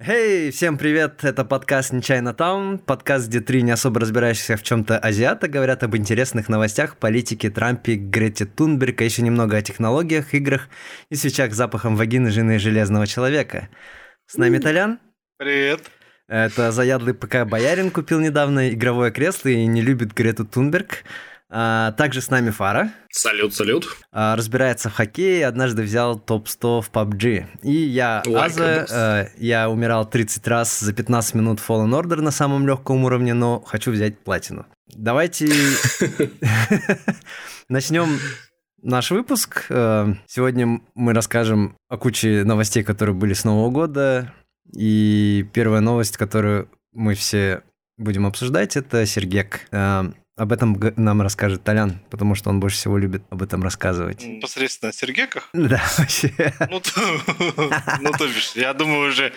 Эй, hey, всем привет! Это подкаст «Нечаянно Таун», подкаст, где три не особо разбирающихся в чем-то азиата говорят об интересных новостях, политике, Трампе, Грете Тунберг, а еще немного о технологиях, играх и свечах с запахом вагины жены Железного Человека. С нами Толян. Привет. Это заядлый ПК Боярин купил недавно игровое кресло и не любит Грету Тунберг. А, также с нами Фара. Салют, салют. А, разбирается в хоккее, однажды взял топ-100 в PUBG. И я like Аза, а, я умирал 30 раз за 15 минут Fallen Order на самом легком уровне, но хочу взять платину. Давайте начнем наш выпуск. А, сегодня мы расскажем о куче новостей, которые были с Нового года. И первая новость, которую мы все будем обсуждать, это Сергек. Об этом нам расскажет Толян, потому что он больше всего любит об этом рассказывать. Непосредственно о Сергеках? Да, вообще. Ну, то, ну, то бишь, я думаю, уже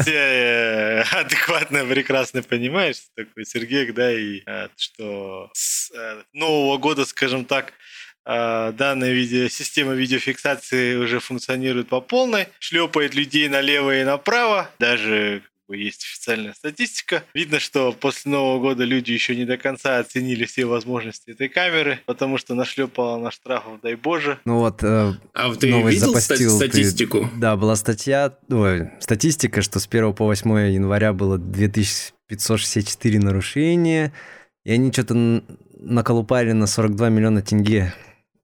все э, адекватно, прекрасно понимаешь, что такое Сергек, да, и э, что с э, Нового года, скажем так, данная видео, система видеофиксации уже функционирует по полной, шлепает людей налево и направо, даже есть официальная статистика. Видно, что после Нового года люди еще не до конца оценили все возможности этой камеры, потому что нашлепала на штрафов, дай боже. Ну вот, э, а ты видел запостил, статистику? Ты, да, была статья, ой, статистика, что с 1 по 8 января было 2564 нарушения, и они что-то наколупали на 42 миллиона тенге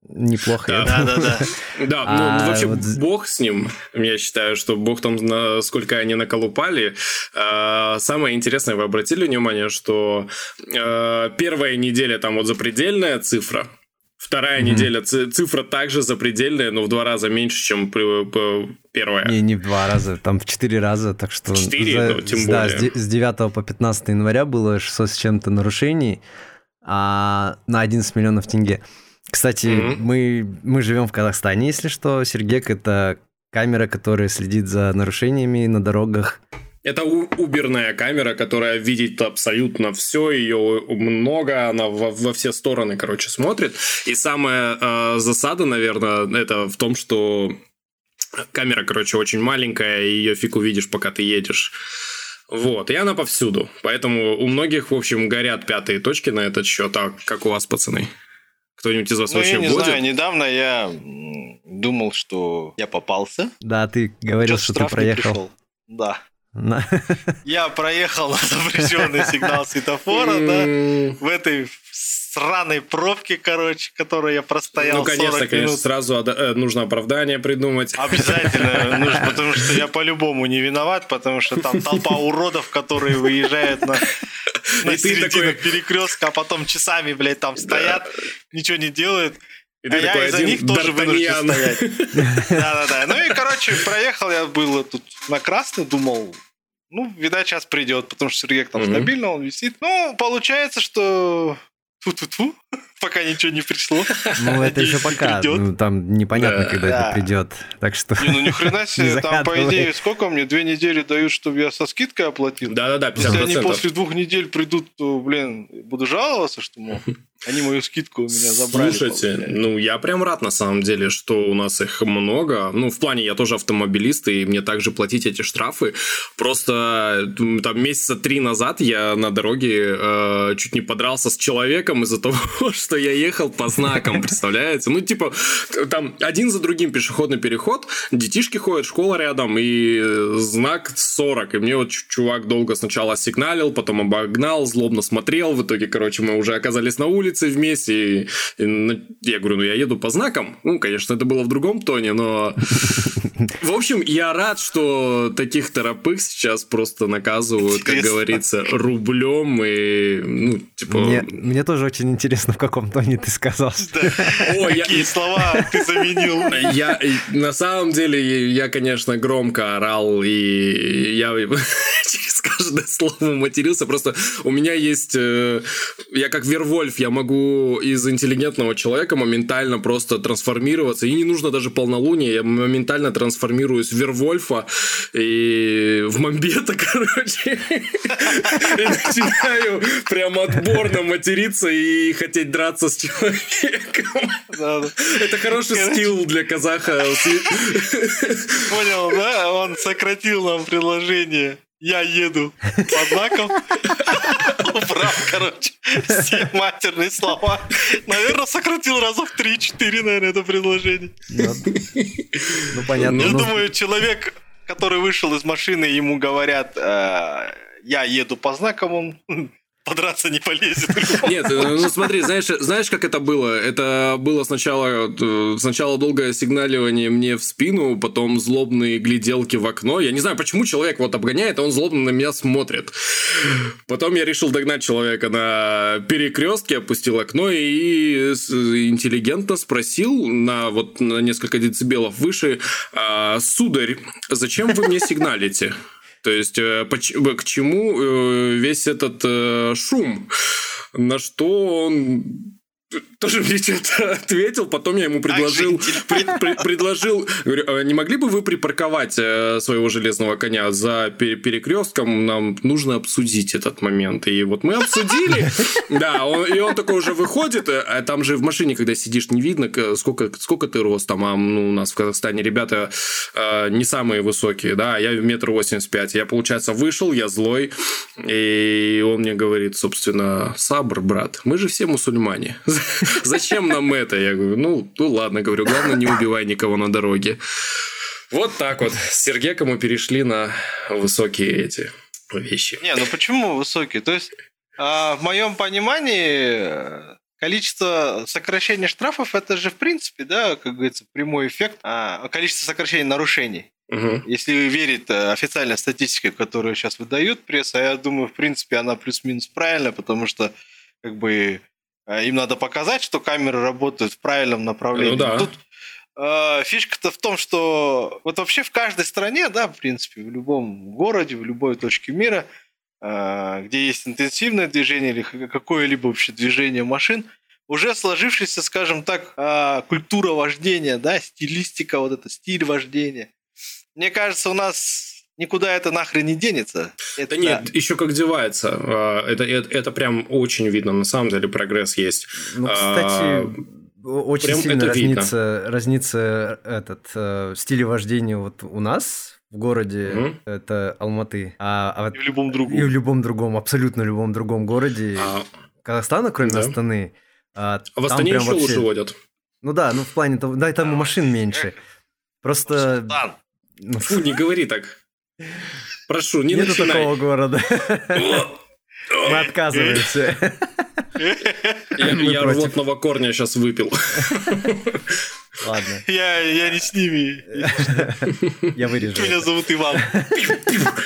неплохо. Да, да, да. Да, ну а вообще бог с ним. Я считаю, что бог там, сколько они наколупали. А, самое интересное, вы обратили внимание, что а, первая неделя там вот запредельная цифра, Вторая mm-hmm. неделя цифра также запредельная, но в два раза меньше, чем первая. Не, не в два раза, там в четыре раза, так что... Четыре, за, ну, тем да, более. С 9 по 15 января было 600 с чем-то нарушений а, на 11 миллионов тенге. Кстати, mm-hmm. мы, мы живем в Казахстане, если что. Сергек — это камера, которая следит за нарушениями на дорогах. Это уберная камера, которая видит абсолютно все, ее много, она во, во все стороны, короче, смотрит. И самая э, засада, наверное, это в том, что камера, короче, очень маленькая, и ее фиг увидишь, пока ты едешь. Вот, и она повсюду. Поэтому у многих, в общем, горят пятые точки на этот счет. А как у вас, пацаны? Кто-нибудь из вас ну, вообще я не вводит? знаю, недавно я думал, что я попался. Да, ты говорил, что ты проехал. Да. Я проехал на запрещенный сигнал светофора, да, в этой сраной пробке, короче, которую я простоял Ну, конечно, 40 конечно, минут. сразу э, нужно оправдание придумать. Обязательно нужно, потому что я по-любому не виноват, потому что там толпа уродов, которые выезжают на, на середину такой... перекрестка, а потом часами, блядь, там стоят, ничего не делают. И а я из-за них тоже вынужден стоять. Да-да-да. Ну и, короче, проехал я было тут на красный, думал, ну, видать, сейчас придет, потому что Сергей там стабильно, он висит. Ну, получается, что Фу-фу-фу. Пока ничего не пришло. Ну, это еще пока. Ну, там непонятно, когда это придет. Так что... Не, ну ни хрена себе, там, по идее, сколько мне? Две недели дают, чтобы я со скидкой оплатил? Да-да-да, 50%. Если они после двух недель придут, то, блин, буду жаловаться, что, мол, они мою скидку у меня забрали. Слушайте, ну я прям рад на самом деле, что у нас их много. Ну, в плане, я тоже автомобилист, и мне также платить эти штрафы. Просто там месяца три назад я на дороге э, чуть не подрался с человеком из-за того, что я ехал по знакам, представляете? Ну, типа, там один за другим пешеходный переход, детишки ходят, школа рядом, и знак 40. И мне вот чувак долго сначала сигналил, потом обогнал, злобно смотрел. В итоге, короче, мы уже оказались на улице улице вместе. И, и, я говорю, ну я еду по знакам. Ну, конечно, это было в другом тоне, но... В общем, я рад, что таких торопых сейчас просто наказывают, как говорится, рублем и, ну, типа... Мне, мне тоже очень интересно, в каком тоне ты сказал. Какие слова ты заменил? Я, на самом деле, я, конечно, громко орал, и я с каждым словом матерился. Просто у меня есть... Э, я как Вервольф, я могу из интеллигентного человека моментально просто трансформироваться. И не нужно даже полнолуние. Я моментально трансформируюсь в Вервольфа и в Мамбета, короче. И начинаю прям отборно материться и хотеть драться с человеком. Это хороший скилл для казаха. Понял, да? Он сократил нам предложение. Я еду под знаком. Убрал, короче, все матерные слова. Наверное, сократил раза в 3-4, наверное, это предложение. Ну, ну понятно. Я думаю, человек, который вышел из машины, ему говорят, э, я еду по знакам, он подраться не полезет. Нет, э, ну смотри, знаешь, знаешь, как это было? Это было сначала, э, сначала долгое сигналивание мне в спину, потом злобные гляделки в окно. Я не знаю, почему человек вот обгоняет, а он злобно на меня смотрит. Потом я решил догнать человека на перекрестке, опустил окно и интеллигентно спросил на вот на несколько децибелов выше, «А, сударь, зачем вы мне сигналите? То есть, э, к чему э, весь этот э, шум? На что он тоже мне что-то ответил, потом я ему предложил, пред, пред, предложил, говорю, «А не могли бы вы припарковать э, своего железного коня за перекрестком, нам нужно обсудить этот момент. И вот мы обсудили, да, он, и он такой уже выходит, э, а там же в машине, когда сидишь, не видно, сколько, сколько ты ростом, а ну, у нас в Казахстане ребята э, не самые высокие, да, я метр восемьдесят пять, я, получается, вышел, я злой, и он мне говорит, собственно, сабр, брат, мы же все мусульмане, Зачем нам это? Я говорю, ну, ну ладно, говорю, главное, не убивай никого на дороге. Вот так вот. С Сергеком мы перешли на высокие эти вещи. Не, ну почему высокие? То есть, а, в моем понимании, количество сокращения штрафов это же в принципе, да, как говорится, прямой эффект а, количество сокращений нарушений. Угу. Если верить э, официальной статистике, которую сейчас выдают пресса, я думаю, в принципе, она плюс-минус правильная, потому что как бы им надо показать, что камеры работают в правильном направлении. Ну, да. Тут э, фишка-то в том, что вот вообще в каждой стране, да, в принципе, в любом городе, в любой точке мира, э, где есть интенсивное движение или какое-либо вообще движение машин, уже сложившаяся, скажем так, э, культура вождения, да, стилистика, вот это стиль вождения. Мне кажется, у нас никуда это нахрен не денется. Это... Да нет, еще как девается. А, это, это, это прям очень видно. На самом деле прогресс есть. Ну, кстати, а, очень прям сильно разнится, разнится этот э, стиль вождения вот у нас в городе угу. это Алматы, а, а и в любом другом и в любом другом абсолютно любом другом городе а... Казахстана, кроме да. Астаны. А, а в Астане еще вообще... лучше водят. Ну да, ну в плане того, да, там машин меньше. Просто. Ну, Фу, не говори так. Прошу, не Нету начинай. такого города. Мы отказываемся. Я, я рвотного корня сейчас выпил. Ладно. Я, я не с ними. Я вырежу. Меня зовут Иван.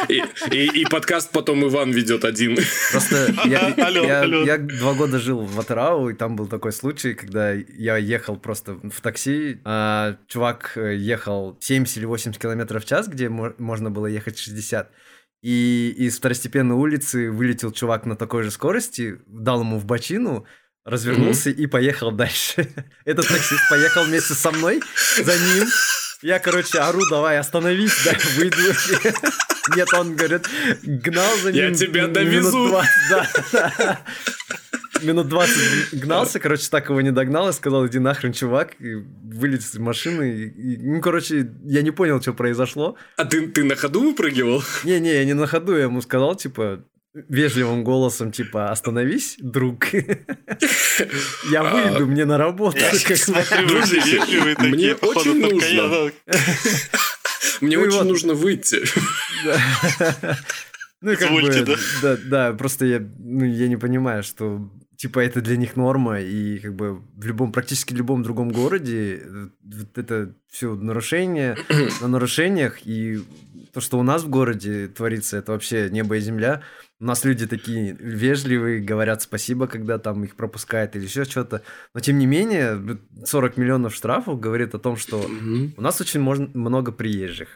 И, и, и подкаст потом Иван ведет один. Просто я, алло, я, алло. я два года жил в Ватарау, и там был такой случай, когда я ехал просто в такси, а чувак э, ехал 70 или 80 километров в час, где можно было ехать 60, и из второстепенной улицы вылетел чувак на такой же скорости, дал ему в бочину, развернулся mm-hmm. и поехал дальше. Этот таксист поехал вместе со мной, за ним. Я, короче, ору, давай, остановись, да, выйду. Нет, он, говорит, гнал за ним. Я тебя довезу. 20, да минут 20 гнался, короче, так его не догнал и сказал, иди нахрен, чувак, и вылез из машины. И, ну, короче, я не понял, что произошло. А ты, ты на ходу выпрыгивал? Не-не, я не на ходу, я ему сказал, типа, вежливым голосом, типа, остановись, друг. Я выйду, мне на работу. Мне очень нужно. Мне очень нужно выйти. Ну, как бы, да? да? Да, просто я, ну, я не понимаю, что типа это для них норма, и как бы в любом, практически любом другом городе вот это все нарушение на нарушениях, и То, что у нас в городе творится, это вообще небо и земля. У нас люди такие вежливые, говорят спасибо, когда там их пропускают или еще что-то. Но тем не менее, 40 миллионов штрафов говорит о том, что у нас очень можно, много приезжих.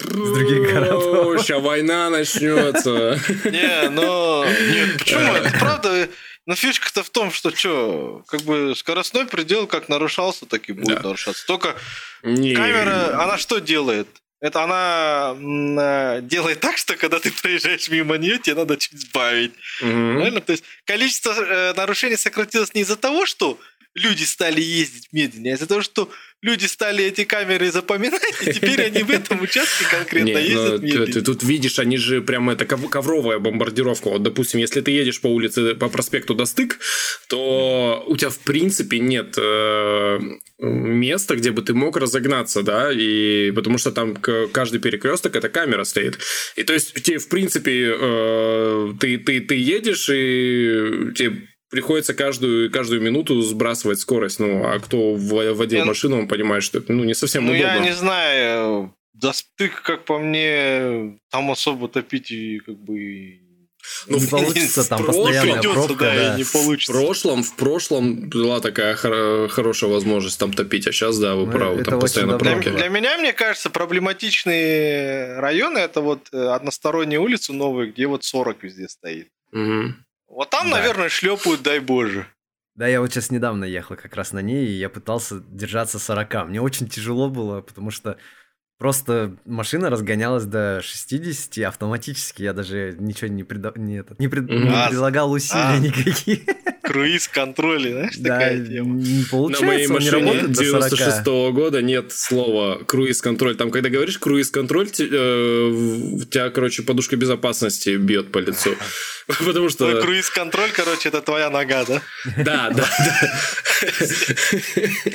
Вот, с других городов. Сейчас война начнется. Не, но... Нет, почему? Это правда... Но фишка-то в том, что что, как бы скоростной предел как нарушался, так и будет Да. нарушаться. Только Не. камера, она что делает? Это она э, делает так, что когда ты проезжаешь мимо нее, тебе надо чуть сбавить. Мгм. Правильно? То есть количество э, нарушений сократилось не из-за того, что люди стали ездить медленнее, а из-за того, что люди стали эти камеры запоминать, и теперь они в этом участке конкретно ну, ездят медленнее. ты тут видишь, они же прямо это ков- ковровая бомбардировка. Вот, допустим, если ты едешь по улице, по проспекту Достык, то у тебя, в принципе, нет э, места, где бы ты мог разогнаться, да, и потому что там каждый перекресток это камера стоит. И то есть тебе, в принципе, э, ты, ты, ты едешь, и тебе приходится каждую, каждую минуту сбрасывать скорость. Ну, а кто в- водил Я- машину, он понимает, что это ну, не совсем Ну, удобно. я не знаю, Достык, как по мне, там особо топить и как бы... Ну, не в- получится, там в прошлом постоянная придется, пробка, да, да. не В получится. прошлом, в прошлом была такая хоро- хорошая возможность там топить, а сейчас, да, вы Ну, правы, там постоянно Для, пробки. было. для меня, мне кажется, проблематичные районы это вот э, односторонние улицы новые, где вот 40 везде стоит. Мгм. Вот там, Да. наверное, шлепают, дай боже. Да, я вот сейчас недавно ехал как раз на ней, и я пытался держаться 40. Мне очень тяжело было, потому что просто машина разгонялась до 60 автоматически. Я даже ничего не, прида- не, это, не, пред- не прилагал усилий а. никаких. Круиз-контроль, знаешь, Да, такая тема. не На получается, моей он не машине работает до 40. 96 года нет слова круиз-контроль. Там, когда говоришь круиз-контроль, те- э, у тебя, короче, подушка безопасности бьет по лицу. Потому Твой что... круиз-контроль, короче, это твоя нога, да? Да, да,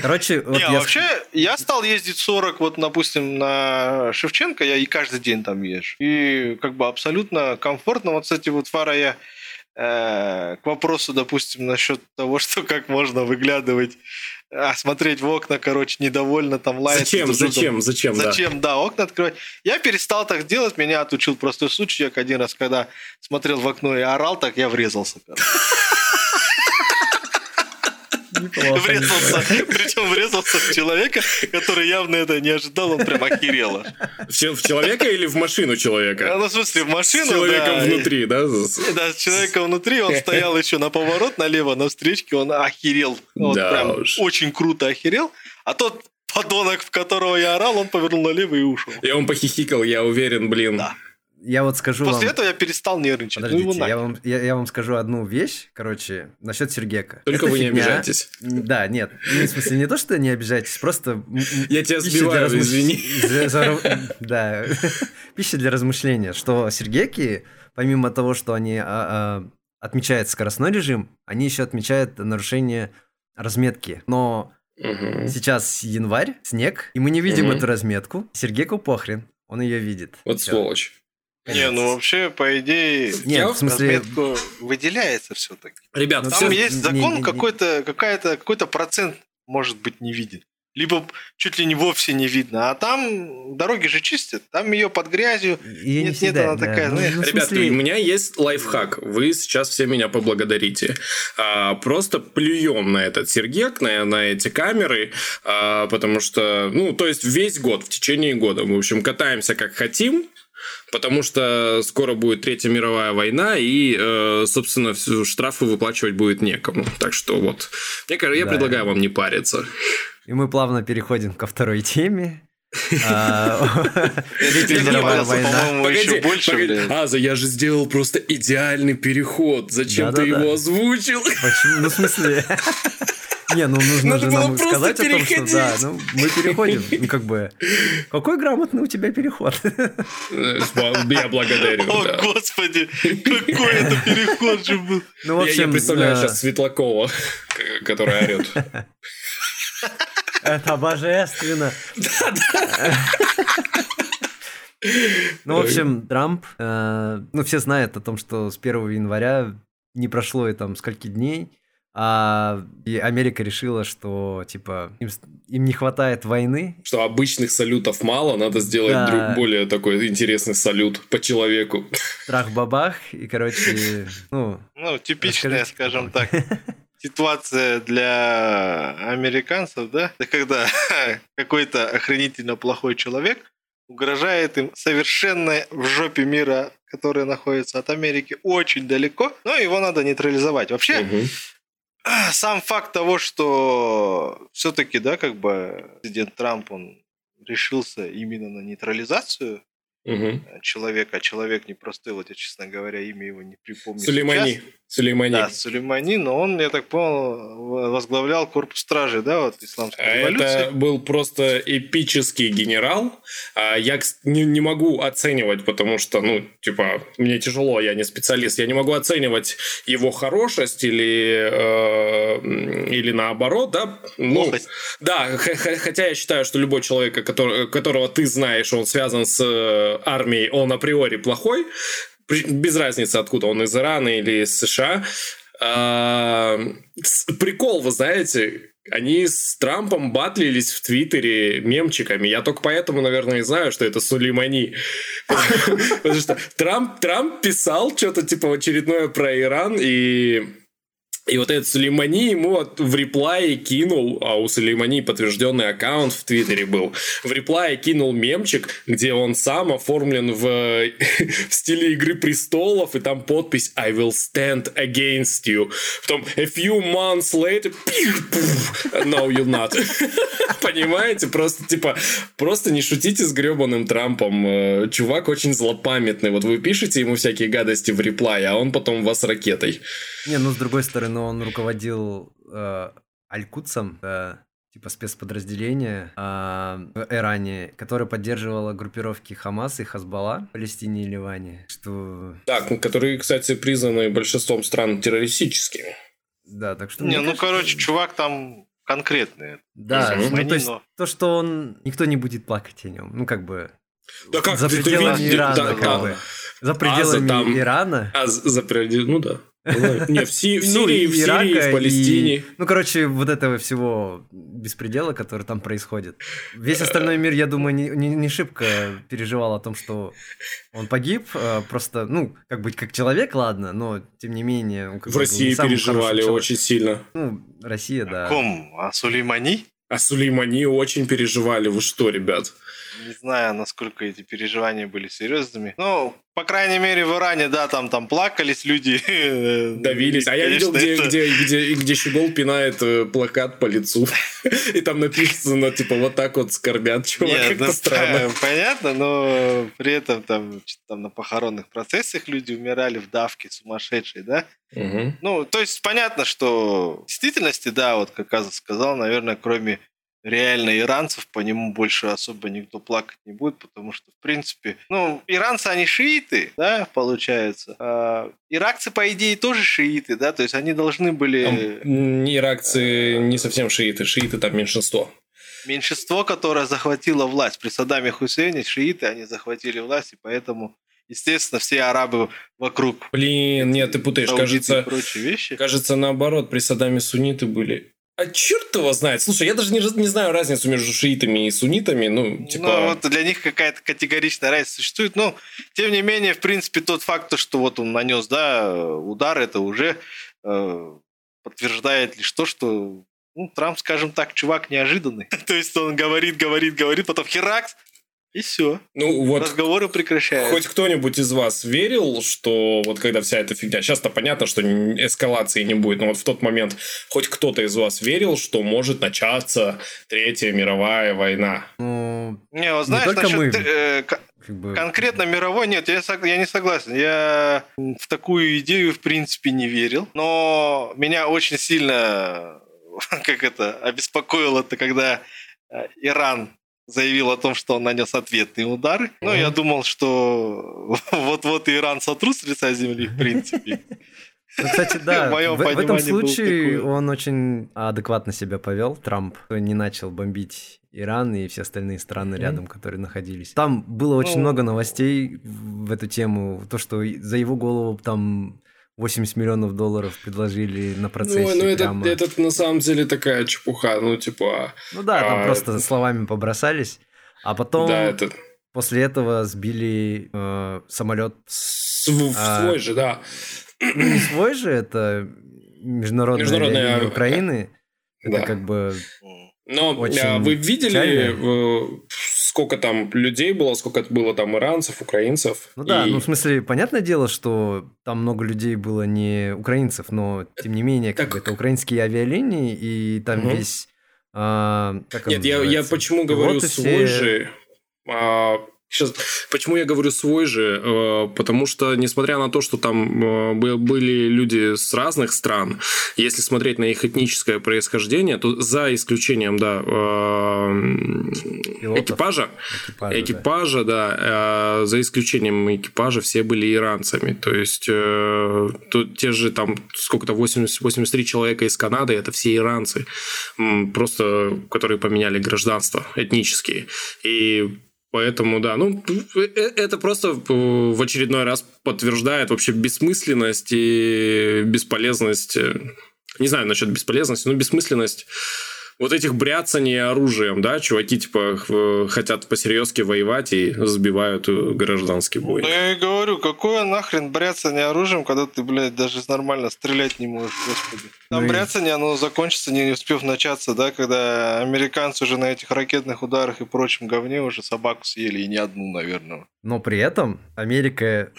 Короче, вот не, а вообще, я стал ездить 40, вот, допустим, на Шевченко, я и каждый день там езжу. И как бы абсолютно комфортно. Вот, кстати, вот фара я э, к вопросу, допустим, насчет того, что как можно выглядывать, а, смотреть в окна, короче, недовольно там лаять. Зачем, зачем, зачем, да. Зачем, да, окна открывать. Я перестал так делать, меня отучил простой случай. Я один раз, когда смотрел в окно и орал, так я врезался. короче. Неплохо, Врезался, причем врезался в человека, который явно это не ожидал, он прям охерел. аж. В че- в человека или в машину человека? Ну, в смысле, в С машину, человеком да. внутри, да? Да, с человеком внутри, он стоял еще на поворот налево, на встречке, он охерел. Да прям уж. очень круто охерел. А тот подонок, в которого я орал, он повернул налево и ушел. И он похихикал, я уверен, блин. Да. Я вот скажу После вам... этого я перестал нервничать. Ну, Подождите, я нахер. вам, я, я вам скажу одну вещь, короче, насчет Сергека. Только Это вы не фигня. обижайтесь. Да, нет, ну, в смысле не то, что не обижайтесь, просто... Я тебя пища сбиваю, размыш- извини. Да, пища для размышления, что сергеки, помимо того, что они а, а, отмечают скоростной режим, они еще отмечают нарушение разметки. Но сейчас январь, снег, и мы не видим эту разметку. Сергеку похрен, он ее видит. Вот Всё. Не, ну вообще, по идее, Нет, Я в смысле... разметку выделяется все-таки. Ребят, Ну, Там все... есть не- закон не- не- какой-то, какая-то, какой-то процент может быть не виден. Либо чуть ли не вовсе не видно. А там дороги же чистят, там ее под грязью. Не Нет, нет, всегда, она да. такая, Ну, знаешь, ну, Ребят, смысле- у меня есть лайфхак. Вы сейчас все меня поблагодарите. А, просто плюем на этот сергек, на, на эти камеры, а, потому что, ну, то есть весь год, в течение года, в общем, катаемся как хотим, потому что скоро будет Третья мировая война, и, э, собственно, штрафы выплачивать будет некому. Так что вот, мне кажется, я Да. предлагаю вам не париться. И мы плавно переходим ко второй теме. А, по-моему, еще больше, блин. Аза, я же сделал просто идеальный переход. Зачем ты его озвучил? Почему? Ну, в смысле... Не, ну нужно Надо же нам сказать о том, что да, ну мы переходим. Ну, как бы, какой грамотный у тебя переход. Э, Я благодарю, О, да. господи, какой это переход же был. Ну, в Я- общем, я представляю э, сейчас Светлакова, который орет. Это божественно. Ну, в общем, Трамп, э, ну, все знают о том, что с 1 января не прошло и там скольки дней, а и Америка решила, что типа им, им не хватает войны. Что обычных салютов мало, надо сделать да. друг, более такой интересный салют по человеку. Трах-бабах, и, короче, ну... Ну, типичная, скажем так, ситуация для американцев, да, это когда какой-то охренительно плохой человек угрожает им совершенно в жопе мира, который находится от Америки очень далеко, но его надо нейтрализовать. Вообще, угу. сам факт того, что все-таки, да, как бы президент Трамп, он решился именно на нейтрализацию угу. человека, а человек непростой, вот я, честно говоря, имя его не припомню. Сулеймани. Сейчас. Сулеймани. Да, Сулеймани, но он, я так понял, возглавлял корпус стражи, да, вот исламской революции. Это был просто эпический генерал. А Я не, не могу оценивать, потому что, ну, типа, мне тяжело, я не специалист, я не могу оценивать его хорошесть или, э, или наоборот, да. Ну, да, хотя я считаю, что любой человек, который, которого ты знаешь, он связан с э, армией, он априори плохой, без разницы, откуда он, из Ирана или из США. А, прикол, вы знаете, они с Трампом батлились в Твиттере мемчиками. Я только поэтому, наверное, и знаю, что это Сулеймани. Потому что Трамп, Трамп писал что-то типа очередное про Иран, и и вот этот Сулеймани ему в реплае кинул, а у Сулеймани подтвержденный аккаунт в Твиттере был, в реплае кинул мемчик, где он сам оформлен в, в стиле Игры Престолов, и там подпись «I will stand against you». Потом «A few months later...» «No, you'll not». Понимаете? Просто, типа, просто не шутите с гребаным Трампом. Э, чувак очень злопамятный. Вот вы пишете ему всякие гадости в реплае, а он потом вас ракетой. Не, ну, с другой стороны, он руководил э, Аль-Кутсом, э, типа спецподразделение э, в Иране, которое поддерживало группировки Хамас и Хазбалла в Палестине и Ливане. Что... Так, которые, кстати, признаны большинством стран террористическими. Да, так что... Не, ну, кажется... короче, чувак там конкретный. Да, ну, то есть но... то, что он... Никто не будет плакать о нем. Ну, как бы... Да как? За пределами Ирана, да, как да. бы. За пределами а, за, там... Ирана. А за пределами... Ну да. Не, в, Си- в Сирии, ну, в, Сирии в Палестине. И, ну, короче, вот этого всего беспредела, который там происходит. Весь остальной мир, я думаю, не, не, не шибко переживал о том, что он погиб. А просто, ну, как быть, как человек, ладно, но тем не менее... в России переживали очень сильно. Ну, Россия, да. О ком? О Сулеймани? О Сулеймани очень переживали. Вы что, ребят? Не знаю, насколько эти переживания были серьезными. Ну, по крайней мере, в Иране, да, там, там плакались люди. Давились. А я видел, где, это... где, где, где Щегол пинает э, плакат по лицу. И там написано, типа, вот так вот скорбят чувак. Нет, ну, странно. Понятно, но при этом там, там на похоронных процессах люди умирали в давке сумасшедшей, да? Угу. Ну, то есть понятно, что в действительности, да, вот как Аза сказал, наверное, кроме реально иранцев, по нему больше особо никто плакать не будет, потому что, в принципе, ну, иранцы, они шииты, да, получается. А иракцы, по идее, тоже шииты, да, то есть они должны были... Там, иракцы не совсем шииты, шииты там меньшинство. Меньшинство, которое захватило власть. При Саддаме Хусейне шииты, они захватили власть, и поэтому Естественно, все арабы вокруг. Блин, нет, ты путаешь. Кажется, вещи. кажется, наоборот, при Саддаме сунниты были. А черт его знает. Слушай, я даже не, не знаю разницу между шиитами и суннитами. Ну, типа... Ну, вот для них какая-то категоричная разница существует. Но, тем не менее, в принципе, тот факт, что вот он нанес, да, удар, это уже э, подтверждает лишь то, что ну, Трамп, скажем так, чувак неожиданный. то есть он говорит, говорит, говорит, потом херакс, и все. Ну, вот Разговоры прекращаются. Хоть кто-нибудь из вас верил, что вот когда вся эта фигня... Сейчас-то понятно, что эскалации не будет, но вот в тот момент хоть кто-то из вас верил, что может начаться Третья мировая война? Ну, не, вот знаешь, не только насчет, мы. Э, как бы... Конкретно мировой нет, я, я не согласен. Я в такую идею, в принципе, не верил. Но меня очень сильно как это обеспокоило это, когда э, Иран заявил о том, что он нанес ответные удары. Ну, я думал, что вот-вот Иран сотрут с лица земли, в принципе. Ну, кстати, да, в, в этом случае он очень адекватно себя повел, Трамп, не начал бомбить Иран и все остальные страны mm-hmm. рядом, которые находились. Там было очень ну... много новостей в эту тему, то, что за его голову там 80 миллионов долларов предложили на процессе. Ну, ну это, прямо. это на самом деле такая чепуха, ну, типа... Ну да, там а, просто словами побросались. А потом Да, это... после этого сбили э, самолет. Св- А. Свой же, да. Ну, не свой же, это международная, Международная, э, Украины. Это да. как бы... Но Очень а, вы видели, печально. Сколько там людей было, сколько было там иранцев, украинцев? Ну да, И- ну в смысле, понятное дело, что там много людей было не украинцев, но тем не менее, как Так- бы это украинские авиалинии, и там Мгм. весь... а, как Нет, я, я почему говорю свой все- же. Сейчас, почему я говорю свой же? Э, потому что, несмотря на то, что там э, бы- были люди с разных стран, если смотреть на их этническое происхождение, то за исключением, да, э, Пилотов. экипажа, Экипажи, да. экипажа, да, э, за исключением экипажа все были иранцами. То есть тут те же там сколько-то 80, 83 человека из Канады, это все иранцы, просто которые поменяли гражданство этнические. И Поэтому, да, ну, э- э- это просто э, в очередной раз подтверждает вообще бессмысленность и бесполезность, не знаю насчет бесполезности, но бессмысленность вот этих бряцаний оружием, да, чуваки, типа, х- хотят посерьезки воевать и сбивают э, гражданский бой. Ну я и говорю, какое нахрен бряцание оружием, когда ты, блядь, даже нормально стрелять не можешь, господи. Там Ну и- бряцание, оно закончится, не успев начаться, да, когда американцы уже на этих ракетных ударах и прочем говне уже собаку съели, и не одну, наверное. Но при этом Америка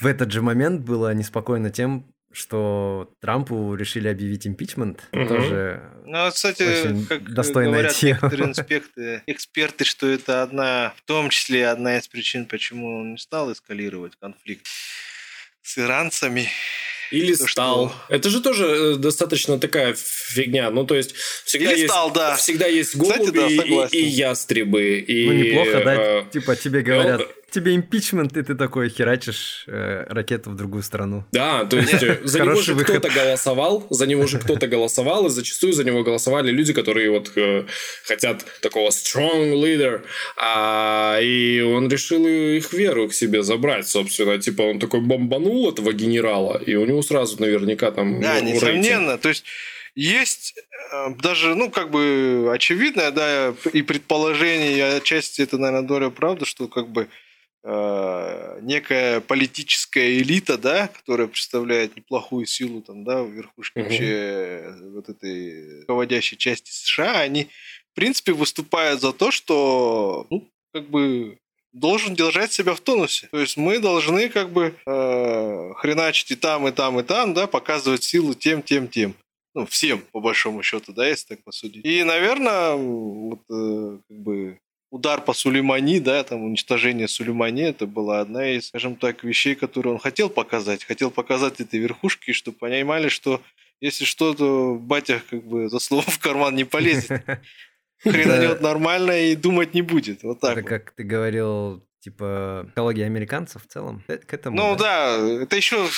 в этот же момент была неспокойна тем, что Трампу решили объявить импичмент. Мгм. Тоже Ну, вот, кстати, Очень как достойная говорят тема. некоторые инспекты, эксперты, что это одна, в том числе одна из причин, почему он не стал эскалировать конфликт с иранцами. Или То, стал. что- Это же тоже э, достаточно такая фигня. Ну, то есть, всегда Или есть... стал, да. Всегда есть Кстати, голуби да, и- согласен. и, ястребы. И, ну, неплохо, да? э, Типа тебе говорят, ну, тебе импичмент, и ты такой херачишь э, ракету в другую страну. Да, то есть э, за него же кто-то голосовал, за него же кто-то голосовал, и зачастую за него голосовали люди, которые вот э, хотят такого strong leader, а, и он решил их веру к себе забрать, собственно, типа он такой бомбанул этого генерала, и у него сразу наверняка там Да, ну, рейтинг. несомненно. То есть есть э, даже, ну, как бы очевидное, да, и предположение, и отчасти это, наверное, доля правды, что как бы э, некая политическая элита, да, которая представляет неплохую силу там, да, в верхушке Мгм. вообще э, вот этой руководящей части США, они, в принципе, выступают за то, что, ну, как бы должен держать себя в тонусе. То есть мы должны как бы э, хреначить и там, и там, и там, да, показывать силу тем, тем, тем. Ну, всем, по большому счету, да, если так посудить. И, наверное, вот, э, как бы удар по Сулеймани, да, там уничтожение Сулеймани, это была одна из, скажем так, вещей, которые он хотел показать. Хотел показать этой верхушке, чтобы понимали, что если что-то батя как бы за словом в карман не полезет. Хренанет нормально и думать не будет. Вот так Это вот. как ты говорил, типа, психология американцев в целом. К этому, Ну да, это еще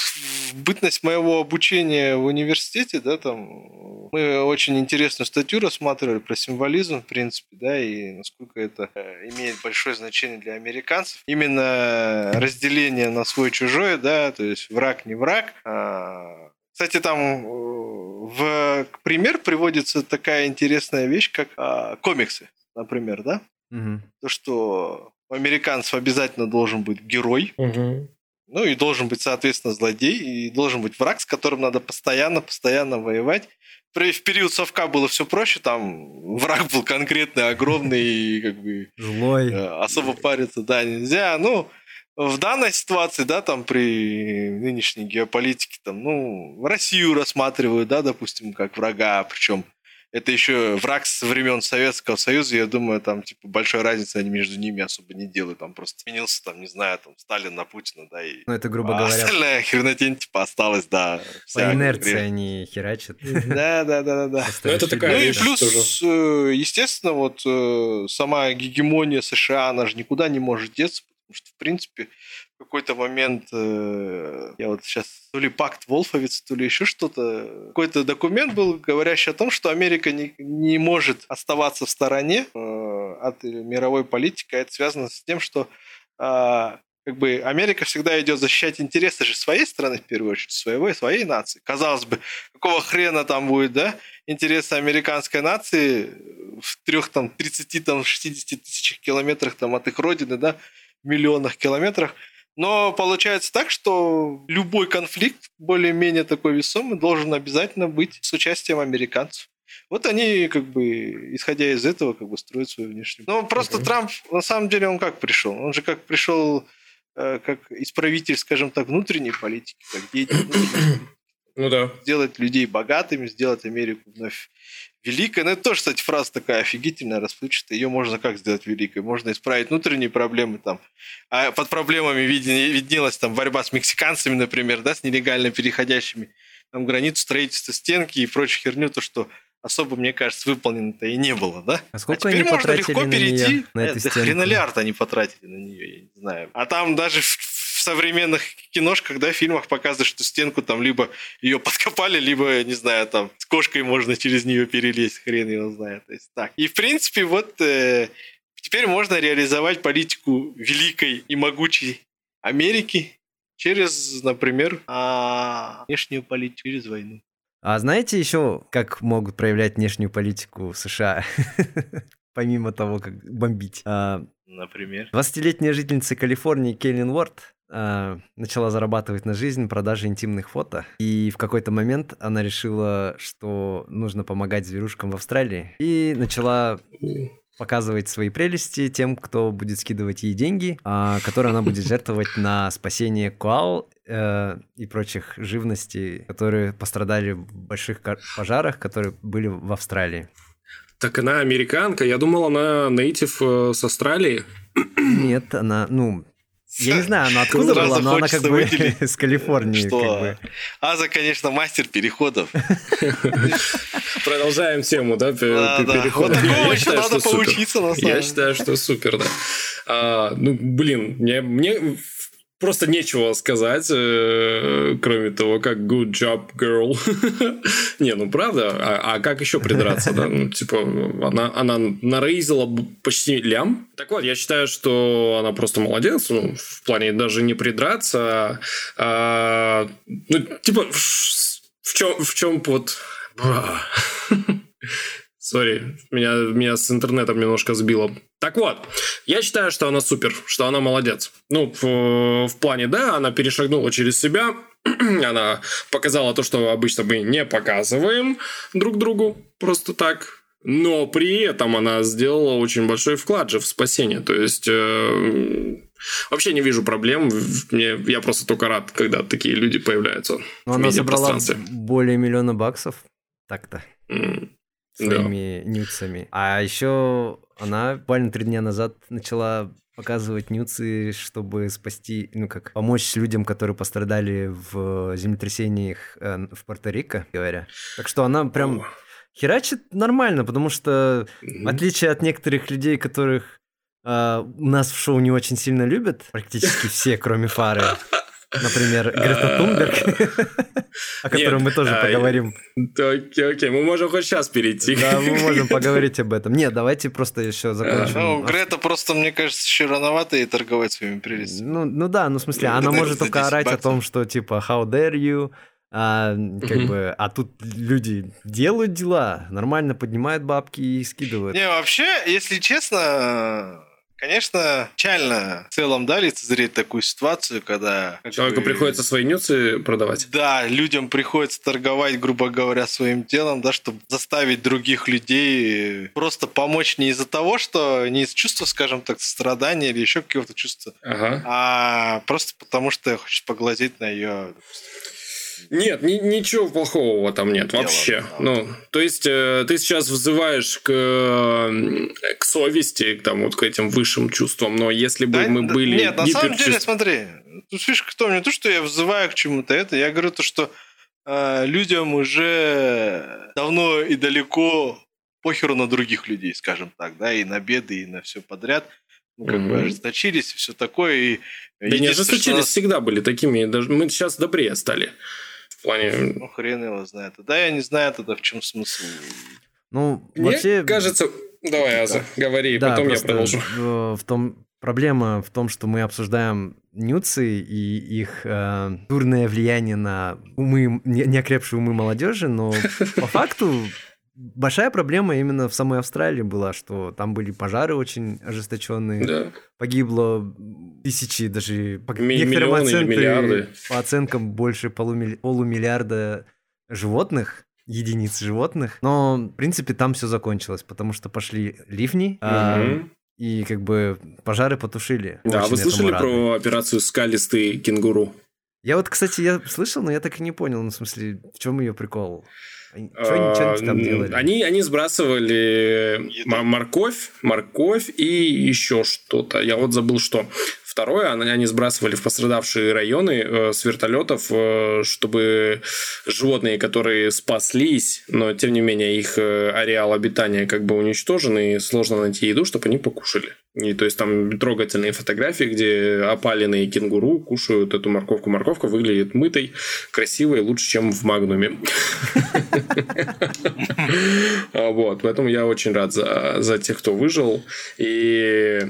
в бытность моего обучения в университете, да, там мы очень интересную статью рассматривали про символизм, в принципе, да, и насколько это э, имеет большое значение для американцев. Именно разделение на свой-чужой, да, то есть враг не враг. А, Кстати, там э, в пример приводится такая интересная вещь, как а, комиксы, например, да? Мгм. То, что у американцев обязательно должен быть герой, Мгм. Ну и должен быть, соответственно, злодей, и должен быть враг, с которым надо постоянно-постоянно воевать. При- В период совка было все проще, там враг был конкретный, огромный, и как бы Злой. э, особо париться, да, нельзя. Ну, в данной ситуации, да, там при нынешней геополитике, там, ну, Россию рассматривают, да, допустим, как врага, причем это еще враг со времен Советского Союза, я думаю, там, типа, большой разницы они между ними особо не делают, там просто сменился, там, не знаю, там, Сталин на Путина, да, и Ну, это, грубо а говоря, остальная хренотень, типа, осталась, да. по инерции говоря. они херачат. Да, да, да, да, да. Ну, это такая Ну и плюс, э, естественно, вот э, сама гегемония США, она же никуда не может деться, потому что, в принципе, какой-то момент, э, я вот сейчас, то ли пакт Волфовиц, то ли еще что-то, какой-то документ был, говорящий о том, что Америка не, не может оставаться в стороне э, от мировой политики, а это связано с тем, что а, как бы Америка всегда идет защищать интересы же своей страны, в первую очередь, своего, своей нации. Казалось бы, какого хрена там будет, да, интересы американской нации в трех, там, 30, там, 60 тысячах километрах там, от их родины, да, миллионах километрах. Но получается так, что любой конфликт, более-менее такой весомый, должен обязательно быть с участием американцев. Вот они, как бы, исходя из этого, как бы строят свою внешнюю. Ну, просто okay. Трамп, на самом деле, он как пришел? Он же как пришел э, как исправитель, скажем так, внутренней политики, как деятель ну да. Сделать людей богатыми, сделать Америку вновь великой. Ну, это тоже, кстати, фраза такая офигительная, расплывчатая. Ее можно как сделать великой? Можно исправить внутренние проблемы там. А под проблемами виднелась там борьба с мексиканцами, например, да, с нелегально переходящими там границу, строительство стенки и прочую херню, то, что особо, мне кажется, выполнено-то и не было, да? А сколько а теперь они можно легко на перейти. Нее, на эту да хренолярд они потратили на нее, я не знаю. А там даже в, в современных киношках, да, фильмах показывают, что стенку там либо ее подкопали, либо, не знаю, там с кошкой можно через нее перелезть, хрен его знает. То есть так. И, в принципе, вот э, теперь можно реализовать политику великой и могучей Америки через, например, а, внешнюю политику, через войну. А знаете еще, как могут проявлять внешнюю политику США? Помимо того, как бомбить. А, Например? 20-летняя жительница Калифорнии Кейлин Уорд а, начала зарабатывать на жизнь продажей интимных фото. И в какой-то момент она решила, что нужно помогать зверушкам в Австралии. И начала показывать свои прелести тем, кто будет скидывать ей деньги, а, которые она будет жертвовать на спасение коал э, и прочих живностей, которые пострадали в больших пожарах, которые были в Австралии. Так она американка. Я думал, она нейтив э, с Австралии. Нет, она, ну, я не знаю, она откуда была, но она как бы с Калифорнии. Что? Как бы. Аза, конечно, мастер переходов. Продолжаем тему, да, переходов. Вот такого еще надо поучиться, на самом деле. Я считаю, что супер, да. А, ну, блин, мне, мне просто нечего сказать, э, кроме того, как good job, girl. Не, ну правда, а, а как еще придраться, да? Ну, типа, она, она нарейзила почти лям. Так вот, я считаю, что она просто молодец, ну, в плане даже не придраться, а, ну, типа, в чем, в чем вот... Сори, меня, меня с интернетом немножко сбило. Так вот, я считаю, что она супер, что она молодец. Ну, в, в плане, да, она перешагнула через себя, она показала то, что обычно мы не показываем друг другу просто так. Но при этом она сделала очень большой вклад же в спасение. То есть э, вообще не вижу проблем. Мне, я просто только рад, когда такие люди появляются. Но она собрала более миллиона баксов. Так-то. Mm своими да. нюцами. А еще она буквально три дня назад начала показывать нюцы, чтобы спасти, ну как, помочь людям, которые пострадали в землетрясениях э, в Пуэрто-Рико, говоря. Так что она прям херачит нормально, потому что в отличие от некоторых людей, которых э, нас в шоу не очень сильно любят, практически все, кроме Фары, Например, Грета Тунберг, о котором мы тоже поговорим. Окей, окей, мы можем хоть сейчас перейти. Да, мы можем поговорить об этом. Нет, давайте просто еще закончим. Ну, Грета просто, мне кажется, еще рановато и торговать своими прелестями. Ну, ну да, ну в смысле, она может только орать о том, что типа how dare you, а, как бы, а тут люди делают дела, нормально поднимают бабки и скидывают. Не, вообще, если честно, Конечно, печально в целом, да, лицезреть такую ситуацию, когда... Человеку бы, приходится свои нюцы продавать. Да, людям приходится торговать, грубо говоря, своим телом, да, чтобы заставить других людей просто помочь не из-за того, что не из чувства, скажем так, страдания или еще какого-то чувства, ага. а просто потому, что хочешь поглазеть на ее, допустим, нет, ни, ничего плохого там нет Дело, вообще. Да. Ну, то есть э, ты сейчас взываешь к, к совести, к, там, вот к этим высшим чувствам, но если бы да, мы были... Нет, на самом деле, смотри, тут фишка в том, не то, что я взываю к чему-то это, я говорю то, что э, людям уже давно и далеко похеру на других людей, скажем так, да, и на беды, и на все подряд. Ну, как mm-hmm. бы ожесточились и все такое. И да не ожесточились, нас... всегда были такими. Даже мы сейчас добрее стали в плане... Ну, хрен его знает. Да, я не знаю тогда, в чем смысл. Ну, Мне вообще... кажется... Давай, Аза, говори, да, потом я продолжу. В том проблема в том, что мы обсуждаем нюцы и их э, дурное влияние на умы, неокрепшие умы молодежи, но по факту большая проблема именно в самой Австралии была, что там были пожары очень ожесточенные, да. погибло тысячи, даже по Ми- некоторым оценкам, по оценкам больше полумилли- полумиллиарда животных, единиц животных. Но, в принципе, там все закончилось, потому что пошли ливни, угу. а, и как бы пожары потушили. Да, вы слышали про операцию «Скалистый кенгуру»? Я вот, кстати, я слышал, но я так и не понял, ну, в смысле, в чем ее прикол? Что, что они там делали? Они, они сбрасывали морковь, морковь и еще что-то. Я вот забыл, что. Второе, они сбрасывали в пострадавшие районы э, с вертолетов, э, чтобы животные, которые спаслись, но тем не менее их э, ареал обитания как бы уничтожен, и сложно найти еду, чтобы они покушали. И то есть там трогательные фотографии, где опаленные кенгуру кушают эту морковку. Морковка выглядит мытой, красивой, лучше, чем в Магнуме. Вот, поэтому я очень рад за, тех, кто выжил. И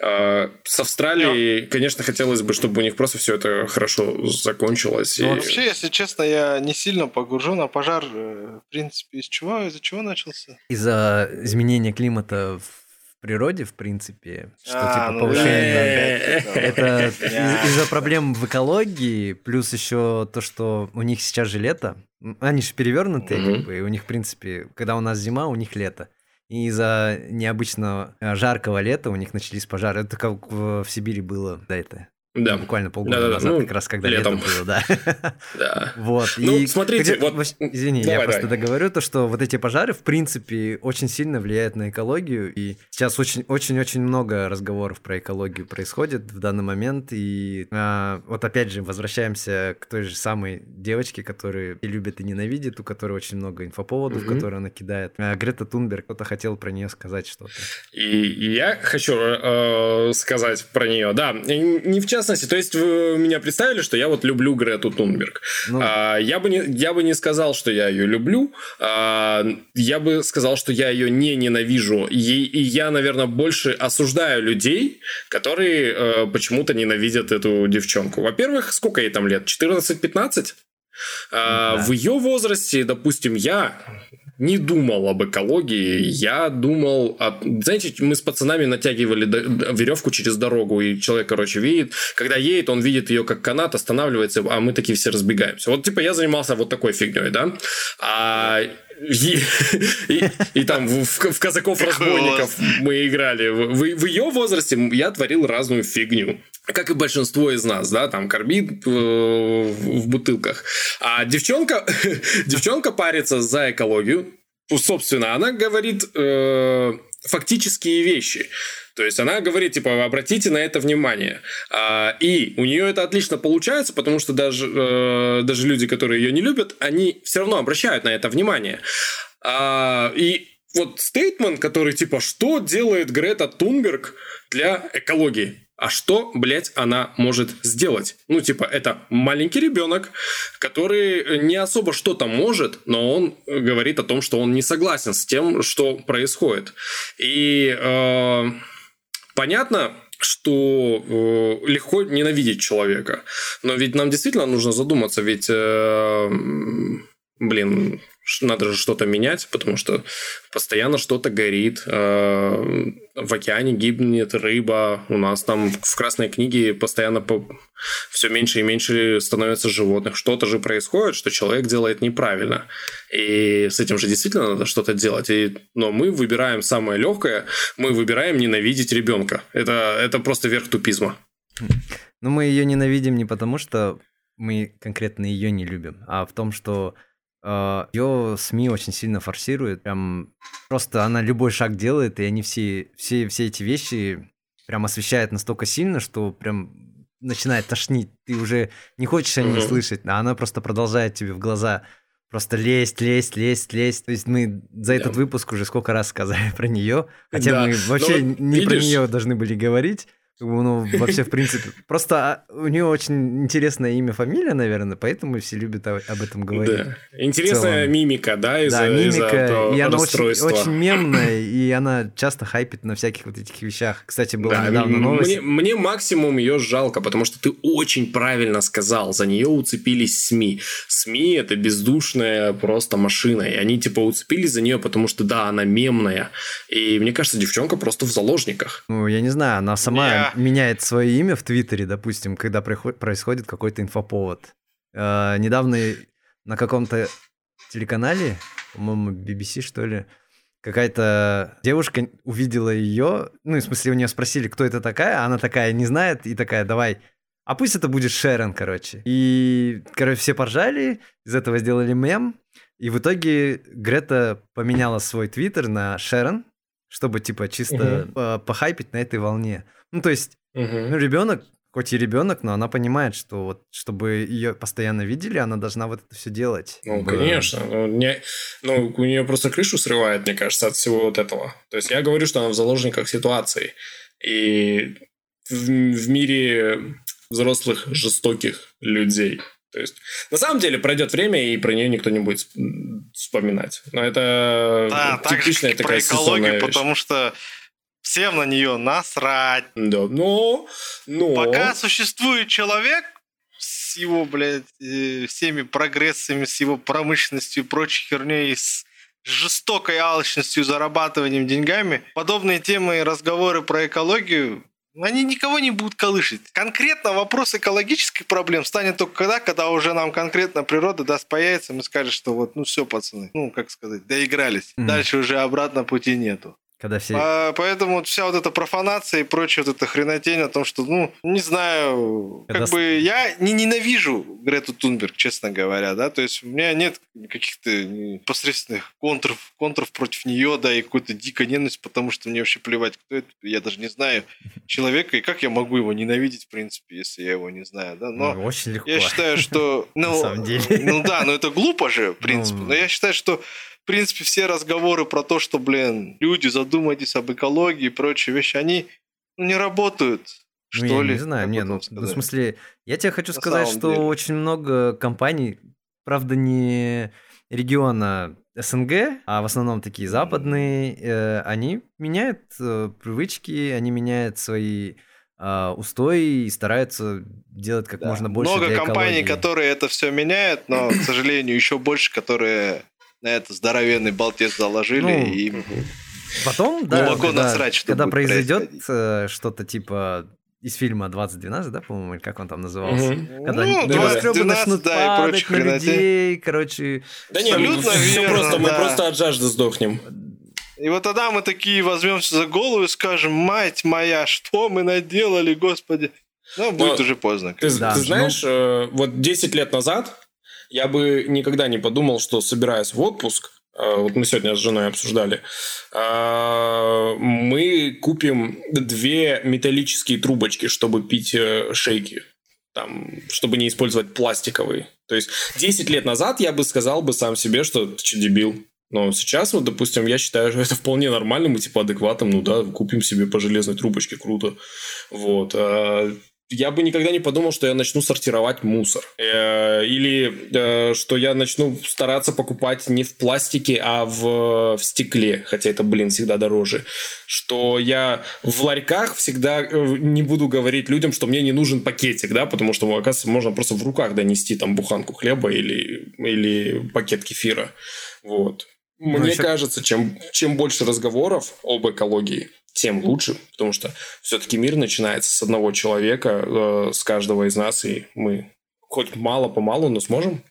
э, с Австралией, конечно, хотелось бы, чтобы у них просто все это хорошо закончилось. Ну, вообще, если честно, я не сильно погружен, а пожар, э, в принципе, из чего, из-за чего начался? Из-за изменения климата в природе, в принципе, что а, типа ну повышение... Это из-за проблем в экологии, плюс еще то, что у них сейчас же лето, они же перевернутые, как бы, и у них, в принципе, когда у нас зима, у них лето. И из-за необычно э, жаркого лета у них начались пожары. Это как в Сибири было до этого. Да. Буквально полгода да, да, назад, ну, как раз когда летом, летом было, да. Да. Вот. Ну, и, смотрите, вот... Извини, давай, я давай. просто договорю то, что вот эти пожары, в принципе, очень сильно влияют на экологию, и сейчас очень-очень-очень много разговоров про экологию происходит в данный момент, и а, вот опять же возвращаемся к той же самой девочке, которую и любит, и ненавидит, у которой очень много инфоповодов, mm-hmm. которые она кидает. А, Грета Тунберг, кто-то хотел про нее сказать что-то. И, и я хочу э, сказать про нее, да, не в частности частности, то есть вы меня представили, что я вот люблю Грету Тунберг. Ну... А, я, бы не, я бы не сказал, что я ее люблю. А, я бы сказал, что я ее не ненавижу. И, и я, наверное, больше осуждаю людей, которые э, почему-то ненавидят эту девчонку. Во-первых, сколько ей там лет? 14-15? А, да. В ее возрасте, допустим, я не думал об экологии, я думал... О... Знаете, мы с пацанами натягивали веревку через дорогу, и человек, короче, видит, когда едет, он видит ее как канат, останавливается, а мы такие все разбегаемся. Вот, типа, я занимался вот такой фигней, да? А и, и, и там в, в казаков-разбойников мы играли. В, в ее возрасте я творил разную фигню как и большинство из нас, да, там карбид э, в бутылках. А девчонка, девчонка парится за экологию. Собственно, она говорит э, фактические вещи. То есть она говорит, типа, обратите на это внимание. А, и у нее это отлично получается, потому что даже, э, даже люди, которые ее не любят, они все равно обращают на это внимание. А, и вот стейтмент, который типа, что делает Грета Тунберг для экологии? А что, блядь, она может сделать? Ну, типа, это маленький ребенок, который не особо что-то может, но он говорит о том, что он не согласен с тем, что происходит. И э, понятно, что э, легко ненавидеть человека. Но ведь нам действительно нужно задуматься, ведь, э, блин, надо же что-то менять, потому что постоянно что-то горит, э, в океане гибнет рыба, у нас там в Красной книге постоянно по... все меньше и меньше становится животных. Что-то же происходит, что человек делает неправильно. И с этим же действительно надо что-то делать. И... Но мы выбираем самое легкое, мы выбираем ненавидеть ребенка. Это, это просто верх тупизма. Но мы ее ненавидим не потому, что мы конкретно ее не любим, а в том, что Ее СМИ очень сильно форсируют. Прям просто она любой шаг делает, и они все, все, все эти вещи прям освещают настолько сильно, что прям начинает тошнить. Ты уже не хочешь о ней uh-huh. слышать, а она просто продолжает тебе в глаза просто лезть, лезть, лезть, лезть. То есть мы за этот yeah. выпуск уже сколько раз сказали про нее, хотя да. мы вообще Но, ну, не видишь... про нее должны были говорить. Ну, вообще, в принципе. Просто а, у нее очень интересное имя, фамилия, наверное, поэтому все любят об этом говорить. Да. Интересная мимика, да, из-за Да, мимика, из и она очень, очень мемная, и она часто хайпит на всяких вот этих вещах. Кстати, была да, недавно новость. Мне, мне максимум ее жалко, потому что ты очень правильно сказал, за нее уцепились СМИ. СМИ это бездушная просто машина, и они типа уцепились за нее, потому что да, она мемная. И мне кажется, девчонка просто в заложниках. Ну, я не знаю, она сама меняет свое имя в Твиттере, допустим, когда происходит какой-то инфоповод. Э, недавно на каком-то телеканале, по-моему, BBC, что ли, какая-то девушка увидела ее, ну, в смысле, у нее спросили, кто это такая, а она такая не знает, и такая, давай, а пусть это будет Шерон, короче. И, короче, все поржали, из этого сделали мем, и в итоге Грета поменяла свой твиттер на Шерон, чтобы, типа, чисто uh-huh. похайпить на этой волне. Ну, то есть, uh-huh. ну, ребенок, хоть и ребенок, но она понимает, что вот, чтобы ее постоянно видели, она должна вот это все делать. Ну, бы... конечно. Ну, не, ну, у нее просто крышу срывает, мне кажется, от всего вот этого. То есть, я говорю, что она в заложниках ситуации. И в, в мире взрослых жестоких людей. То есть, на самом деле, пройдет время, и про нее никто не будет вспоминать. Но это да, типичная так же, такая про экологию, потому что всем на нее насрать. Да, но, но... Пока существует человек с его, блядь, э, всеми прогрессами, с его промышленностью и прочей херней, с жестокой алчностью, зарабатыванием деньгами, подобные темы и разговоры про экологию они никого не будут колышить. Конкретно вопрос экологических проблем станет только когда, когда уже нам конкретно природа даст по яйцам и скажет, что вот, ну все, пацаны, ну, как сказать, доигрались. Mm-hmm. Дальше уже обратно пути нету. Когда все... А, поэтому вот вся вот эта профанация и прочая вот эта хренотень о том, что, ну, не знаю, Когда... как бы я не ненавижу Грету Тунберг, честно говоря, да, то есть у меня нет каких-то посредственных контров, контров против нее, да, и какой-то дикой ненависть, потому что мне вообще плевать, кто это, я даже не знаю человека, и как я могу его ненавидеть, в принципе, если я его не знаю, да, но ну, Очень легко. я считаю, что, ну, На самом деле. ну да, но это глупо же, в принципе, ну... но я считаю, что в принципе, все разговоры про то, что, блин, люди, задумайтесь об экологии и прочие вещи, они ну, не работают. Ну, что я ли? не знаю, не, ну, в смысле, я тебе хочу На сказать, что деле. очень много компаний, правда, не региона СНГ, а в основном такие западные, э, они меняют э, привычки, они меняют свои э, устои и стараются делать как да. можно больше Много для компаний, которые это все меняют, но, к сожалению, еще больше, которые на это здоровенный болтец заложили ну, и потом, да, глубоко когда, насрать, что когда произойдет э, что-то типа из фильма 2012, да, по-моему, как он там назывался? Угу. Когда ну, небоскребы начнут да, падать на людей, короче... Да нет, абсолютно все верно, просто, да. мы просто от жажды сдохнем. И вот тогда мы такие возьмемся за голову и скажем, мать моя, что мы наделали, господи. Ну, будет Но уже поздно. Ты, да, ты знаешь, ну... вот 10 лет назад я бы никогда не подумал, что собираясь в отпуск, э, вот мы сегодня с женой обсуждали, э, мы купим две металлические трубочки, чтобы пить э, шейки. Там, чтобы не использовать пластиковые. То есть 10 лет назад я бы сказал бы сам себе, что ты что, дебил? Но сейчас, вот, допустим, я считаю, что это вполне нормальным и типа адекватным. Ну да, купим себе по железной трубочке, круто. Вот. Я бы никогда не подумал, что я начну сортировать мусор. Э, или э, что я начну стараться покупать не в пластике, а в, в стекле. Хотя это, блин, всегда дороже. Что я в ларьках всегда э, не буду говорить людям, что мне не нужен пакетик, да, потому что, оказывается, можно просто в руках донести там буханку хлеба или, или пакет кефира. Вот. Мне ну, еще... кажется, чем, чем больше разговоров об экологии, тем лучше, потому что все-таки мир начинается с одного человека, э, с каждого из нас, и мы хоть мало-помалу, но сможем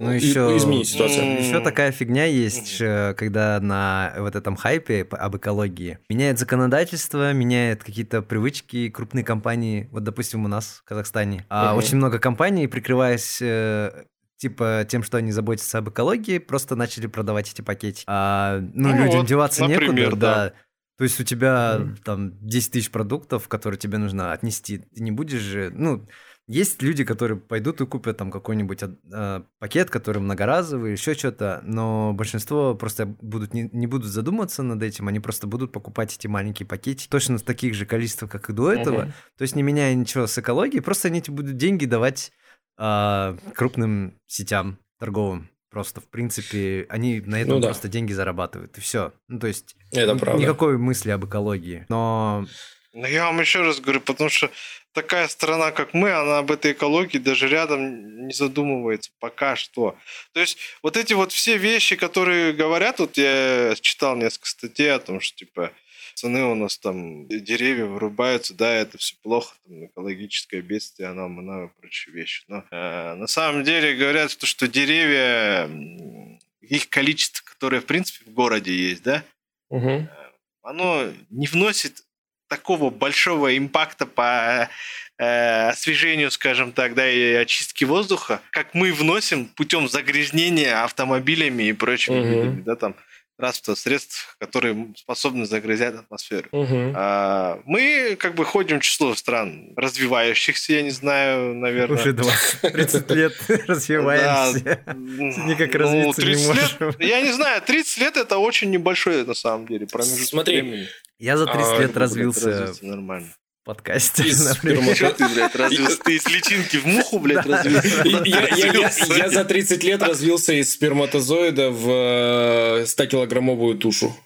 ну, еще, изменить ситуацию. Еще такая фигня есть, э, когда на вот этом хайпе об экологии меняет законодательство, меняет какие-то привычки крупные компании. Вот, допустим, у нас в Казахстане. А угу. очень много компаний, прикрываясь э, типа тем, что они заботятся об экологии, просто начали продавать эти пакетики. А, ну, ну людям вот, деваться например, некуда, да. да. То есть у тебя mm. там 10 тысяч продуктов, которые тебе нужно отнести. Ты не будешь же, ну, есть люди, которые пойдут и купят там какой-нибудь э, пакет, который многоразовый, еще что-то, но большинство просто будут не, не будут задумываться над этим, они просто будут покупать эти маленькие пакетики точно в таких же количествах, как и до этого, uh-huh. то есть не меняя ничего с экологией, просто они эти будут деньги давать э, крупным сетям торговым. Просто, в принципе, они на этом ну, да. просто деньги зарабатывают, и все. Ну, то есть, Это правда. никакой мысли об экологии. Но но я вам еще раз говорю, потому что такая страна, как мы, она об этой экологии даже рядом не задумывается пока что. То есть вот эти вот все вещи, которые говорят, вот я читал несколько статей о том, что типа пацаны у нас там деревья вырубаются, да, это все плохо, там экологическое бедствие, оно много прочие вещи. Но э, на самом деле говорят, что, что деревья, их количество, которое в принципе в городе есть, да, угу. оно не вносит такого большого импакта по э, освежению, скажем так, да, и очистке воздуха, как мы вносим путем загрязнения автомобилями и прочими угу. видами, да, там транспортных средств, которые способны загрязнять атмосферу. Угу. А, мы как бы ходим в число стран развивающихся, я не знаю, наверное. Уже 20-30 лет развиваемся. Никак развиться не можем. Я не знаю, 30 лет это очень небольшой на самом деле промежуток времени. Я за 30 а, лет развился нормально подкасте. Из например. ты, блядь, развился? Ты из личинки в муху, блядь, развился? Я за 30 лет развился из сперматозоида в 100-килограммовую э, тушу.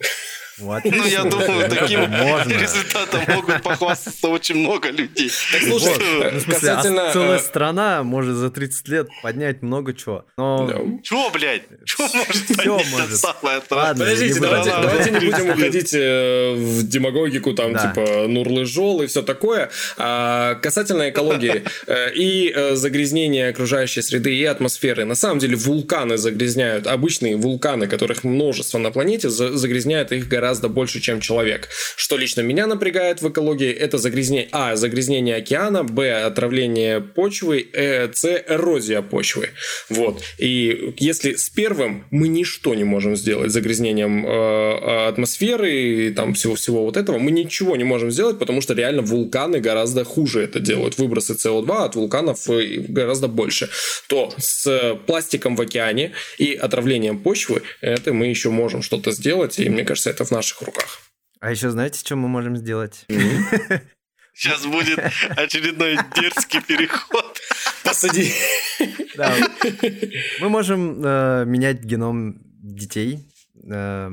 Вот. Ну, я думаю, таким Можно. результатом могут похвастаться очень много людей. Так, слушай, вот. ну, смысле, касательно... а целая э, страна может за 30 лет поднять много чего. Но... Да. Чего, блядь? Чего может поднять может. самое Ладно, Подождите, давайте, давайте не будем уходить э, в демагогику, там, да. типа, Нурлы-Жол и все такое. А, касательно экологии э, и загрязнения окружающей среды и атмосферы. На самом деле вулканы загрязняют, обычные вулканы, которых множество на планете, загрязняют их гораздо гораздо больше, чем человек. Что лично меня напрягает в экологии, это загрязнение, а, загрязнение океана, б, отравление почвы, э, с, эрозия почвы. Вот. И если с первым мы ничто не можем сделать, загрязнением э, атмосферы и там всего-всего вот этого, мы ничего не можем сделать, потому что реально вулканы гораздо хуже это делают. Выбросы СО2 от вулканов э, гораздо больше. То с пластиком в океане и отравлением почвы, это мы еще можем что-то сделать, и мне кажется, это наших руках. А еще знаете, что мы можем сделать? Сейчас будет очередной дерзкий переход. Посади. Да. Мы можем э, менять геном детей, э,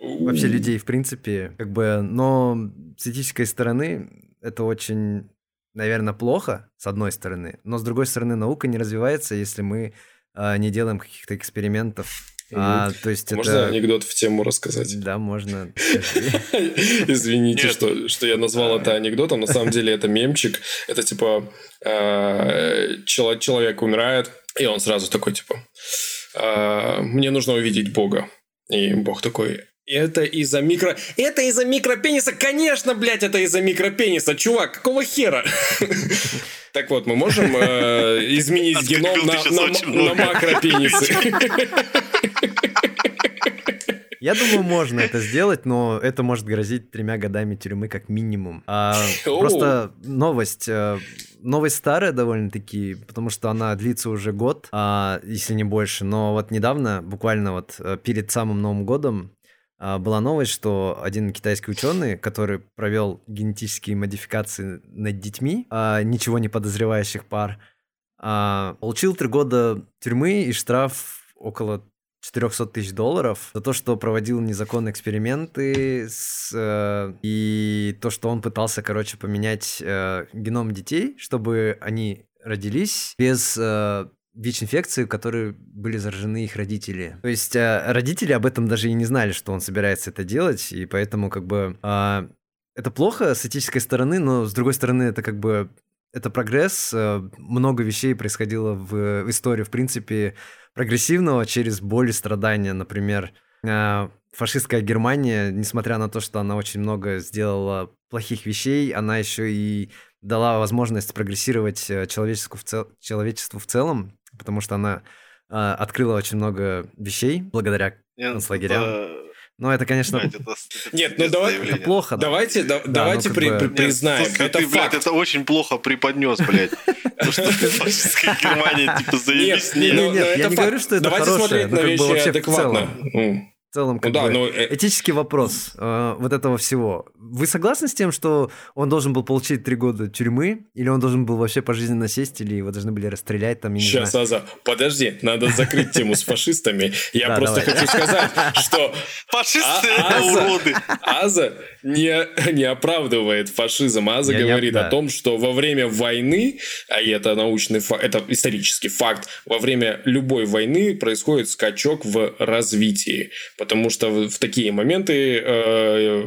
вообще людей в принципе, как бы, но с этической стороны это очень, наверное, плохо, с одной стороны, но с другой стороны наука не развивается, если мы э, не делаем каких-то экспериментов а, то есть можно это... анекдот в тему рассказать? Да, можно. Извините, что, что я назвал это анекдотом. На самом деле это мемчик. Это типа э, человек умирает, и он сразу такой типа «А, мне нужно увидеть Бога. И Бог такой, это из-за микро... Это из-за микропениса? Конечно, блядь, это из-за микропениса. Чувак, какого хера? Так вот, мы можем э, изменить геном на макропенисы. Я думаю, можно это сделать, но это может грозить тремя годами тюрьмы как минимум. А, просто новость. Э, новость старая довольно-таки, потому что она длится уже год, а, если не больше. Но вот недавно, буквально вот э, перед самым Новым годом, была новость, что один китайский ученый, который провел генетические модификации над детьми, а, ничего не подозревающих пар, а, получил три года тюрьмы и штраф около 400 тысяч долларов за то, что проводил незаконные эксперименты с, э, и то, что он пытался, короче, поменять э, геном детей, чтобы они родились без э, ВИЧ-инфекции, которые были заражены их родители. То есть э, родители об этом даже и не знали, что он собирается это делать, и поэтому как бы э, это плохо с этической стороны, но с другой стороны это как бы это прогресс. Э, много вещей происходило в, истории, в принципе, прогрессивного через боль и страдания. Например, э, фашистская Германия, несмотря на то, что она очень много сделала плохих вещей, она еще и дала возможность прогрессировать человечеству в, цел... человечеству в целом потому что она э, открыла очень много вещей благодаря Не, концлагерям. Ну, это, конечно... Блядь, это- это Нет, ну давай-. Это плохо, да. Давайте, да- давайте ну, при- бы- при- Нет, признаем, Слушай, это ты, блядь, факт. это очень плохо преподнес, блядь. То, что фашистская Германия, типа, заебись. Нет, Нет, ну, нет, ну, я не говорю, что это Давайте хорошее, смотреть ну, на вещи адекватно. Ну, В целом, Ну как да, бы, ну, э, этический вопрос э, вот этого всего. Вы согласны с тем, что он должен был получить три года тюрьмы, или он должен был вообще пожизненно сесть, или его должны были расстрелять там, я не Сейчас, знаю. Аза, подожди, надо закрыть тему с фашистами. Я Да, просто давай. хочу сказать, что Фашисты А- уроды. Аза не, не оправдывает фашизм. Аза говорит да. о том, что во время войны, а это научный факт, это исторический факт, во время любой войны происходит скачок в развитии. Потому что в, в такие моменты э,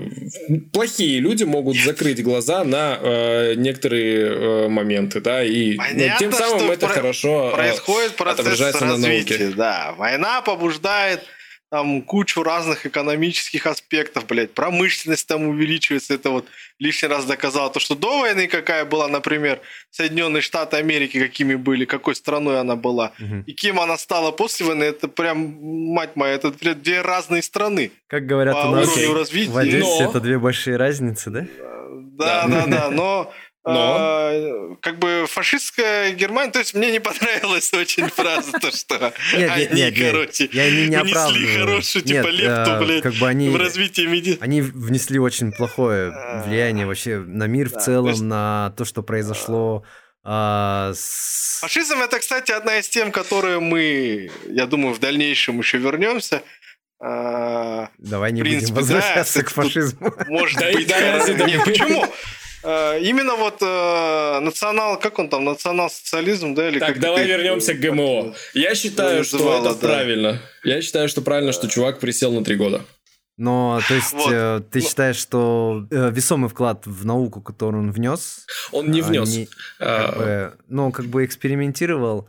плохие люди могут закрыть глаза на э, некоторые э, моменты, да, и ну, Понятно, тем самым это про- хорошо э, Происходит процесс отображается на развития, науке. да. Война побуждает там кучу разных экономических аспектов, блядь, промышленность там увеличивается, это вот лишний раз доказало то, что до войны какая была, например, Соединенные Штаты Америки, какими были, какой страной она была, Мгм. и кем она стала после войны, это прям, мать моя, это блядь, две разные страны Как говорят по у нас уровню в развития. Одессе, Но- это две большие разницы, да? Да, да, да, но, Но? э, как бы фашистская Германия, то есть мне не понравилась очень фраза, то что Нет, они, нет, нет, нет. короче, Я не, не внесли хорошую, типа, Нет, лепту, э, блядь, как бы они, в развитие меди. они внесли очень плохое влияние вообще на мир А, Да, в то целом, есть- на то, что произошло а, с... Фашизм это, кстати, одна из тем, которые мы, я думаю, в дальнейшем еще вернемся. А, Давай не принципе, будем возвращаться да, к фашизму. Может Да и быть, да, Не, так? почему? А, Именно вот э, национал, как он там, национал-социализм, да? Или Так, как давай вернемся э, к ГМО. Я считаю, что называла, это да. правильно. Я считаю, что правильно, что чувак присел на три года. Но, то есть, Вот. э, ты Ну- считаешь, что э, весомый вклад в науку, который он внес, Он не а внес. не- А, как бы, ну, как бы экспериментировал,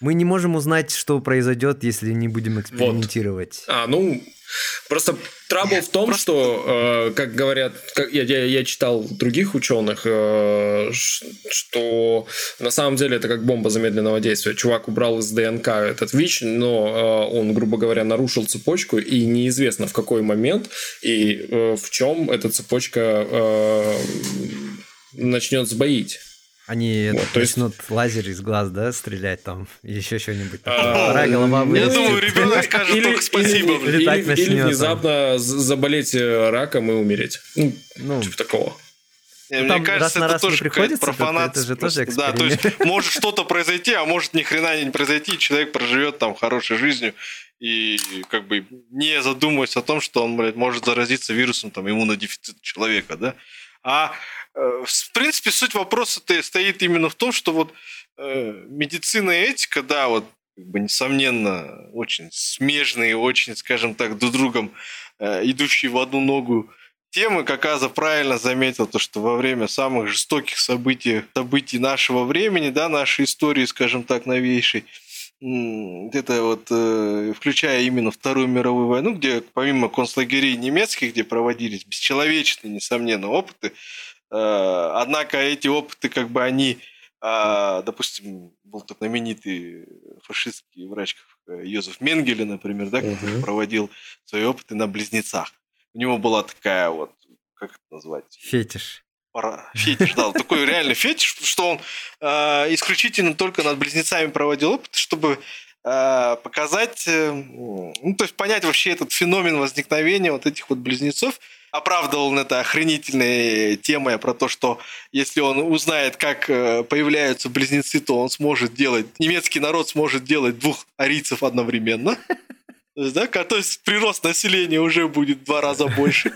мы не можем узнать, что произойдет, если не будем экспериментировать. А, ну, просто трабл в том, что, э, как говорят, как я, я, я читал других ученых, э, что на самом деле это как бомба замедленного действия. Чувак убрал из ДНК этот ВИЧ, но э, он, грубо говоря, нарушил цепочку, и неизвестно в какой момент и э, в чем эта цепочка э, начнет сбоить. Они Вот, то есть- начнут лазер из глаз, да, стрелять там, еще что-нибудь. А, Вторая голова Я вырастет. думаю, ребенок скажет только спасибо. Или, внезапно заболеть э, раком и умереть. Ну, Ну, типа такого. Ну, Мне там кажется, раз это раз тоже какая-то профанация. это же тоже просто. Да, то есть эксперимент. может что-то произойти, а может ни хрена не произойти, и человек проживет там хорошей жизнью и как бы не задумываясь о том, что он, блядь, может заразиться вирусом там иммунодефицита человека, да. А в принципе суть вопроса-то стоит именно в том, что вот э, медицина и этика, да, вот как бы, несомненно, очень смежные, очень, скажем так, друг другом э, идущие в одну ногу темы, как Аза правильно заметил, то, что во время самых жестоких событий, событий нашего времени, да, нашей истории, скажем так, новейшей, это вот, э, включая именно Вторую мировую войну, где помимо концлагерей немецких, где проводились бесчеловечные, несомненно, опыты, э, однако эти опыты, как бы они, а, допустим, был тот знаменитый фашистский врач э, Йозеф Менгеле, например, да, который Мгм. проводил свои опыты на близнецах. У него была такая вот, как это назвать, Фетиш. пора- фетиш, да, такой реально фетиш, что он э, исключительно только над близнецами проводил опыт, чтобы э, показать, э, ну, то есть понять вообще этот феномен возникновения вот этих вот близнецов. Оправдывал он это охренительной темой про то, что если он узнает, как э, появляются близнецы, то он сможет делать, немецкий народ сможет делать двух арийцев одновременно. Да, то есть прирост населения уже будет в два раза больше.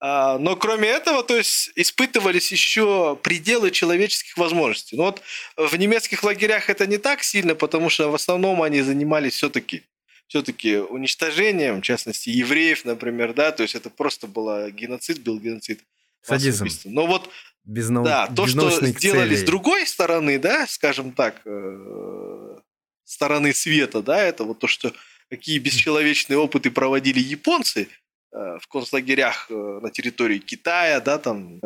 А, Но кроме этого, то есть испытывались еще пределы человеческих возможностей. Но вот в немецких лагерях это не так сильно, потому что в основном они занимались все-таки все-таки уничтожением, в частности, евреев, например, да, то есть это просто было геноцид, был геноцид. Садизм. Но вот Без нау- да, то, что сделали с другой стороны, да, скажем так, э, стороны света, да, это вот то, что какие бесчеловечные опыты проводили японцы э, в концлагерях э, на территории Китая, да, там,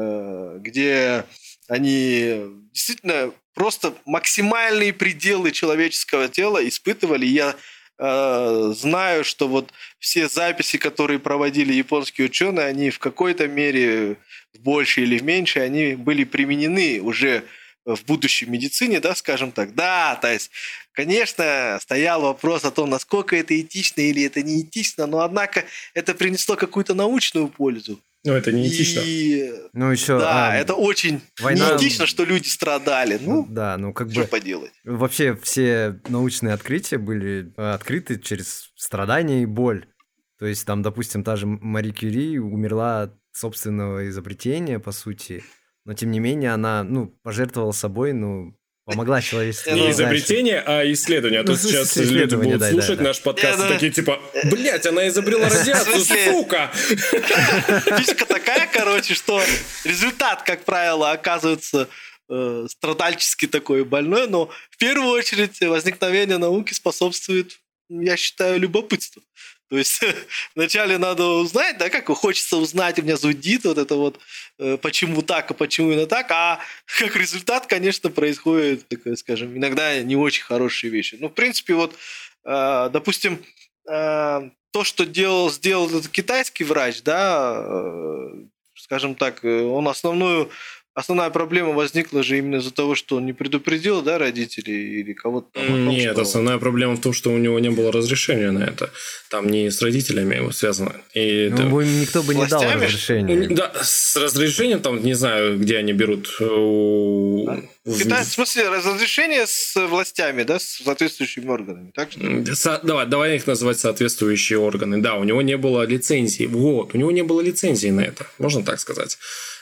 где они действительно просто максимальные пределы человеческого тела испытывали. Я э, знаю, что вот все записи, которые проводили японские ученые, они в какой-то мере, в большей или в меньшей, они были применены уже в будущей медицине, да, скажем так. Да, то есть, конечно, стоял вопрос о том, насколько это этично или это не этично, но однако это принесло какую-то научную пользу. Ну, это не этично. И... Ну, еще... Да, а, это очень война- неэтично, что люди страдали. Ну, да, ну как что бы... поделать. Вообще все научные открытия были э, открыты через страдания и боль. То есть там, допустим, та же Мари Кюри умерла от собственного изобретения, по сути. Но тем не менее она, ну, пожертвовала собой, ну, помогла человечеству. Не изобретение, а исследование. А Ну, то смысле, сейчас люди будут слушать наш подкаст и ну, такие типа, блять, она изобрела радиацию, сука! Фишка такая, короче, что результат, как правило, оказывается э, страдальчески такой больной, но в первую очередь возникновение науки способствует, я считаю, любопытству. То есть вначале надо узнать, да, как хочется узнать, у меня зудит вот это вот, э, почему так, а почему именно так, а как результат, конечно, происходит, такое, скажем, иногда не очень хорошие вещи. Ну, в принципе, вот, э, допустим, э, то, что делал, сделал этот китайский врач, да, скажем так, он основную Основная проблема возникла же именно из-за того, что он не предупредил, да, родителей или кого-то там. том, Нет, что- основная проблема в том, что у него не было разрешения на это. Там не с родителями его связано. И Ну, это- бы никто бы не дал разрешения. Да, с разрешением там, не знаю, где они берут. э, у- в- Китай, в смысле, разрешение с властями, да, с соответствующими органами, так что? Со- давай, давай их называть соответствующие органы. Да, у него не было лицензии. Вот, у него не было лицензии на это, можно так сказать.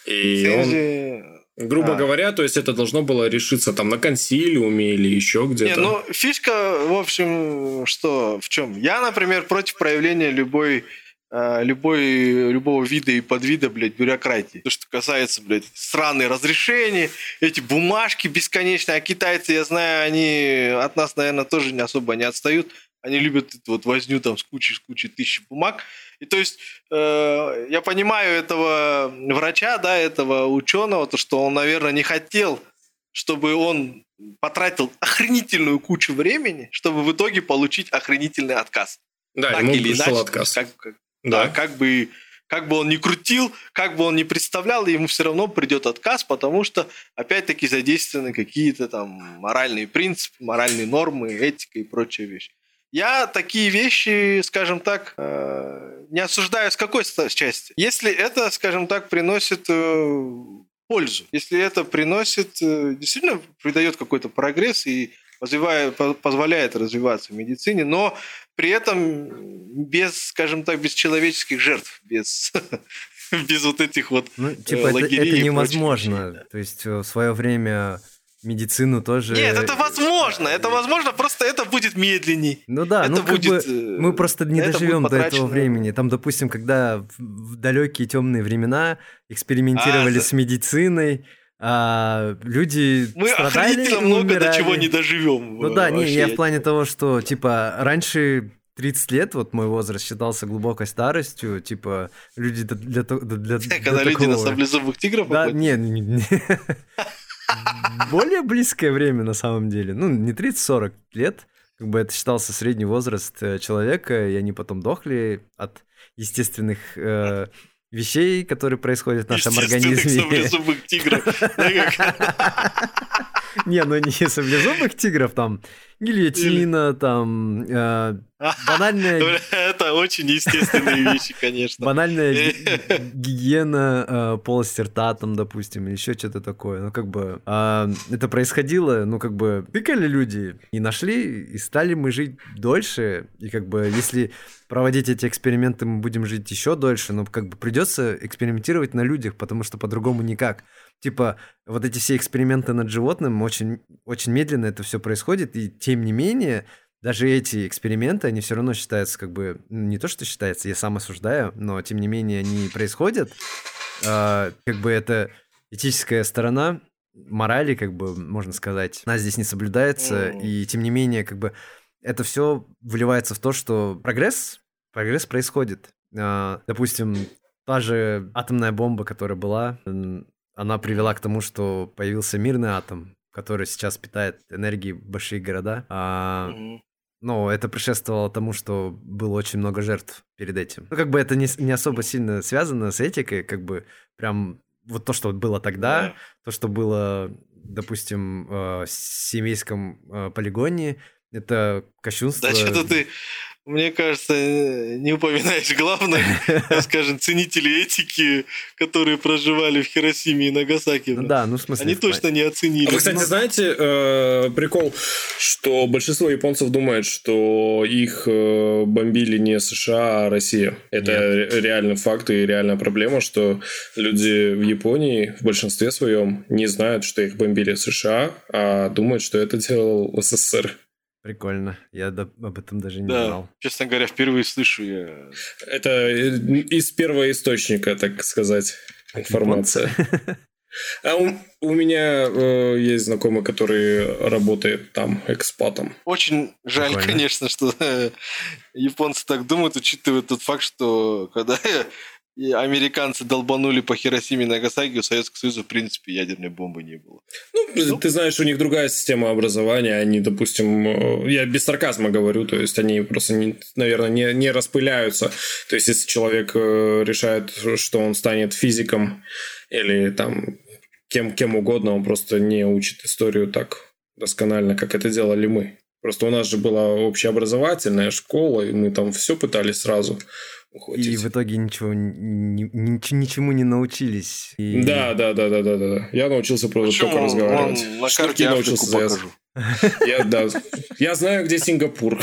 И он, Лицензии- грубо А. говоря, то есть это должно было решиться там на консилиуме или еще Не, где-то. ну, фишка, в общем, что, в чем? Я, например, против проявления любой любой, любого вида и подвида, блядь, бюрократии. То, что касается, блядь, странные разрешения, эти бумажки бесконечные, а китайцы, я знаю, они от нас, наверное, тоже не особо не отстают. Они любят эту вот возню там с кучей, с кучей тысяч бумаг. И то есть э, я понимаю этого врача, да, этого ученого, то, что он, наверное, не хотел, чтобы он потратил охренительную кучу времени, чтобы в итоге получить охренительный отказ. да, Так ему или пришел иначе, отказ. Как, как- да. да, как бы как бы он ни крутил, как бы он ни представлял, ему все равно придет отказ, потому что, опять-таки, задействованы какие-то там моральные принципы, моральные нормы, этика и прочие вещи. Я такие вещи, скажем так, э, не осуждаю с какой части. Если это, скажем так, приносит э, пользу, если это приносит, э, действительно придает какой-то прогресс и позволяет развиваться в медицине, но при этом без, скажем так, без человеческих жертв, без, без вот этих вот Ну, типа, это, лагерей это и невозможно. прочих вещей, То есть э, в свое время медицину тоже... Нет, это возможно, это возможно, просто это будет медленней. Ну да, это ну как будет, бы э, мы просто не это доживем до этого времени. Там, допустим, когда в, в далекие темные времена экспериментировали А, с медициной, а, люди Мы страдали и много до чего не доживем. Ну да, не, я в плане того, что, типа, раньше 30 лет, вот мой возраст считался глубокой старостью, типа, люди для, то- для, для, Когда для люди на такого- саблезубых тигров Да, не, не- не. более близкое время на самом деле. Ну, не 30-40 лет, как бы это считался средний возраст э, человека, и они потом дохли от естественных э, вещей, которые происходят в нашем Естественных организме. саблезубых тигров. Не, ну не саблезубых тигров, там гильотина, там э, банальная Это очень естественные вещи, конечно. Банальная ги- гигиена э, полости рта, там, допустим, или еще что-то такое. Ну, как бы, а, это происходило, ну, как бы, тыкали люди и нашли, и стали мы жить дольше. И, как бы, если проводить эти эксперименты, мы будем жить еще дольше, но, как бы, придется экспериментировать на людях, потому что по-другому никак. Типа, вот эти все эксперименты над животным, очень, очень медленно это все происходит, и тем не менее, даже эти эксперименты, они все равно считаются как бы... ну, Не то, что считается, я сам осуждаю, но тем не менее они происходят. А, как бы это этическая сторона морали, как бы, можно сказать, она здесь не соблюдается, и тем не менее, как бы, это все выливается в то, что прогресс, прогресс происходит. А, допустим, та же атомная бомба, которая была, она привела к тому, что появился мирный атом, который сейчас питает энергией большие города. А, но это предшествовало тому, что было очень много жертв перед этим. Ну, как бы это не, не особо сильно связано с этикой, как бы прям вот то, что было тогда, да. то, что было, допустим, в семейском полигоне, это кощунство. Да что-то ты мне кажется, не упоминаешь главных, скажем, ценителей этики, которые проживали в Хиросиме и Нагасаки. Ну да, ну в смысле... Они точно не оценили. А вы, кстати, знаете э, прикол, что большинство японцев думает, что их э, бомбили не США, а Россия. Это Нет. реально факт и реальная проблема, что люди в Японии в большинстве своем не знают, что их бомбили США, а думают, что это делал СССР. Прикольно. Я об этом даже не да. знал. Честно говоря, впервые слышу я. Это э, из первого источника, так сказать, информация. А у, у меня э, есть знакомый, который работает там экспатом. Очень жаль, Прикольно. конечно, что э, японцы так думают, учитывая тот факт, что когда и американцы долбанули по Хиросиме и Нагасаки, у Советского Союза, в принципе, ядерной бомбы не было. Ну, ну, ты знаешь, у них другая система образования, они, допустим, э, я без сарказма говорю, то есть они просто, не, наверное, не, не распыляются. То есть, если человек э, решает, что он станет физиком или там кем, кем угодно, он просто не учит историю так досконально, как это делали мы. Просто у нас же была общеобразовательная школа, и мы там все пытались сразу ухватить. И в итоге ничего, ни, ни, ничему не научились. И... Да, да, да, да, да, да. Я научился просто только разговаривать. Он на карте научился покажу. Я, да, я знаю, где Сингапур.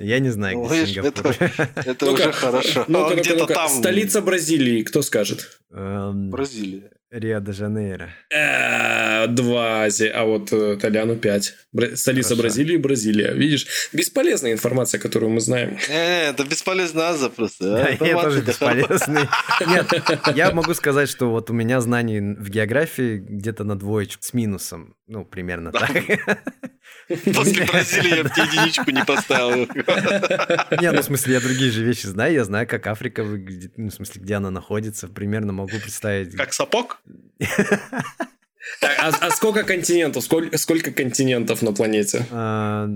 Я не знаю, где Сингапур. Это, это уже хорошо. Ну, где-то там. Столица Бразилии, кто скажет? Эм, Бразилия. Рио-де-Жанейро. Э, два Азии, а вот э, Толяну пять. Столица Бразилии Бразилия. Видишь, бесполезная информация, которую мы знаем. Не, это бесполезная аза просто. Я тоже бесполезный. Нет, я могу сказать, что вот у меня знаний в географии где-то на двоечку с минусом. Ну, примерно так. После Бразилии я бы единичку не поставил. Не, ну в смысле, я другие же вещи знаю. Я знаю, как Африка выглядит, ну в смысле, где она находится. Примерно могу представить. Как сапог? Так, а, а сколько континентов? Сколько, сколько континентов на планете? А,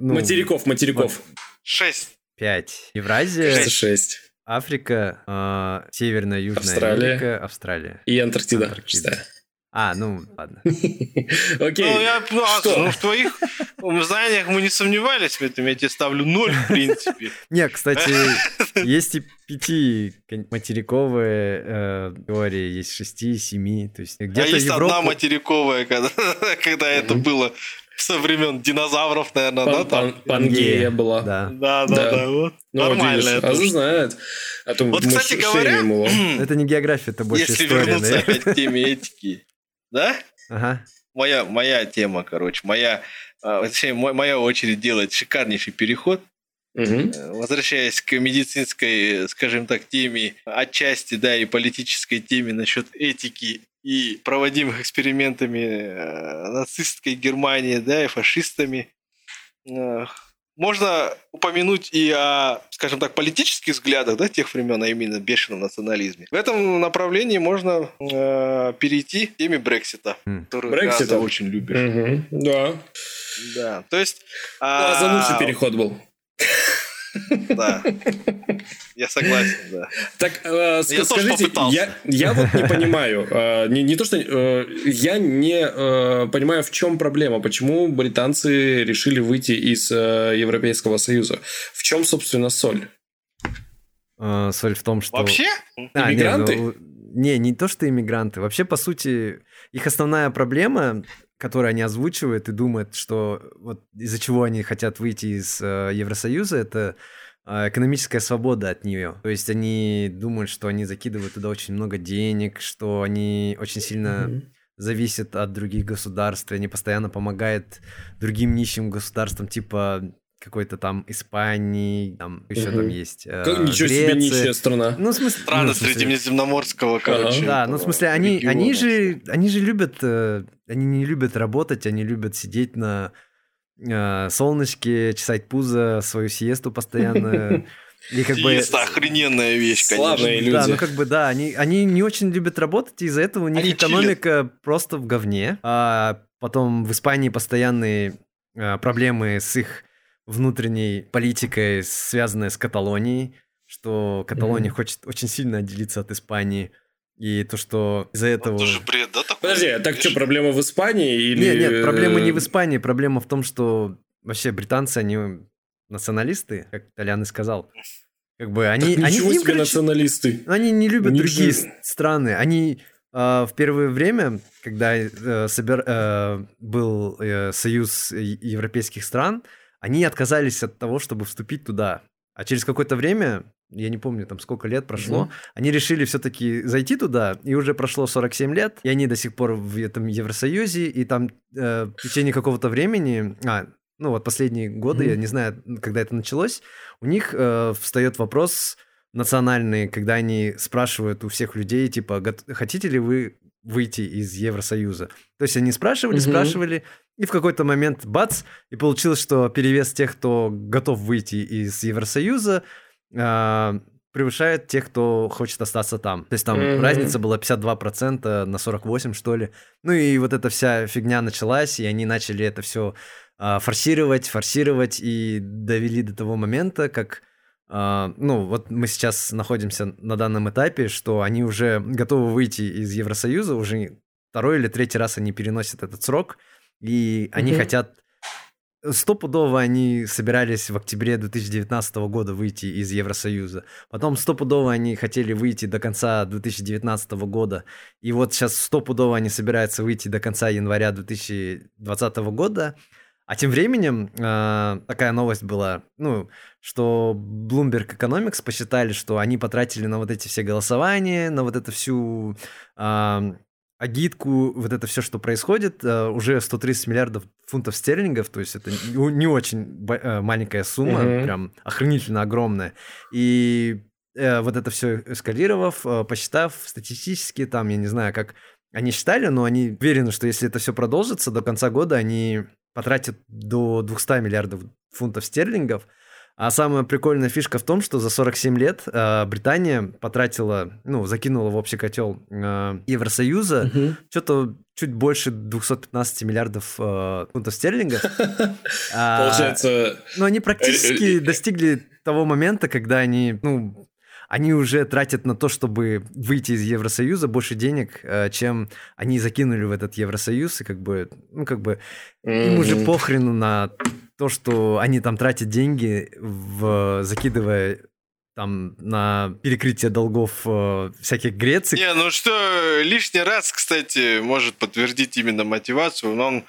ну, материков, материков. Шесть. Пять. Евразия. Шесть. Африка, э, Северная, Южная Австралия. Америка, Австралия. И Антарктида. Антарктида. А, ну, ладно. Окей. Ну, я, ну, а что? ну, в твоих знаниях мы не сомневались в этом, я тебе ставлю ноль, в принципе. Не, кстати, есть и пяти материковые э, теории, есть шести, семи, то есть где-то А есть Европу... одна материковая, когда, когда это было со времен динозавров, наверное, Пан, да? Там? Пангея была. Да, да, да. да, да вот. Ну, Нормально. Видишь, а знает. А то вот, кстати говоря, это не география, это больше если история. Если вернуться опять к теме этики, да? Ага. Моя, моя тема, короче, моя, а, точнее, моя очередь делать шикарнейший переход. Угу. Возвращаясь к медицинской, скажем так, теме, отчасти, да, и политической теме насчет этики и проводимых экспериментами э, нацистской Германии, да, и фашистами. Можно упомянуть и о, скажем так, политических взглядах да, тех времен, а именно бешеном национализме. В этом направлении можно э, перейти к теме Брексита, mm. который Брексита. очень любишь. Угу. Да. Да, то есть... А, а... лучший переход был. Да. Я согласен, да. Так, э, я скажите, я, я вот не понимаю, э, не, не то, что... Э, я не э, понимаю, в чем проблема, почему британцы решили выйти из э, Европейского Союза. В чем, собственно, соль? Э, соль в том, что... Вообще? А, иммигранты? Не, ну, не, не то, что иммигранты. Вообще, по сути, их основная проблема которые они озвучивают и думают, что вот из-за чего они хотят выйти из э, Евросоюза, это э, экономическая свобода от нее. То есть они думают, что они закидывают туда очень много денег, что они очень сильно mm-hmm. зависят от других государств, и они постоянно помогают другим нищим государствам, типа какой-то там Испании, там еще угу. там есть э, как, Ничего Греция. себе нищая страна. Ну, в смысле... Страна ну, Средиземноморского, короче. Да, ну, в смысле, они, они, же, они же любят, э, они не любят работать, они любят сидеть на э, солнышке, чесать пузо, свою сиесту постоянно. И как Сиеста бы... охрененная вещь, конечно. Славные люди. Да, ну как бы да, они, они не очень любят работать, и из-за этого у них они экономика чилят. просто в говне. А потом в Испании постоянные а, проблемы с их внутренней политикой, связанной с Каталонией, что Каталония Мгм. хочет очень сильно отделиться от Испании. И то, что из-за этого... Тоже бред, да, такой? Подожди, а так что, проблема в Испании или... Нет, нет, проблема не в э, Испании, проблема в том, что вообще британцы, они националисты, как Толян и сказал. Как бы они... так они, ничего им, себе короче, националисты. они не любят них другие же- страны. Они а, в первое время, когда э, собер- э, был э, союз европейских стран, они отказались от того, чтобы вступить туда. А через какое-то время, я не помню, там сколько лет прошло, Мгм. они решили все-таки зайти туда, и уже прошло 47 лет, и они до сих пор в этом Евросоюзе, и там э, в течение какого-то времени, а, ну вот последние годы, Мгм. я не знаю, когда это началось, у них э, встает вопрос национальный, когда они спрашивают у всех людей, типа, «Гот- хотите ли вы выйти из Евросоюза? То есть они спрашивали, Мгм. спрашивали, и в какой-то момент бац, и получилось, что перевес тех, кто готов выйти из Евросоюза, а, превышает тех, кто хочет остаться там. То есть там Мгм. разница была 52% на 48, что ли. Ну и вот эта вся фигня началась, и они начали это все форсировать, форсировать, и довели до того момента, как... а, ну, вот мы сейчас находимся на данном этапе, что они уже готовы выйти из Евросоюза, уже второй или третий раз они переносят этот срок, и они Мгм. хотят Стопудово они собирались в октябре 2019 года выйти из Евросоюза. Потом стопудово они хотели выйти до конца 2019 года. И вот сейчас стопудово они собираются выйти до конца января 2020 года. А тем временем э, такая новость была, ну, что Bloomberg Economics посчитали, что они потратили на вот эти все голосования, на вот эту всю а, агитку, вот это все, что происходит, э, уже 130 миллиардов фунтов стерлингов, то есть это не очень э, маленькая сумма, Мгм. прям охренительно огромная. И э, вот это все эскалировав, посчитав статистически, там, я не знаю, как они считали, но они уверены, что если это все продолжится, до конца года они потратят до 200 миллиардов фунтов стерлингов. А самая прикольная фишка в том, что за 47 лет э, Британия потратила, ну, закинула в общий котел э, Евросоюза Мгм. что-то чуть больше 215 миллиардов э, фунтов стерлингов. А, Получается, но они Э, практически э, достигли того момента, когда они, ну, они уже тратят на то, чтобы выйти из Евросоюза больше денег, э, чем они закинули в этот Евросоюз, и как бы, ну, как бы им уже похрену на то, что они там тратят деньги, в, закидывая там на перекрытие долгов э, всяких Греций. Не, ну что, лишний раз, кстати, может подтвердить именно мотивацию, но он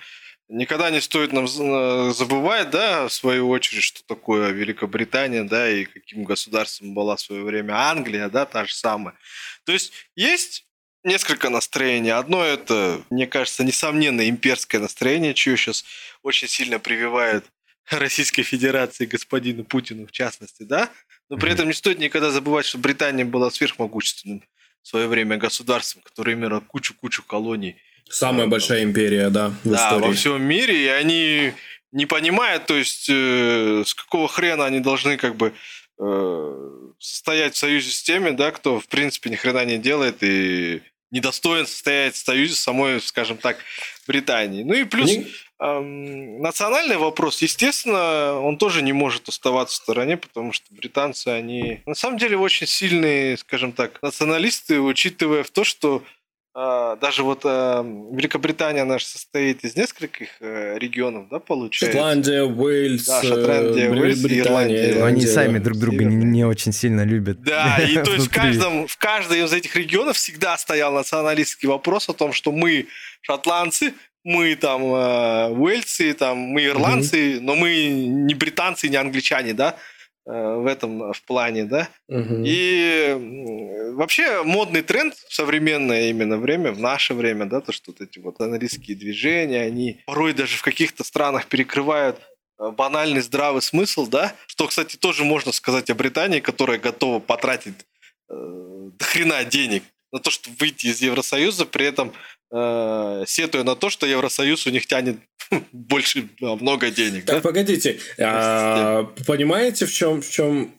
никогда не стоит нам з- забывать, да, в свою очередь, что такое Великобритания, да, и каким государством была в свое время Англия, да, та же самая. То есть есть несколько настроений. Одно это, мне кажется, несомненно имперское настроение, чье сейчас очень сильно прививает Российской Федерации господину Путину в частности, да, но при этом не стоит никогда забывать, что Британия была сверхмогущественным в свое время государством, которое имело кучу-кучу колоний. Самая большая империя, да, в да, истории. во всем мире, и они не понимают, то есть э, с какого хрена они должны как бы э, состоять в союзе с теми, да, кто в принципе ни хрена не делает и недостоин состоять в союзе с самой, скажем так, Британии. Ну и плюс Не- Эм, национальный вопрос, естественно, он тоже не может оставаться в стороне, потому что британцы, они на самом деле очень сильные, скажем так, националисты, учитывая в то, что а, даже вот а, Великобритания наша состоит из нескольких э, регионов, да, получается? Шотландия, Уэльс, Да, Шотландия, э, Уэльс Ирландия. Но они Ирландия. сами друг друга не, не очень сильно любят. Да, и то есть в каждом, в каждом из этих регионов всегда стоял националистский вопрос о том, что мы шотландцы, мы там э, уэльцы, там мы ирландцы, но мы не британцы, не англичане, да, э, в этом в плане, да. Мгм. И вообще модный тренд в современное именно время, в наше время, да, то, что вот эти вот английские движения, они порой даже в каких-то странах перекрывают э, банальный здравый смысл, да, что, кстати, тоже можно сказать о Британии, которая готова потратить э, до хрена денег на то, чтобы выйти из Евросоюза, при этом э, сетуя на то, что Евросоюз у них тянет больше, много денег. Так, да? погодите, а, понимаете, в чем, в чем,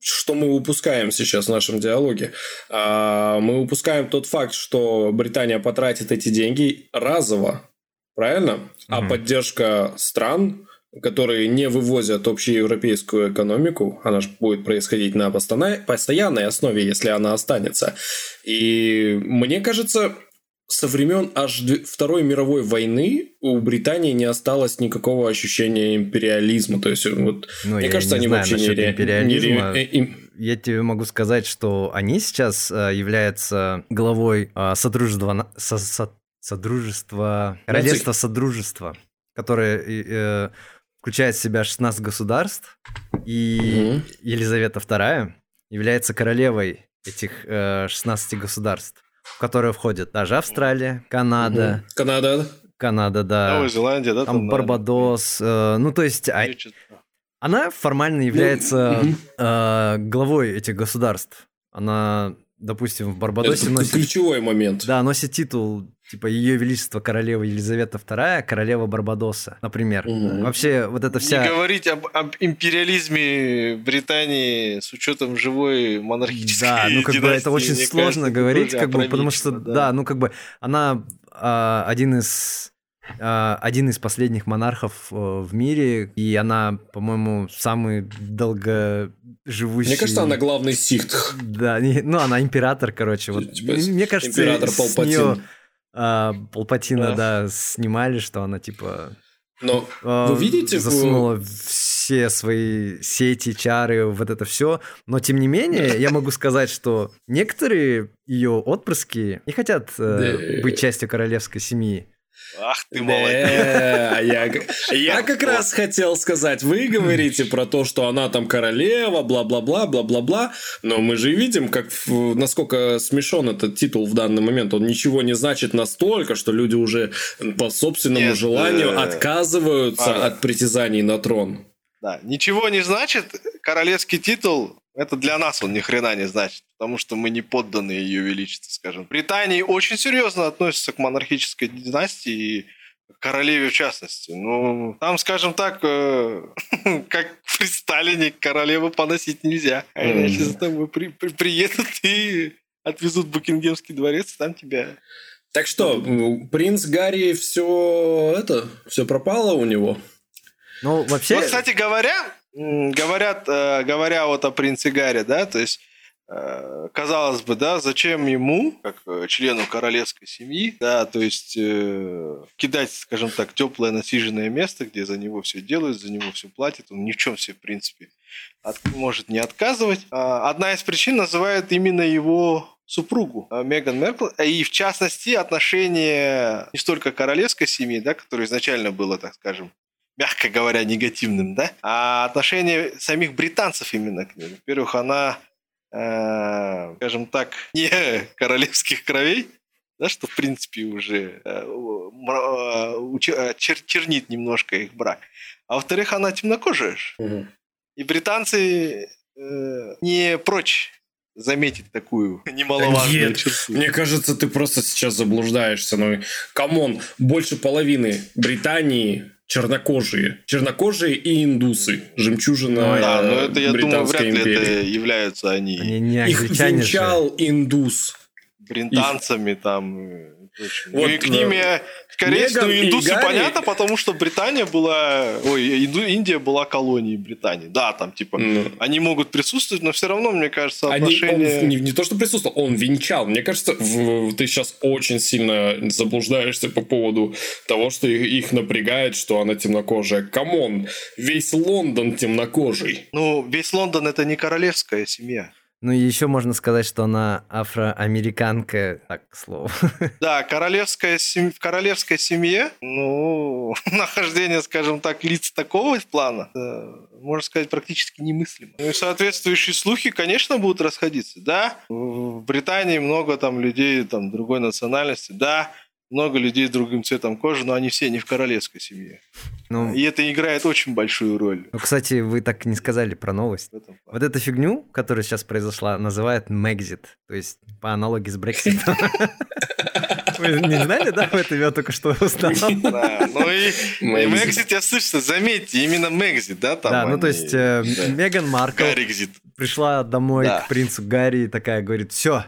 что мы упускаем сейчас в нашем диалоге? А, мы упускаем тот факт, что Британия потратит эти деньги разово, правильно? А Мгм. поддержка стран которые не вывозят общеевропейскую экономику, она же будет происходить на постоянной основе, если она останется. И мне кажется, со времен аж Второй мировой войны у Британии не осталось никакого ощущения империализма. То есть, вот, Ну, мне кажется, они знаю вообще не, империализма. не э, им- Я тебе могу сказать, что они сейчас э, являются главой э, Содружества, со- со- Содружества, Королевства Содружества, которое э, э, включает в себя 16 государств, и Мгм. Елизавета II является королевой этих э, 16 государств, в которые входят даже Австралия, Канада, Мгм. Канада. Канада, да, Новая Зеландия, да? там да, Барбадос, э, ну то есть а- она формально является э, главой этих государств. Она, допустим, в Барбадосе Это носит, ключевой момент. да, носит титул типа Ее Величество Королева Елизавета II, Королева Барбадоса, например. Мгм. Вообще вот Не вся говорить об, об империализме Британии с учетом живой монархической Да, ну как бы это династии, очень сложно кажется, это говорить, как бы, потому что, опрометчиво, да. ну как бы она а, один из один из последних монархов э, в мире, и она, по-моему, самый долгоживущий. Мне кажется, она главный сихт. Да, не- ну она император, короче. Вот. Типа, Мне кажется, император с Палпатин. неё, а, Палпатина, Да. да, снимали, что она типа Но а, Вы видите, засунула все свои сети, чары, вот это все. Но тем не менее, я могу сказать, что некоторые ее отпрыски не хотят э, быть частью королевской семьи. Ах ты молодец. я, я как раз хотел сказать, вы говорите про то, что она там королева, бла-бла-бла, бла-бла-бла, но мы же видим, как насколько смешон этот титул в данный момент. Он ничего не значит настолько, что люди уже по собственному Нет, желанию э, отказываются от притязаний на трон. Да, ничего не значит. Королевский титул, это для нас он ни хрена не значит, потому что мы не подданные ее величеству, скажем. В Британии очень серьезно относятся к монархической династии и королеве в частности. Ну, там, скажем так, э, как при Сталине королеву поносить нельзя. А иначе за тобой при- при- приедут и отвезут в Букингемский дворец, и там тебя... Так что, принц Гарри все это, все пропало у него? Ну, вообще... Вот, кстати говоря, говорят, э, говоря вот о принце Гарри, да, то есть э, казалось бы, да, зачем ему, как э, члену королевской семьи, да, то есть э, кидать, скажем так, теплое насиженное место, где за него все делают, за него все платят, он ни в чем себе, в принципе, от- может не отказывать. А, Одна из причин называет именно его супругу Меган Меркл, и в частности отношение не столько королевской семьи, да, которое изначально было, так скажем, мягко говоря, негативным, да, а отношение самих британцев именно к ней. Во-первых, она, э, скажем так, не королевских кровей, да, что, в принципе, уже э, э, э, чер- чернит немножко их брак. А во-вторых, она темнокожая. ж. И британцы э, не прочь заметить такую немаловажную Нет, черту. Мне кажется, ты просто сейчас заблуждаешься. Ну, come on, больше половины Британии чернокожие. Чернокожие и индусы. Жемчужина Ну, Да, но это, я думаю, вряд Британской ли империи. это являются они Они не Их англичане же. венчал индус. британцами там. И прочее. Вот, и к ним, я, скорее Меган всего, и индусы Гарри- понятно, потому что Британия была, ой, Инду- Индия была колонией Британии. Да, там типа Ну, они могут присутствовать, но все равно, мне кажется, Они, отношения... он не, не то, что присутствовал, он венчал. Мне кажется, в- ты сейчас очень сильно заблуждаешься по поводу того, что их, их напрягает, что она темнокожая. Come on, весь Лондон темнокожий. Ну, весь Лондон это не королевская семья. Ну и еще можно сказать, что она афроамериканка, так, к слову. Да, королевская сем- в королевской семье, ну, нахождение, скажем так, лиц такого плана, э, можно сказать, практически немыслимо. Ну и соответствующие слухи, конечно, будут расходиться. Да, в Британии много там людей там другой национальности, да, много людей с другим цветом кожи, но они все не в королевской семье. Ну, И это играет очень большую роль. ну, кстати, вы так и не сказали про новость. Вот эту фигню, которая сейчас произошла, называют Мэгзит, то есть по аналогии с Брекситом. Вы не знали, да, в этом я только что узнал? Да, ну и, Мэгзит. Я слышу, заметьте, именно Мэгзит, да, там Да, ну то есть э. Меган Маркл пришла домой к принцу Гарри и такая говорит, все,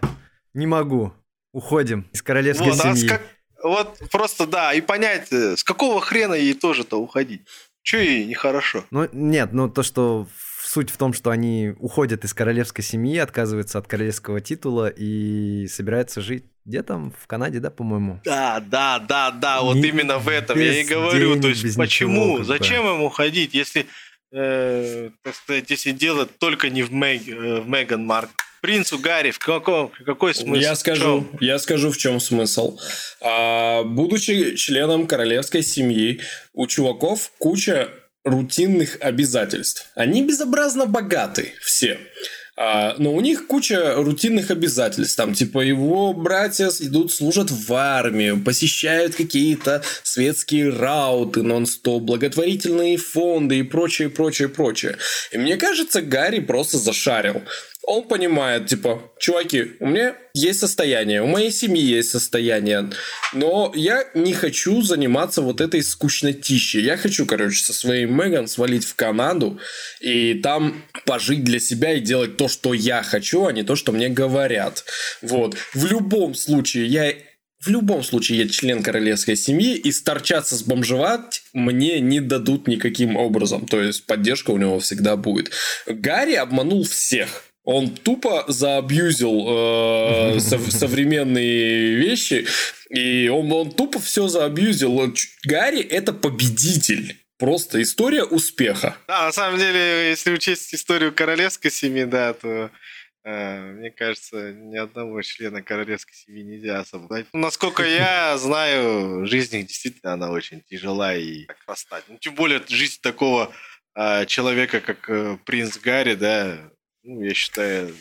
не могу, уходим из королевской а семьи. Вот просто да, и понять, э, с какого хрена ей тоже-то уходить. Че ей нехорошо? Ну, нет, ну то, что суть в том, что они уходят из королевской семьи, отказываются от королевского титула и собираются жить где там? В Канаде, да, по-моему? Да, да, да, да, вот Не, именно в этом я и говорю. Денег, то есть почему? Ничего, Зачем бы. ему ходить, если, э, так сказать, если дело только не в, Мэг, э, в Меган Марк? Принцу Гарри, в каком, какой смысл? Я скажу, я скажу, в чем смысл. А, будучи членом королевской семьи, у чуваков куча рутинных обязательств. Они безобразно богаты все. А, но у них куча рутинных обязательств. Там, типа, его братья идут, служат в армию, посещают какие-то светские рауты нон-стоп, благотворительные фонды и прочее, прочее, прочее. И мне кажется, Гарри просто зашарил он понимает, типа, чуваки, у меня есть состояние, у моей семьи есть состояние, но я не хочу заниматься вот этой скучнотищей. Я хочу, короче, со своей Меган свалить в Канаду и там пожить для себя и делать то, что я хочу, а не то, что мне говорят. Вот. В любом случае, я в любом случае, я член королевской семьи, и сторчаться с бомжевать мне не дадут никаким образом. То есть, поддержка у него всегда будет. Гарри обманул всех он тупо заабьюзил э, сов- современные вещи, и он, он тупо все заабьюзил. Гарри это победитель. Просто история успеха. Да, на самом деле, если учесть историю королевской семьи, да, то э, мне кажется, ни одного члена королевской семьи нельзя освободить. Ну, насколько я знаю, жизнь их действительно она очень тяжела и так расстать. Ну, тем более жизнь такого э, человека, как э, принц Гарри, да, ну, я считаю,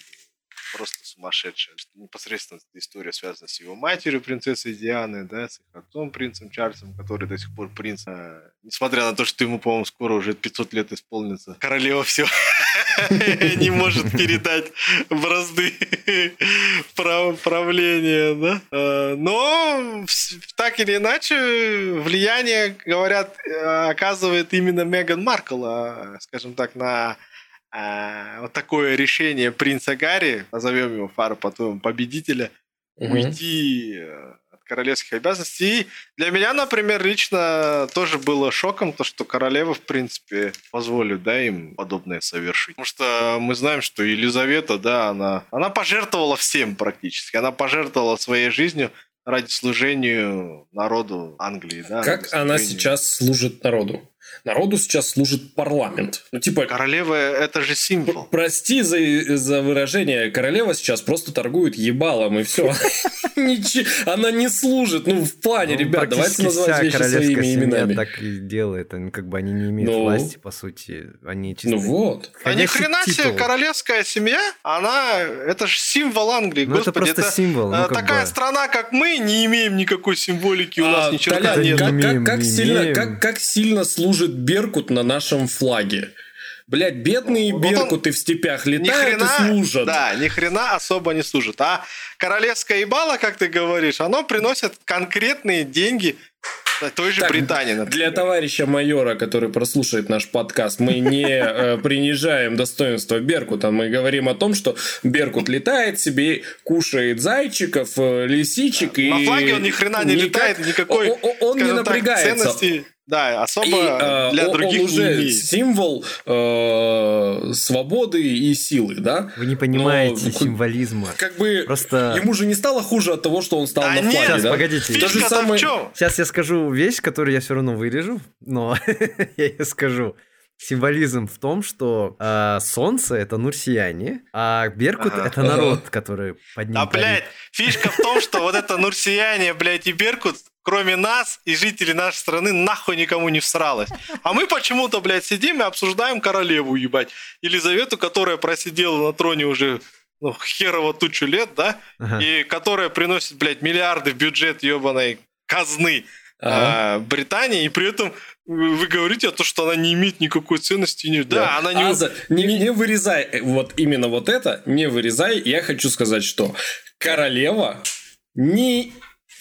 просто сумасшедшая. Непосредственно история связана с его матерью, принцессой Дианы, да, с их отцом, принцем Чарльзом, который до сих пор принц. А, несмотря на то, что ему, по-моему, скоро уже 500 лет исполнится, королева все не может передать бразды правления, да. А, но так или иначе влияние, говорят, оказывает именно Меган Маркл, а, скажем так, на а, вот такое решение принца Гарри, назовем его Фара потом победителя, угу. уйти э, от королевских обязанностей. И для меня, например, лично тоже было шоком то, что королева, в принципе, позволит, да, им подобное совершить. Потому что мы знаем, что Елизавета, да, она, она пожертвовала всем практически. Она пожертвовала своей жизнью ради служения народу Англии, да. Как она сейчас служит народу? Народу сейчас служит парламент. Ну, типа... Королева – это же символ. Прости за, за выражение. Королева сейчас просто торгует ебалом, и все. Она не служит. Ну, в плане, ну, ребят, давайте называть вещи своими именами. так и делает. Как бы они не имеют ну. власти, по сути. Они чисто... Ну вот. А ни хрена себе королевская семья, она... Это же символ Англии, ну, господи. это просто символ. Ну, такая страна, как мы, не имеем никакой символики, у нас ничего нет. Как сильно служит служит Беркут на нашем флаге. Блять, бедные вот Беркуты он в степях летают хрена, и служат. Да, ни хрена особо не служат. А королевская ебала, как ты говоришь, оно приносит конкретные деньги той же так, Британии. Например. Для товарища майора, который прослушает наш подкаст, мы не э, принижаем достоинство Беркута. Мы говорим о том, что Беркут летает себе, кушает зайчиков, э, лисичек. и На флаге он ни хрена не летает, никакой он не напрягается. Да, особо и, э, для других он уже не символ э, свободы и силы, да? Вы не понимаете Но, символизма. Как бы Просто... ему же не стало хуже от того, что он стал да на флаге, Сейчас, да? погодите. То же самое... Сейчас я скажу вещь, которую я все равно вырежу, но я ее скажу. Символизм в том, что э, солнце это нурсияне, а Беркут ага. это народ, который под ним. А, блядь, фишка в том, что вот это нурсияне, блядь, и Беркут кроме нас и жителей нашей страны, нахуй никому не всралось. А мы почему-то, блядь, сидим и обсуждаем королеву, ебать. Елизавету, которая просидела на троне уже ну, херово тучу лет, да, ага. и которая приносит, блядь, миллиарды в бюджет ебаной казны ага. а, Британии, и при этом вы говорите о том, что она не имеет никакой ценности. Не... Да, да она не... Аза, не... Не вырезай э, вот именно вот это, не вырезай. Я хочу сказать, что королева не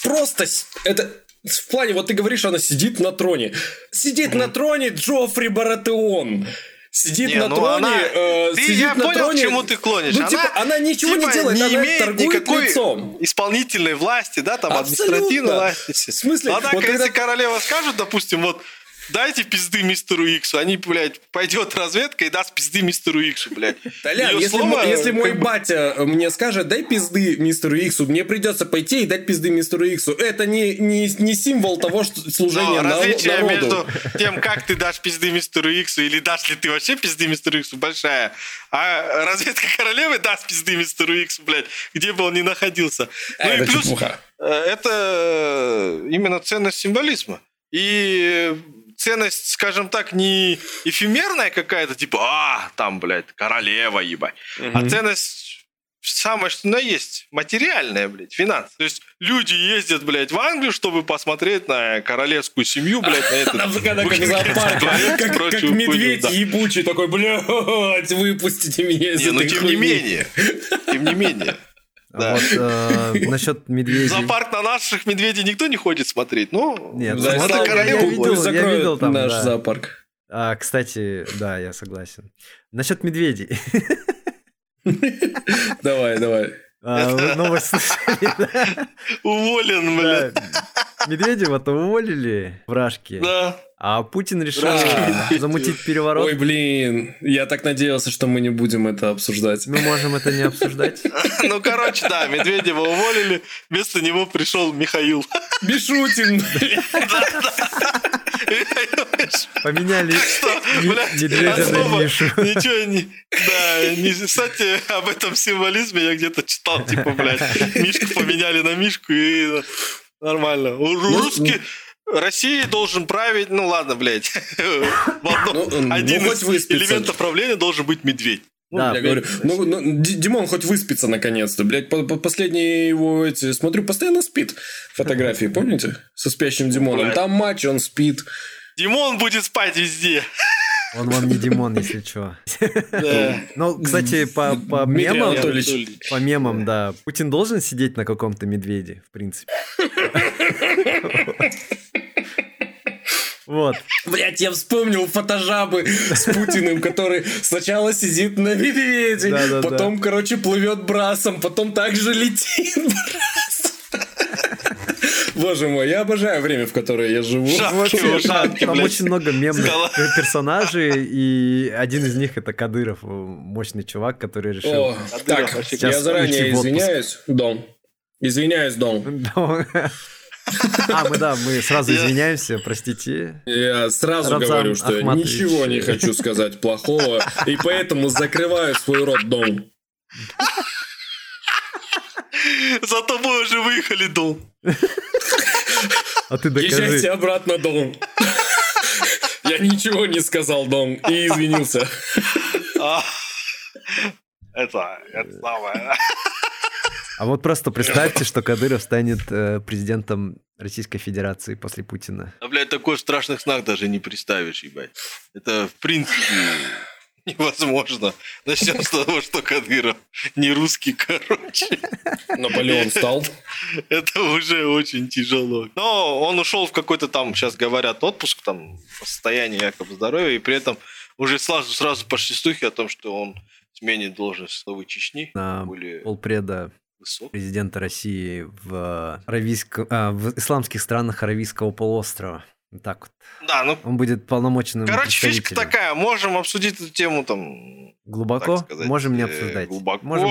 просто это в плане, вот ты говоришь, она сидит на троне. Сидит mm. на троне Джоффри Баратеон. Сидит не, на ну троне. Она... Э, ты, сидит я на понял, троне. к чему ты клонишь. Ну, она, типа, она ничего типа, не делает, не она имеет никакой лицом. исполнительной власти, да, там Абсолютно. административной власти. В смысле? Однако, вот если когда... королева скажет, допустим, вот дайте пизды мистеру Иксу. Они, блядь, пойдет разведка и даст пизды мистеру Иксу, блядь. Толян, Её если, слово, мо- если мой батя мне скажет, дай пизды мистеру Иксу, мне придется пойти и дать пизды мистеру Иксу. Это не, не, не символ того, что служения Но на- различие народу. между тем, как ты дашь пизды мистеру Иксу, или дашь ли ты вообще пизды мистеру Иксу, большая. А разведка королевы даст пизды мистеру Иксу, блядь, где бы он ни находился. А, Ну и это плюс, чепуха. э, это э, именно ценность символизма. И ценность, скажем так, не эфемерная какая-то, типа, а, там, блядь, королева, ебать. А Мгм. ценность самое, что на есть, материальная, блядь, финанс. То есть люди ездят, блядь, в Англию, чтобы посмотреть на королевскую семью, блядь, на этот... Как медведь ебучий такой, блядь, выпустите меня из ну этой тем не хуйни». менее, тем не менее. А Да. Вот э, насчет медведей. Зоопарк на наших медведей никто не ходит смотреть, ну... Нет, Да, смотри, слава я, видел, я видел там, наш да. зоопарк. А, кстати, да, я согласен. Насчет медведей. Давай, давай. А, новость слышали? Уволен, блядь. Медведева-то уволили в Рашке, Да. а Путин решил Да. замутить переворот. Ой, блин, я так надеялся, что мы не будем это обсуждать. Мы можем это не обсуждать. Ну, короче, да, Медведева уволили, вместо него пришел Михаил. Бешутин, блядь. Поменяли медведя на Мишу. Ничего не... Да, не, кстати, об этом символизме я где-то читал, типа, блядь, Мишку поменяли на Мишку, и нормально. У- Ну, Русский... России должен править, ну ладно, блядь, в одном- Ну, ну, один хоть из элементов правления должен быть медведь. Да, Я говорю, ну, ну, Ди- Димон хоть выспится наконец-то. Блядь, по- по- последние его эти... Смотрю, постоянно спит. Фотографии, помните? Со спящим Димоном. Там матч, он спит. Димон будет спать везде. Он вам не Димон, если что. Да. Ну, кстати, по, по мемам, Анатольевич. по мемам, да, Путин должен сидеть на каком-то медведе, в принципе. Вот. Блять, я вспомнил фотожабы с Путиным, который сначала сидит на медведе, потом, короче, плывет брасом, потом также летит брас. Боже мой, я обожаю время, в которое я живу. Шапки, Вообще, шапки, там блядь. очень много мемных Скала. персонажей, и один из них это Кадыров, мощный чувак, который решил... О, так, я заранее извиняюсь, Дон. Извиняюсь, Дон. Да. А, мы да, мы сразу Я- извиняемся, простите. Я сразу Рамзан говорю, что Ахматович. ничего не хочу сказать плохого, и поэтому закрываю свой рот, Дон. За тобой уже выехали, дом. А ты Езжайте докажи. обратно, Дон. Я ничего не сказал, Дон, и извинился. А, Это, это самое. А вот просто представьте, что Кадыров станет э, президентом Российской Федерации после Путина. А, блядь, такой в страшных снах даже не представишь, ебать. Это, в принципе, невозможно. Начнем с того, что Кадыров не русский, короче. Наполеон стал. Это уже очень тяжело. Но он ушел в какой-то там, сейчас говорят, отпуск, там, по состоянию якобы здоровья, и при этом уже сразу, сразу пошли слухи о том, что он сменит должность главы Чечни. На Более полпреда высокий. президента России в, аравийско- а, в исламских странах Аравийского полуострова. Так вот. Да, ну, Он будет полномочным короче, фишка такая. Можем обсудить эту тему там Глубоко? сказать, Можем не э, обсуждать. Глубоко. Можем.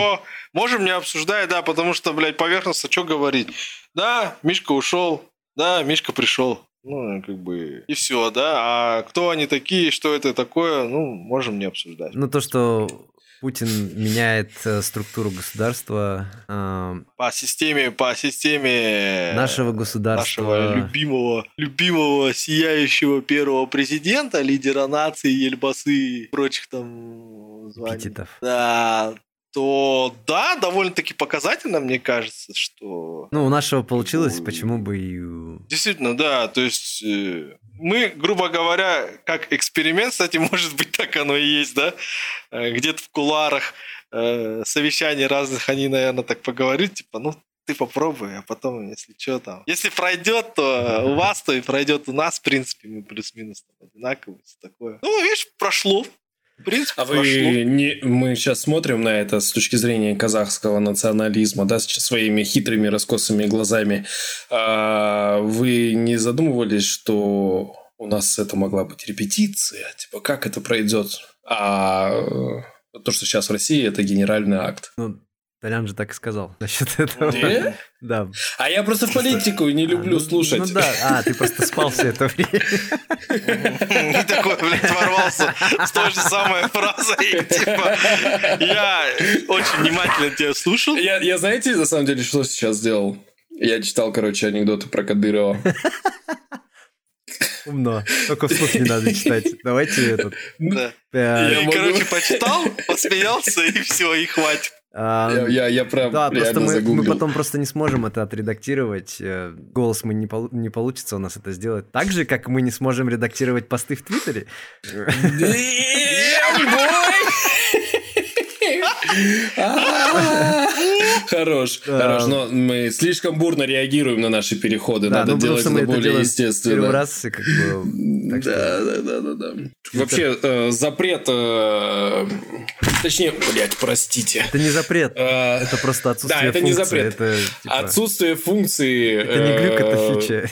Можем. не обсуждать, да, потому что, блядь, поверхностно что говорить. Да, Мишка ушел, да, Мишка пришел. Ну, как бы, и все, да. А кто они такие, что это такое, ну, можем не обсуждать. Ну, то, что Путин меняет э, структуру государства, э, По системе, по системе нашего государства. нашего любимого, любимого сияющего первого президента, лидера нации, Ельбасы и прочих там званий. эпитетов. Да, то да, довольно-таки показательно, мне кажется, что Ну, у нашего получилось, Ну, почему бы и действительно, да, то есть э, мы, грубо говоря, как эксперимент, кстати, может быть, так оно и есть, да, Э, где-то в куларах э, совещаний разных, они, наверное, так поговорят, типа, ну, ты попробуй, а потом, если что там. Если пройдет, то у вас, то и пройдет у нас, в принципе, мы плюс-минус одинаковые, всё такое. Ну, видишь, прошло. В принципе, А прошло. вы не, мы сейчас смотрим на это с точки зрения казахского национализма, да, с своими хитрыми раскосыми глазами. А вы не задумывались, что у нас это могла быть репетиция, типа, как это пройдет. А то, что сейчас в России, это генеральный акт. Ну, Толян же так и сказал насчет этого. Не? Да. А я просто политику не люблю А, ну- слушать. Ну да, а, ты просто спал все это время. И такой, блядь, ворвался с той же самой фразой. Типа, я очень внимательно тебя слушал. Я, знаете, на самом деле, что сейчас сделал? Я читал, короче, анекдоты про Кадырова. Умно. Только вслух не надо читать. Давайте этот... Да. э, Я короче, почитал, посмеялся, и все, и хватит. А, Я, я, я прям Да, просто мы, мы потом просто не сможем это отредактировать. э, Голос мы не, полу- не получится у нас это сделать. Так же, как мы не сможем редактировать посты в Твиттере. Хорош, хорош, но мы слишком бурно реагируем на наши переходы, надо ну, делать это более естественно. Первый раз, как бы... так что- Да, да, да, да, да. Вообще, э, запрет, э, точнее, блядь, простите. Это не запрет. Э, Это просто отсутствие Да, это не функции, запрет. Это, типа, Отсутствие функции. это не глюк, это э, фича.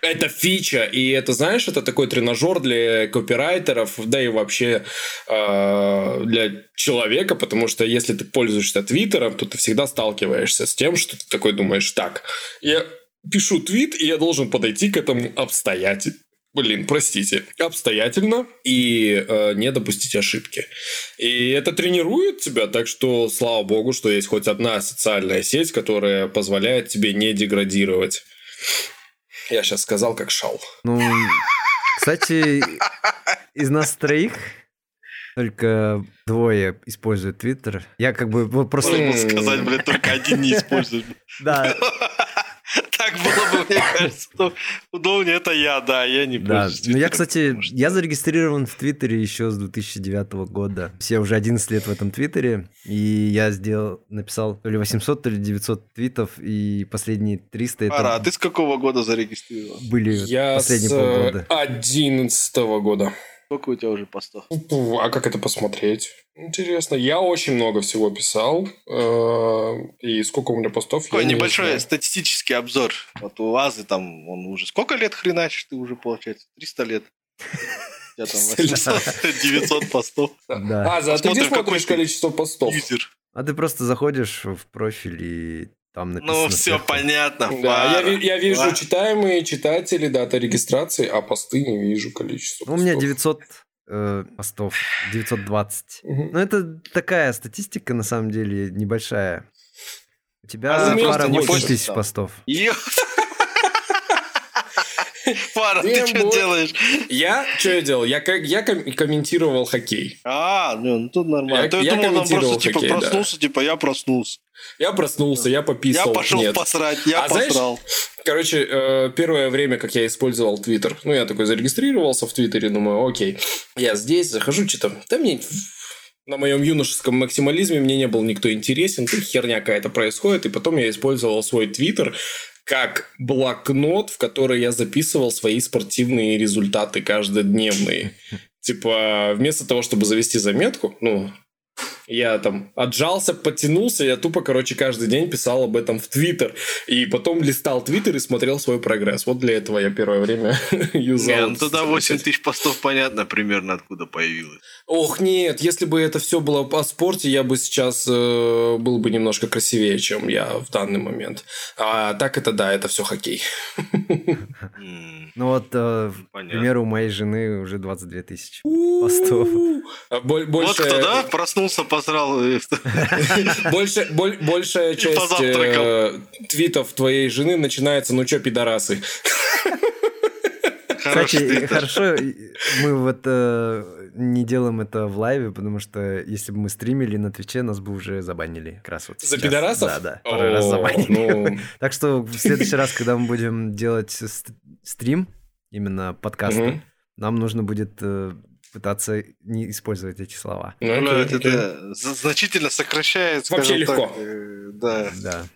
Это фича, и это, знаешь, это такой тренажер для копирайтеров, да и вообще э, для человека, потому что если ты пользуешься Твиттером, то ты всегда сталкиваешься с тем, что ты такой думаешь, так, я пишу твит, и я должен подойти к этому обстоятельно. Блин, простите, обстоятельно и э, не допустить ошибки. И это тренирует тебя, так что слава богу, что есть хоть одна социальная сеть, которая позволяет тебе не деградировать. Я сейчас сказал, как шал. Ну, кстати, из нас троих только двое используют Твиттер. Я как бы вот просто... Можно сказать, блядь, только один не использует. Да, Так было бы, мне кажется, удобнее. Это я, да, я не да. Ну, я, кстати, я зарегистрирован в Твиттере еще с 2009 года. Все уже 11 лет в этом Твиттере, и я сделал, написал то ли 800, то ли 900 твитов, и последние 300 это Ара, а ты с какого года зарегистрирован? были Я последние с полгода. одиннадцатого года. Сколько у тебя уже постов? А как это посмотреть? Интересно. Я очень много всего писал. э, И сколько у меня постов, Такой я не небольшой знаю. статистический обзор. Вот у Азы там он уже... Сколько лет хреначишь ты уже, получается? 300 лет. Тебя там 800, 900 постов. Да. А, за ты где смотришь количество постов? А ты просто заходишь в профиль и там написано... Ну, все сверху. понятно. Да, я, я вижу читаемые читатели, дата регистрации, а посты не вижу количество Ну, У меня постов. 900 э, постов, 920. Мгм. Ну, это такая статистика, на самом деле, небольшая. У тебя, А пара, ты не 8 пользуешься тысяч постов. Фара, ты Тем что делаешь? Я что я делал? Я, как- я ком- комментировал хоккей. А, ну, ну тут нормально. Я- То я, я думал, комментировал просто типа хоккей, да. проснулся, типа я проснулся. Я проснулся, я пописал. Я пошел Нет. посрать, я А знаешь, посрал. Короче, э, первое время, как я использовал Твиттер, ну, я такой зарегистрировался в Твиттере, думаю, окей, я здесь, захожу, что-то, да мне на моем юношеском максимализме мне не был никто интересен, тут херня какая-то происходит, и потом я использовал свой Твиттер как блокнот, в который я записывал свои спортивные результаты каждодневные. Типа, вместо того, чтобы завести заметку, ну, я там отжался, подтянулся, я тупо, короче, каждый день писал об этом в Твиттер. И потом листал Твиттер и смотрел свой прогресс. Вот для этого я первое время юзал. Не, ну тогда социальную 8 сеть. тысяч постов понятно примерно откуда появилось. Ох, нет, если бы это все было о спорте, я бы сейчас э, был бы немножко красивее, чем я в данный момент. А так это да, это все хоккей. Ну вот, э, к Понятно. примеру, у моей жены уже 22 тысячи. Постов. А боль- Вот Больше, кто, да, проснулся, посрал. больше, боль- большая часть э, твитов твоей жены начинается, ну чё, пидорасы. Кстати, хорошо, мы вот э, не делаем это в лайве, потому что если бы мы стримили на Твиче, нас бы уже забанили. Как раз вот За сейчас. пидорасов? Да, да, пару раз О, забанили. ну, Так что в следующий раз, когда мы будем делать ст- стрим, именно подкаста, мгм. нам нужно будет э, пытаться не использовать эти слова. Ну, Блядь, окей. это за- значительно сокращает, Вообще легко. так, э, да, Да.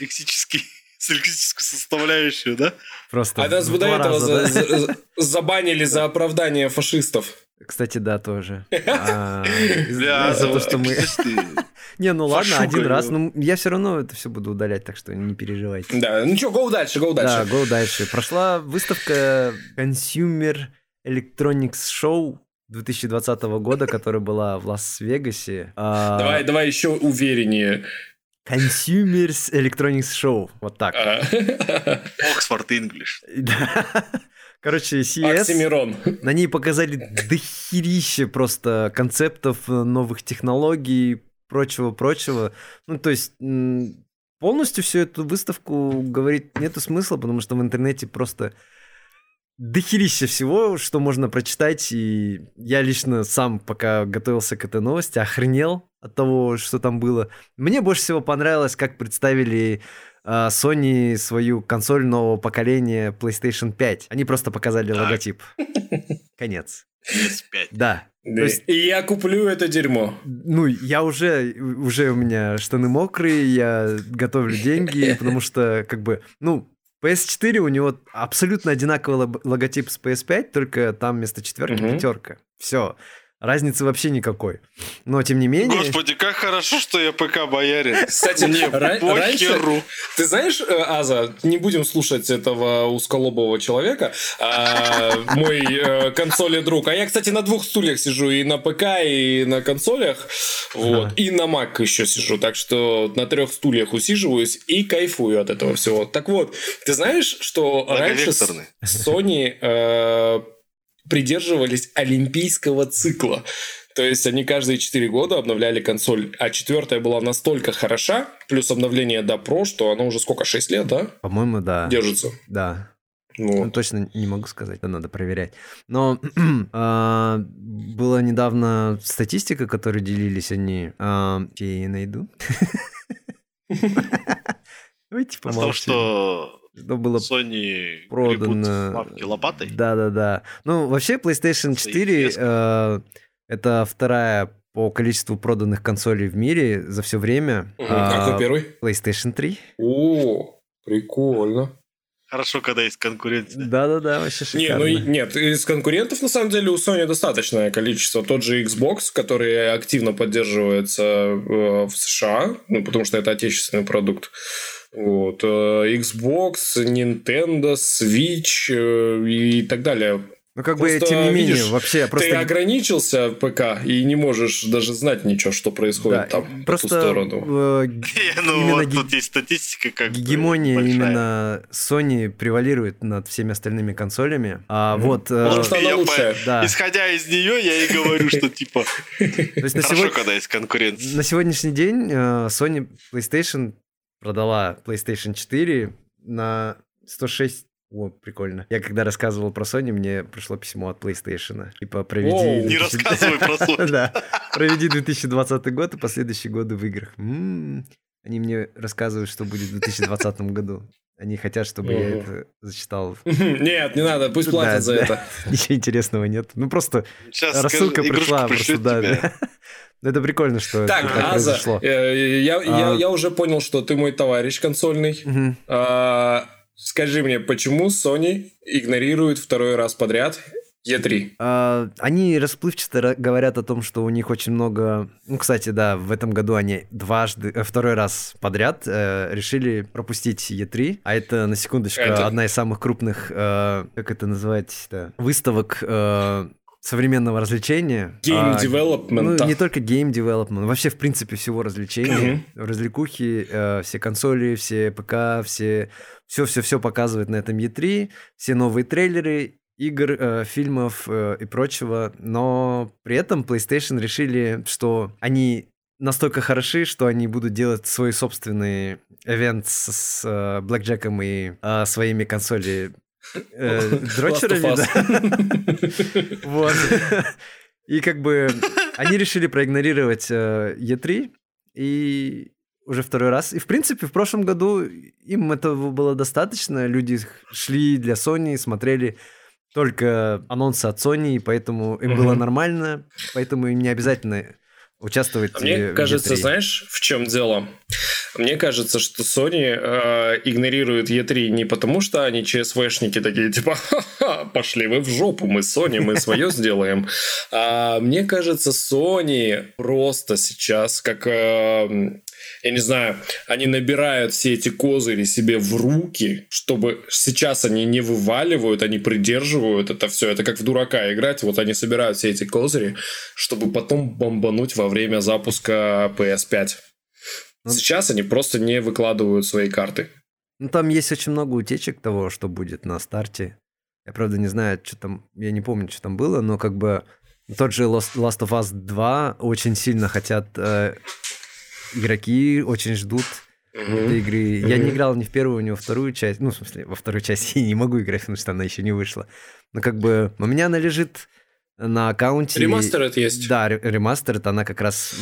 лексический, лексическую составляющую, да? Просто А нас бы до этого раза, за- да? за- забанили за оправдание фашистов. Кстати, да, тоже. А, Из-за того, что мы... Не, ну ладно, один раз. его. Ну, я все равно это все буду удалять, так что не переживайте. Да, ну что, гоу дальше, гоу Да, дальше. go дальше. Прошла выставка Consumer Electronics Show 2020 года, которая была в Лас-Вегасе. А, Давай, давай еще увереннее. Consumers Electronics Show. Вот так. А. Оксфорд English. Короче, CES, Оксимирон. на ней показали дохерище просто концептов, э, новых технологий, прочего-прочего. Ну, то есть полностью всю эту выставку говорить нету смысла, потому что в интернете просто дохерища всего, что можно прочитать, и я лично сам, пока готовился к этой новости, охренел от того, что там было. Мне больше всего понравилось, как представили Sony свою консоль нового поколения PlayStation 5. Они просто показали Так. логотип. Конец. PS5. Да. Да. Есть- И я куплю это дерьмо. Ну, я уже, уже у меня штаны мокрые, я готовлю деньги, потому что, как бы, ну, PS4 у него абсолютно одинаковый логотип с PS5, только там вместо четверки Мгм. пятерка. Все. Разницы вообще никакой. Но, тем не менее... Господи, как хорошо, что я ПК боярин. Кстати, Мне похеру. Ты знаешь, э, Аза, не будем слушать этого узколобого человека, а, мой э, консоли друг. А я, кстати, на двух стульях сижу, и на ПК, и на консолях, вот, и на Mac еще сижу, так что на трех стульях усиживаюсь и кайфую от этого всего. Так вот, ты знаешь, что раньше. Sony э, придерживались олимпийского цикла. То есть они каждые 4 года обновляли консоль, а четвертая была настолько хороша, плюс обновление до Pro, что она уже сколько, 6 лет, да, По-моему, да. держится. Да. Ну, Вот. точно не могу сказать, это надо проверять. Но а, была недавно статистика, которую делились они. а, Я ее найду. Давайте том, помолчим. что Что было Sony продано- лопатой. Да-да-да. Ну, вообще, PlayStation 4 Соответственно. э, это вторая по количеству проданных консолей в мире за все время. Мгм. А кто первый? PlayStation 3. О, прикольно. Хорошо, когда есть конкуренция. Да-да-да, вообще Не, шикарно. ну и- нет, из конкурентов на самом деле у Sony достаточное количество. Тот же Xbox, который активно поддерживается э, в США, ну потому что это отечественный продукт. Вот. э, Xbox, Nintendo, Switch э, и так далее. Ну, как бы, Просто, тем не менее, видишь, вообще Ты просто... ограничился ПК и не можешь даже знать ничего, что происходит Да, там по ту просто сторону. э, Ну Именно вот тут есть статистика как бы гегемония именно Sony превалирует над всеми остальными консолями. А вот... э, Потому что она Я лучшая. да. Исходя из нее, я и говорю, что типа хорошо, когда есть конкуренция. на сегодняшний день Sony PlayStation продала PlayStation 4 на 106 о, прикольно. Я когда рассказывал про Sony, мне пришло письмо от PlayStation. Типа, проведи... Не 2000 рассказывай про Sony. Да. Проведи 2020 год и последующие годы в играх. М, Они мне рассказывают, что будет в 2020 году. Они хотят, чтобы я это зачитал. Нет, не надо, пусть платят за это. Ничего интересного нет. Ну, просто рассылка пришла. Просто, да, Это прикольно, что Так, это так Аза, произошло. э, я, я, А. я уже понял, что ты мой товарищ консольный. Мгм. А, Скажи мне, почему Sony игнорирует второй раз подряд E3? А, Они расплывчато ра- говорят о том, что у них очень много... Ну, кстати, да, в этом году они дважды, э, второй раз подряд э, решили пропустить E3, а это, на секундочку, Это- одна из самых крупных, э, как это называется, выставок э, современного развлечения. Game А, development. Ну, не только game development, вообще, в принципе, всего развлечения, Мгм. развлекухи, э, все консоли, все ПК, все все-все-все показывает на этом E3, все новые трейлеры, игр, э, фильмов э, и прочего, но при этом PlayStation решили, что они настолько хороши, что они будут делать свой собственный event с, с э, Блэкджеком и э, своими консоли э, дрочерами, Last of да. Вот. И как бы они решили проигнорировать э, E3 и уже второй раз. И в принципе в прошлом году им этого было достаточно. Люди шли для Sony, смотрели только анонсы от Sony, и поэтому им было Мгм. нормально, поэтому им не обязательно участвовать А э, Мне в кажется, E3. знаешь, в чем дело? Мне кажется, что Sony э, игнорирует E3 не потому, что они ЧСВшники такие, типа, ха-ха, пошли вы в жопу, мы Sony, мы свое сделаем. А мне кажется, Sony просто сейчас, как э, я не знаю, они набирают все эти козыри себе в руки, чтобы сейчас они не вываливают, они придерживают это все. Это как в дурака играть. Вот они собирают все эти козыри, чтобы потом бомбануть во время запуска PS5. Ну, сейчас они просто не выкладывают свои карты. Ну, там есть очень много утечек того, что будет на старте. Я, правда, не знаю, что там... Я не помню, что там было, но как бы тот же Last of Us 2 очень сильно хотят э, игроки очень ждут mm-hmm. этой игры. Mm-hmm. Я не играл ни в первую, ни во вторую часть. Ну, в смысле, во вторую часть я не могу играть, потому что она еще не вышла. Но как бы у меня она лежит на аккаунте. Ремастер это есть. Да, ремастер это она как раз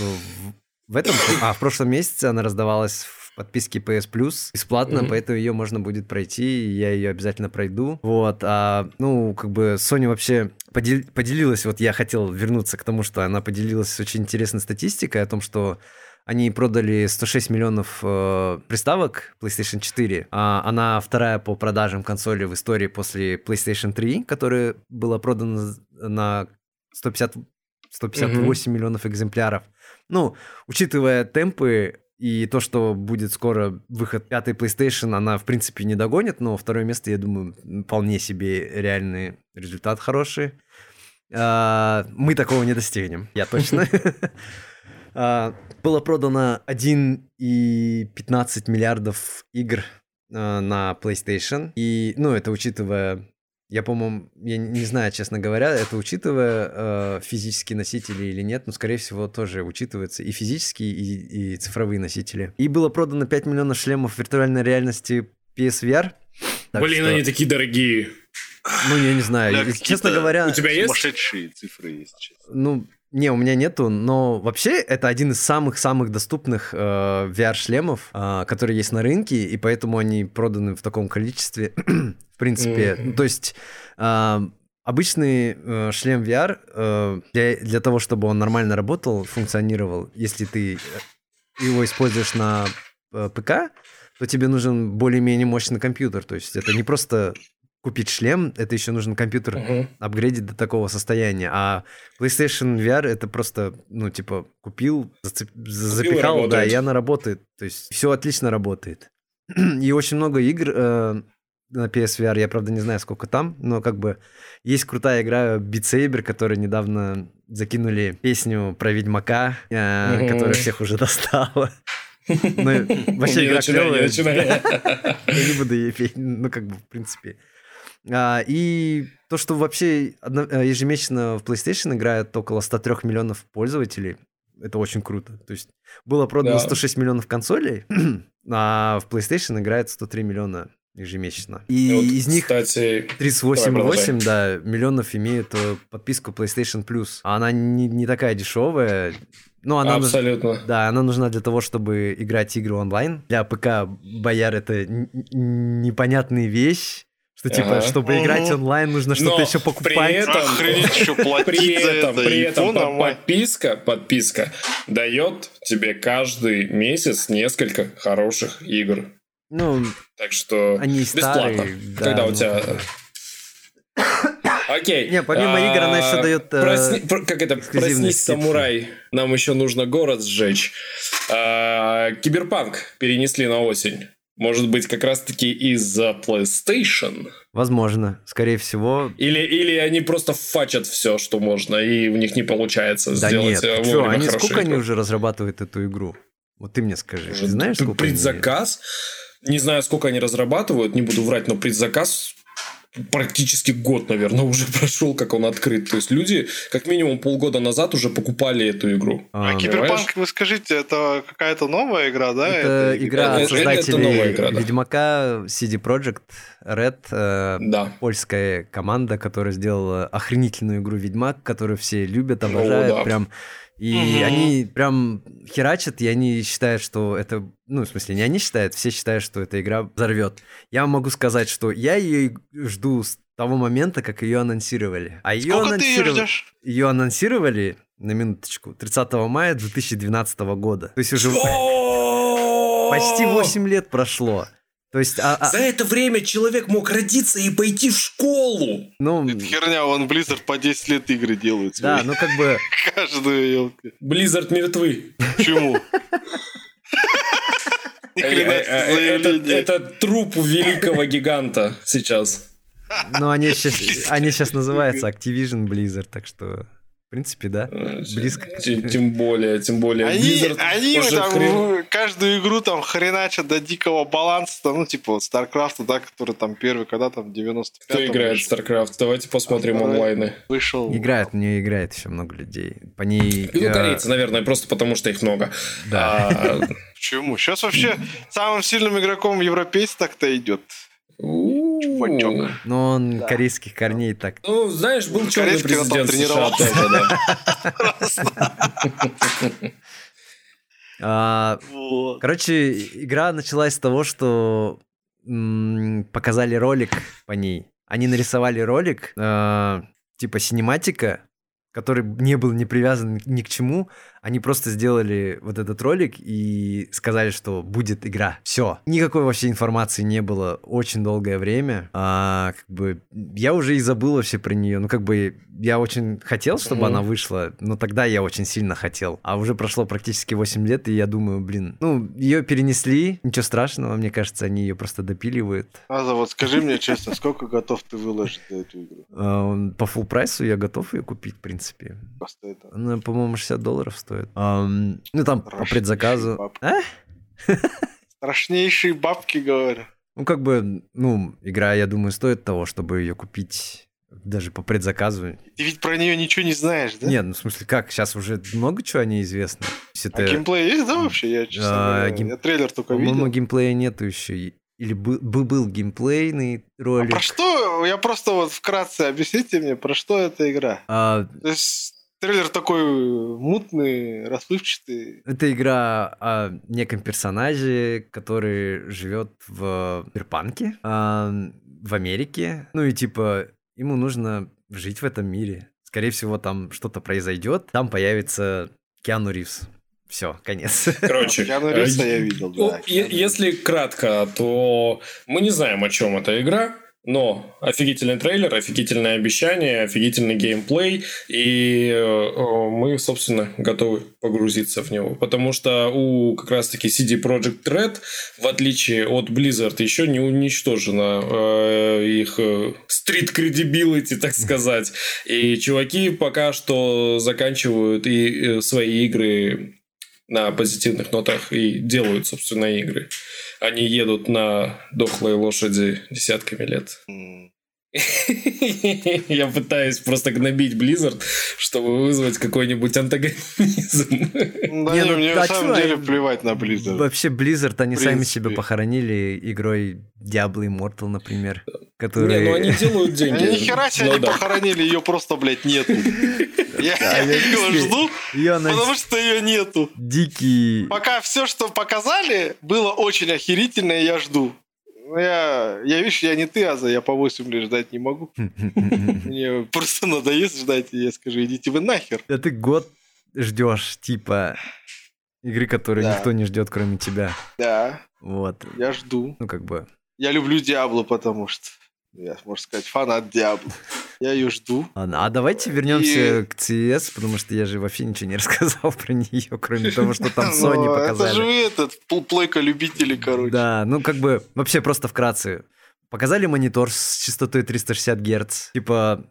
в, этом... А, в прошлом месяце она раздавалась в подписке PS Plus бесплатно, mm-hmm. поэтому ее можно будет пройти, и я ее обязательно пройду. Вот, а, ну, как бы Sony вообще подел... поделилась, вот я хотел вернуться к тому, что она поделилась очень интересной статистикой о том, что они продали 106 миллионов э, приставок PlayStation 4. А она вторая по продажам консоли в истории после PlayStation 3, которая была продана на 150, 158 mm-hmm. миллионов экземпляров. Ну, учитывая темпы и то, что будет скоро выход пятой PlayStation, она, в принципе, не догонит, но второе место, я думаю, вполне себе реальный результат хороший. А, мы такого не достигнем, я точно. А, было продано 1,15 миллиардов игр а, на PlayStation. И, ну, это учитывая я, по-моему, я не знаю, честно говоря, это учитывая э, физические носители или нет, но, скорее всего, тоже учитывается и физические, и, и цифровые носители. И было продано 5 миллионов шлемов виртуальной реальности PSVR. Блин, что... они такие дорогие. Ну, я не знаю. Да, честно говоря... У тебя есть? Сумасшедшие цифры есть. Честно. Ну, не, у меня нету, но вообще это один из самых-самых доступных э, VR-шлемов, э, которые есть на рынке, и поэтому они проданы в таком количестве, в принципе. Mm-hmm. То есть э, обычный э, шлем VR э, для, для того, чтобы он нормально работал, функционировал, если ты э, его используешь на э, ПК, то тебе нужен более-менее мощный компьютер. То есть это не просто купить шлем, это еще нужен компьютер uh-huh. апгрейдить до такого состояния. А PlayStation VR это просто, ну, типа, купил, зацеп... купил запихал, и да, и она работает. То есть все отлично работает. и очень много игр э, на PSVR, я, правда, не знаю, сколько там, но как бы есть крутая игра Beat Saber, которая недавно закинули песню про Ведьмака, э, uh-huh. которая всех уже достала. Ну, вообще игра клевая. Я не буду ей петь, ну, как бы, в принципе. А, и то, что вообще э, ежемесячно в PlayStation играет около 103 миллионов пользователей, это очень круто. То есть было продано да. 106 миллионов консолей, а в PlayStation играет 103 миллиона ежемесячно. И вот, из них кстати, 38,8 да, миллионов имеют э, подписку PlayStation Plus. А она не, не такая дешевая. Ну, она Абсолютно. Нуж... Да, она нужна для того, чтобы играть игры онлайн. Для ПК бояр это непонятная вещь. Что типа, ага. чтобы угу. играть онлайн, нужно что-то еще покупать. При этом, Охренеть, еще платить при этом, это. При этом подписка, подписка дает тебе каждый месяц несколько хороших игр. Ну, так что они бесплатно. Старые, да, когда у тебя Окей. Не, помимо а, игр она еще дает... Э, как это? Проснись, самурай. Нам еще нужно город сжечь. А, киберпанк перенесли на осень. Может быть, как раз-таки из-за PlayStation? Возможно, скорее всего. Или, или они просто фачат все, что можно, и у них не получается да сделать нет, что, они сколько игру? они уже разрабатывают эту игру? Вот ты мне скажи, ты знаешь, сколько Предзаказ? Они... Не знаю, сколько они разрабатывают, не буду врать, но предзаказ практически год, наверное, уже прошел, как он открыт. То есть люди как минимум полгода назад уже покупали эту игру. А, а Киберпанк, вы скажите, это какая-то новая игра, да? Это, это игра от создателей это игра, да. Ведьмака, CD Projekt Red, э, да. польская команда, которая сделала охренительную игру Ведьмак, которую все любят, обожают, О, да. прям и угу. они прям херачат, и они считают, что это... Ну, в смысле, не они считают, все считают, что эта игра взорвет. Я могу сказать, что я ее жду с того момента, как ее анонсировали. А ее Сколько анонсировали... ты ее ждешь? Ее анонсировали, на минуточку, 30 мая 2012 года. То есть уже... Почти 8 лет прошло. То есть, а, а, За это время человек мог родиться и пойти в школу. ну, Это херня, он Blizzard по 10 лет игры делают. да, ну как бы, Каждую елку. Blizzard мертвы. Почему? Э, э, э, это труп великого гиганта сейчас. ну они сейчас, они сейчас называются Activision Blizzard, так что, в принципе, да, близко. Тем, тем более, тем более. Они, Blizzard они там хрен- в- каждую игру там хреначат до дикого баланса, там, ну, типа вот StarCraft, да, который там первый, когда там в 95 Кто играет в StarCraft? Давайте посмотрим А онлайны. вышел. Играет, в нее играет еще много людей. По ней... Ну, э, корейцы, наверное, просто потому что их много. Да. А, Почему? Сейчас вообще самым сильным игроком европейц так-то идет. Чувачок. Но он Да. корейских корней так... Ну, знаешь, был черный Корейский он там президент США тренировался. тоже, да. А. Короче, игра началась с того, что показали ролик по ней. Они нарисовали ролик, э, типа синематика, который не был не привязан ни к чему. Они просто сделали вот этот ролик и сказали, что будет игра. Все. Никакой вообще информации не было очень долгое время. А, как бы я уже и забыл вообще про нее. Ну, как бы я очень хотел, чтобы Мгм. она вышла, но тогда я очень сильно хотел. А уже прошло практически 8 лет, и я думаю, блин, ну, ее перенесли, ничего страшного, мне кажется, они ее просто допиливают. Аза, вот скажи мне честно, сколько готов ты выложить за эту игру? А, По full прайсу я готов ее купить, в принципе. Просто это... Она, по-моему, 60 долларов стоит. Ам, ну, там по предзаказу. бабки. А? Страшнейшие бабки, говорю. Ну, как бы, ну, игра, я думаю, стоит того, чтобы ее купить даже по предзаказу. Ты ведь про нее ничего не знаешь, да? Нет, ну, в смысле, как? Сейчас уже много чего о ней известно. Есть А геймплей есть, да, вообще? Я, честно А, говоря, гейм- я трейлер только По-моему, видел. геймплея нету еще. Или бы- бы- был геймплейный А ролик. про что? Я просто вот вкратце объясните мне, про что эта игра. А, То есть трейлер такой мутный, расплывчатый. это игра о неком персонаже, который живет в Киберпанке, а, в Америке. Ну и типа ему нужно жить в этом мире. Скорее всего, там что-то произойдет, там появится Киану Ривз. Все, конец. Короче, Киану э, Ривза я видел, да. Если кратко, то мы не знаем, о чем эта игра. Но офигительный трейлер, офигительное обещание, офигительный геймплей, и э, мы, собственно, готовы погрузиться в него. Потому что у как раз-таки CD Projekt Red, в отличие от Blizzard, еще не уничтожена э, их э, street credibility, так сказать. И чуваки пока что заканчивают и э, свои игры на позитивных нотах и делают, собственно, игры. Они едут на дохлой лошади десятками лет. Я пытаюсь просто гнобить Blizzard, чтобы вызвать какой-нибудь антагонизм. Да Не, ну, мне а на самом деле они- плевать на Blizzard. Вообще, Blizzard, они сами себя похоронили игрой Diablo Immortal, например, который... Не, ну они делают деньги. Они ни хера себе Ну не да. похоронили, ее просто, блядь, нету. Я ее жду, потому что ее нету. Дикий... Пока все, что показали, было очень охерительно, и я жду. Ну, Я, я, видишь, я не ты, Аза, я по 8 лет ждать не могу. Мне просто надоест ждать, и я скажу, идите вы нахер. Да ты год ждешь, типа, игры, которую Да. никто не ждет, кроме тебя. Да, Вот. я жду. Ну, как бы... Я люблю Диабло, потому что я, можно сказать, фанат Диабло. Я ее жду. Ладно, а давайте вернемся к CS, потому что я же вообще ничего не рассказал про нее, кроме того, что там Sony Ну, Это же показали. этот, плейка любителей, короче. Да, ну как бы вообще просто вкратце. Показали монитор с частотой 360 Гц, типа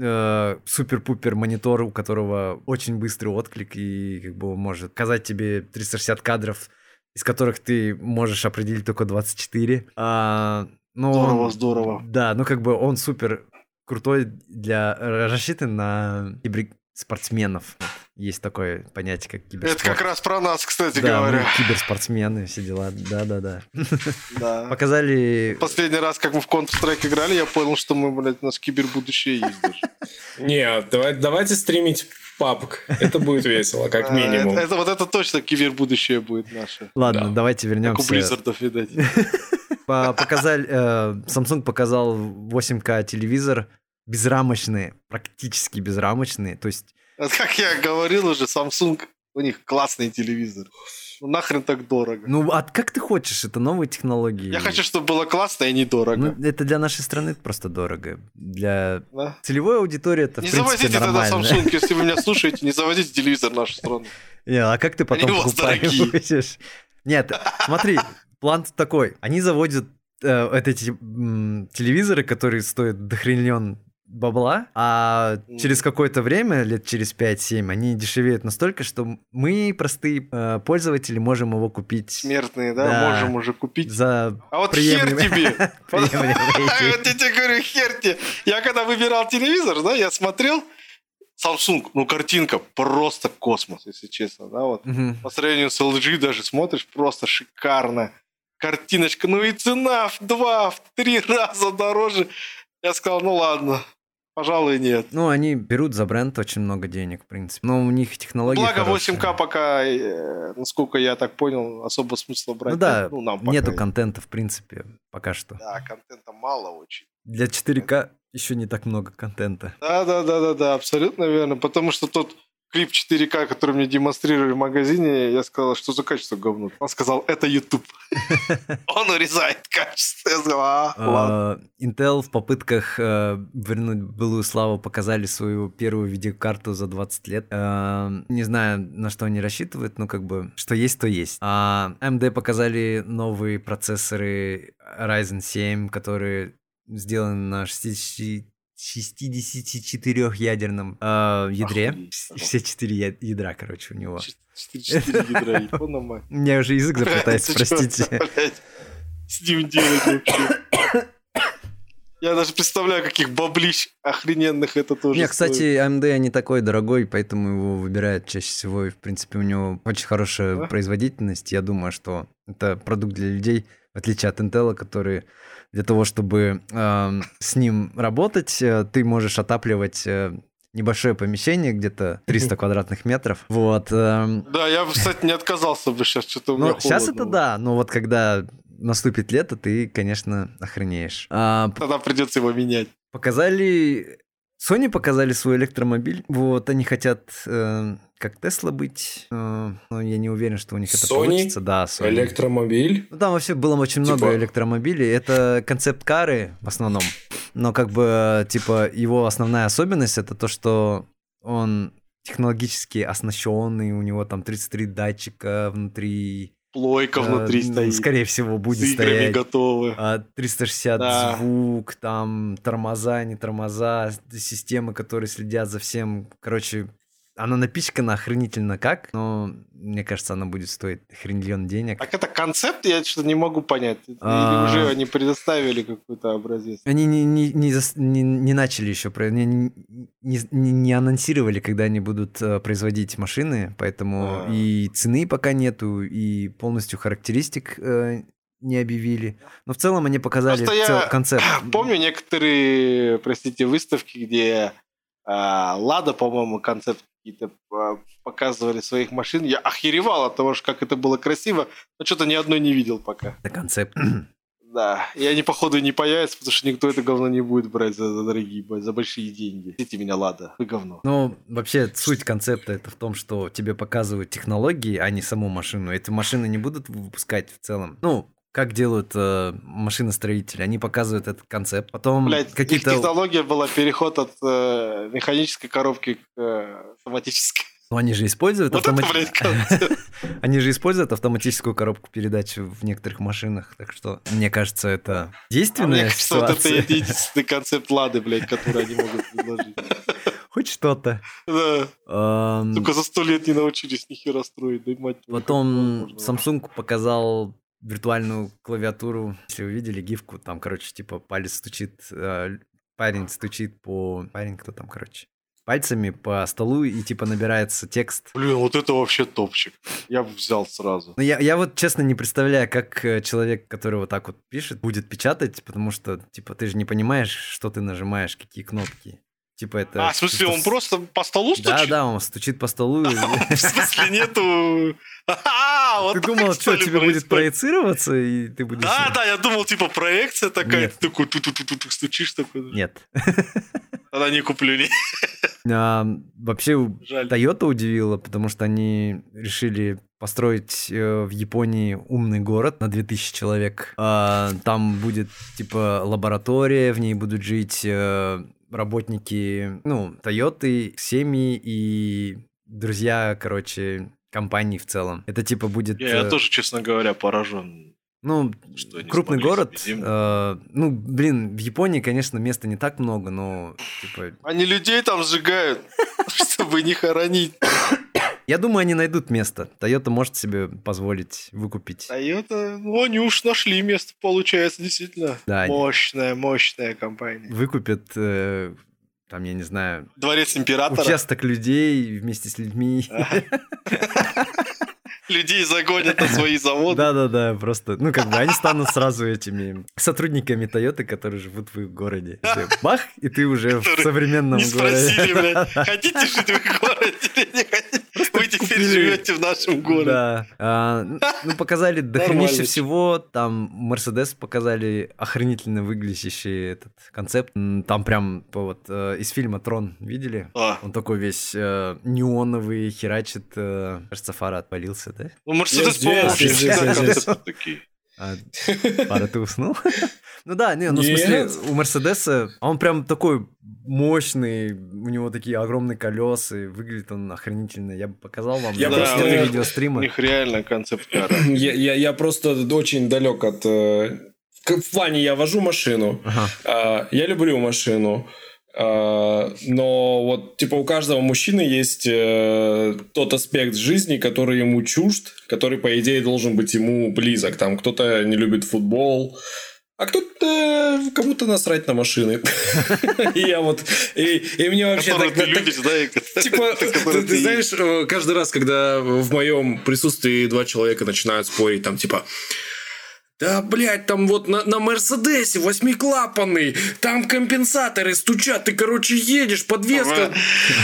э, супер-пупер монитор, у которого очень быстрый отклик и как бы может показать тебе 360 кадров, из которых ты можешь определить только 24. А, но он- Здорово, здорово. Да, ну как бы он супер крутой для рассчитан на киберспортсменов. Есть такое понятие, как киберспорт. Это как раз про нас, кстати да, мы говоря. киберспортсмены, все дела. Да-да-да. Да. Показали... Последний раз, как мы в Counter-Strike играли, я понял, что мы, блядь, у нас кибербудущее есть даже. Не, давай- давайте стримить папок. Это будет весело, как А, минимум. Это, это- вот это точно кибербудущее будет наше. Ладно, Да. давайте Как у вернемся. Близзардов, видать. По- Показали... э, Samsung показал 8К телевизор безрамочный, практически безрамочный. То есть Как я говорил уже, Samsung У них классный телевизор. Ну нахрен так дорого. Ну, а как ты хочешь? Это новые технологии. Я хочу, чтобы было классно и недорого. Ну, это для нашей страны просто дорого. Для Да? целевой аудитории это, Не в принципе, заводите тогда нормально. Samsung, если вы меня слушаете, не заводите телевизор в нашу страну. Не, а как ты потом покупаешь? Нет, смотри, план такой. Они заводят э, вот эти м, телевизоры, которые стоят дохренен бабла, а через какое-то время, лет через 5-7, они дешевеют настолько, что мы, простые э, пользователи, можем его купить Смертные, да, можем уже купить. за А вот хер тебе! Вот приемлемые деньги. я тебе говорю, хер тебе. Я когда выбирал телевизор, да, я смотрел Samsung, ну картинка просто космос, если честно, да, вот. Мгм. По сравнению с LG даже смотришь, просто шикарно. Картиночка, ну и цена в два, в три раза дороже. Я сказал, ну ладно, пожалуй, нет. Ну, они берут за бренд очень много денег, в принципе. Но у них технологии Благо хорошие. 8К пока, э, насколько я так понял, особо смысла брать Ну да, ну, нам пока нету нет. контента, в принципе, пока что. Да, контента мало очень. Для 4К еще не так много контента. Да, да, да, да, да, абсолютно верно. Потому что тот клип 4К, который мне демонстрировали в магазине, я сказал, что за качество говно. Он сказал, это YouTube. Он урезает качество. Я сказал, а, ладно. А, Intel в попытках э, вернуть былую славу показали свою первую видеокарту за 20 лет. Э, Не знаю, на что они рассчитывают, но как бы что есть, то есть. А AMD показали новые процессоры Ryzen 7, которые сделаны на 60 64-ядерном э, ядре. Охуеть, Все четыре я- ядра, короче, у него. 4 ядра, мать. У меня уже язык заплетается, простите. С ним делать вообще. Я даже представляю, каких баблищ охрененных это тоже Не, кстати, AMD не такой дорогой, поэтому его выбирают чаще всего. И, в принципе, у него очень хорошая Да? производительность. Я думаю, что это продукт для людей, в отличие от Intel, который для того, чтобы эм, с ним работать, э, ты можешь отапливать э, небольшое помещение, где-то 300 квадратных метров. Вот. эм, Да, я, бы, кстати, не отказался бы сейчас, что-то у меня ну, сейчас холодно. это да, но вот когда наступит лето, ты, конечно, охренеешь. А, Тогда придется его менять. Показали... Sony показали свой электромобиль. Вот, они хотят э, как Тесла быть. э, но я не уверен, что у них это Sony? получится. Да, Sony. Электромобиль. Ну, там вообще было очень много Типа- электромобилей. Это концепт-кары в основном. Но как бы, э, типа, его основная особенность это то, что он технологически оснащенный, у него там 33 датчика внутри. Плойка э, внутри ну, стоит. Скорее всего, будет с играми стоять. готовы. А, 360 Да. звук, там тормоза, не тормоза, системы, которые следят за всем. Короче, она напичкана охренительно как, но мне кажется, она будет стоить охренительон денег. Так это концепт, я что-то не могу понять. Или А. уже они предоставили какой-то образец? Они не, не, не, не- не начали еще, про- не, не, не- не анонсировали, когда они будут э, производить машины, поэтому А. и цены пока нету, и полностью характеристик э, не объявили. Но в целом они показали Просто я цел- концепт. Помню некоторые, простите, выставки, где а, Лада, по-моему, концепт какие-то а, показывали своих машин. Я охеревал от того, что как это было красиво, но что-то ни одной не видел пока. Это концепт. Да, и они, походу, не появятся, потому что никто это говно не будет брать за, за дорогие, за большие деньги. Простите меня, Лада, вы говно. Ну, вообще, суть концепта это в том, что тебе показывают технологии, а не саму машину. Эти машины не будут выпускать в целом. Ну, как делают э, машиностроители. Они показывают этот концепт. Потом Блять, их какие-то... технология была переход от э, механической коробки к э, автоматической. Ну, они же используют Вот это, автомати- блядь, концепт. Они же используют автоматическую коробку передач в некоторых машинах. Так что, мне кажется, это А мне действенная кажется, вот это ситуация. единственный концепт Лады, блядь, который они могут предложить. Хоть что-то. Да. Только за сто лет не научились ни хера строить, да мать Потом. Samsung показал виртуальную клавиатуру. Если вы видели гифку, там, короче, типа палец стучит, э, парень стучит по... Парень кто там, короче? Пальцами по столу и типа набирается текст. Блин, вот это вообще топчик. Я бы взял сразу. Ну, я, я вот честно не представляю, как э, человек, который вот так вот пишет, будет печатать, потому что, типа, ты же не понимаешь, что ты нажимаешь, какие кнопки. Типа это... А, в смысле, он просто по столу стучит? Да, да, он стучит по столу. В смысле, нету... А, Ты думал, что тебе будет проецироваться, и ты будешь... Да, да, я думал, типа, проекция такая, ты такой, стучишь такой. Нет. Тогда не куплю, не. А, Вообще. Toyota удивила, потому что они решили построить э, в Японии умный город на 2000 человек. А, Там будет, типа, лаборатория, в ней будут жить э, работники, ну, Toyota, семьи и друзья, короче, компаний в целом. Это, типа, будет... Я, я э, тоже, честно говоря, поражен. Ну, Что крупный город. э, ну, блин, в Японии, конечно, места не так много, но, типа, Они людей там сжигают, чтобы не хоронить. Я думаю, они найдут место. Toyota может себе позволить выкупить. Toyota, ну, они уж нашли место, получается, действительно. Да, они- Мощная, мощная компания. Выкупят, э, там, я не знаю, Дворец императора. участок людей вместе с людьми. Людей загонят на свои заводы. Да-да-да, просто, ну, как бы они станут сразу этими сотрудниками Toyota, которые живут в их городе. Бах, и ты уже в современном Не спросили, городе. блядь, хотите жить в их городе или не хотите? Живете в нашем городе. Да. А, ну, показали дохренище Нормально. всего. Там Мерседес показали охранительно выглядящий этот концепт. Там прям по вот э, из фильма Трон видели? А, Он такой весь э, неоновый, херачит. э, кажется, фара отвалился, да? Ну, Мерседес, по-моему, такие. А, Фара, ты уснул? Ну да, не, ну в Нет. смысле, у Мерседеса, он прям такой мощный, у него такие огромные колеса, и выглядит он охренительно. Я бы показал вам Я на просто- конце у видео У них реально концепт. Я, я, я просто очень далек от... э, В плане, я вожу машину, Ага. а, я люблю машину, а, но вот типа у каждого мужчины есть э, тот аспект жизни, который ему чужд, который, по идее, должен быть ему близок. Там кто-то не любит футбол, а кто-то кому-то насрать на машины. И я вот... И мне вообще так- Типа, ты, знаешь, э, каждый раз, когда в моем присутствии два человека начинают спорить, там, типа, да, блядь, там вот на, на Мерседесе восьмиклапанный, там компенсаторы стучат, ты, короче, едешь, подвеска,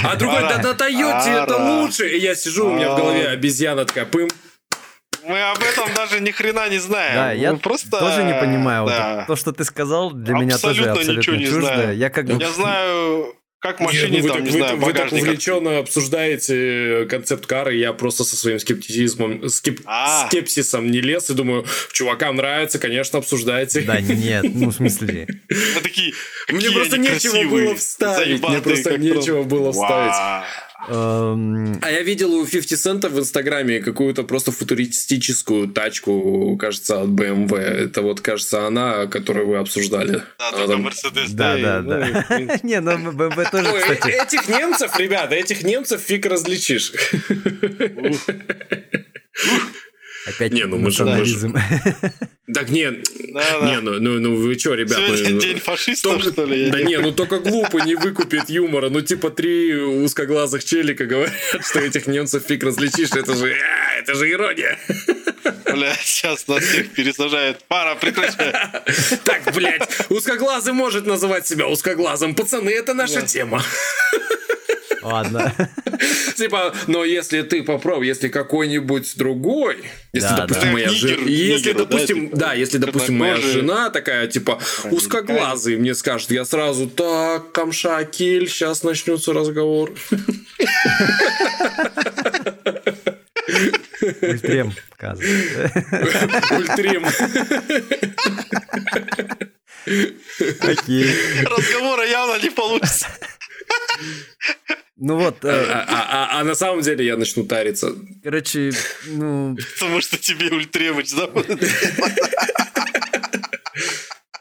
а другой, да на Тойоте это лучше. И я сижу, у меня в голове обезьяна такая, пым, Мы об этом даже ни хрена не знаем. Да, я просто... тоже не понимаю. Вот Да. то, что ты сказал, для меня тоже Абсолютно абсолютно ничего не чуждо. знаю. Я как бы... Я знаю, как Не, машине, ну вы там, так- не вы, знаю, так- вы так увлеченно обсуждаете концепт кары, я просто со своим скептицизмом, скеп- А. скепсисом не лез и думаю, чувакам нравится, конечно, обсуждайте. Да нет, ну в смысле... Такие, Мне просто нечего было вставить. Мне просто нечего было вставить. Эм, А я видел у 50 цента в Инстаграме какую-то просто футуристическую тачку, кажется, от BMW. Это вот, кажется, она, которую вы обсуждали. Да, Она там- Мерседес. Да, да, ну, да. Не, ну БМВ тоже, кстати... этих немцев, ребята, этих немцев фиг различишь. Опять Не, ну мы же- мы же-. Так нет, Да, да. не, ну, ну, ну вы чё, ребят? Сегодня ну, день фашистов, только- что ли? Да не- ну только глупо не выкупит юмора. Ну типа три узкоглазых челика говорят, что этих немцев фиг различишь. Это же, а, это же ирония. Бля, сейчас нас всех пересажают. Пара, прекращай. Так, блядь, узкоглазый может называть себя узкоглазым. Пацаны, это наша Да. тема. Ладно. Типа, но если ты попробуй, если какой-нибудь другой, если, допустим, да. моя жена, если, допустим, типа, да, если, допустим, моя жена такая, типа, узкоглазый, мне скажет, я сразу, так, камша, киль, сейчас начнется разговор. Ультрем показывает. Ультрим. Окей. Разговора явно не получится. Ну вот, А, э, а- а- а на самом деле я начну тариться. короче, ну, Потому что тебе Ультремыч зовут.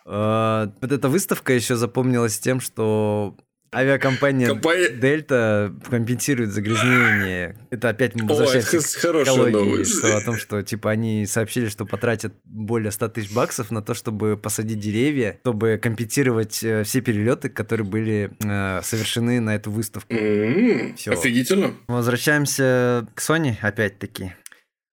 э, вот эта выставка еще запомнилась тем, что авиакомпания Компания- Дельта компенсирует загрязнение. Это опять мы возвращаемся это к хорошая экологии, новость. что о том, что типа они сообщили, что потратят более 100 тысяч баксов на то, чтобы посадить деревья, чтобы компенсировать э, все перелеты, которые были э, совершены на эту выставку. Всё. Офигительно. Возвращаемся к Sony опять-таки.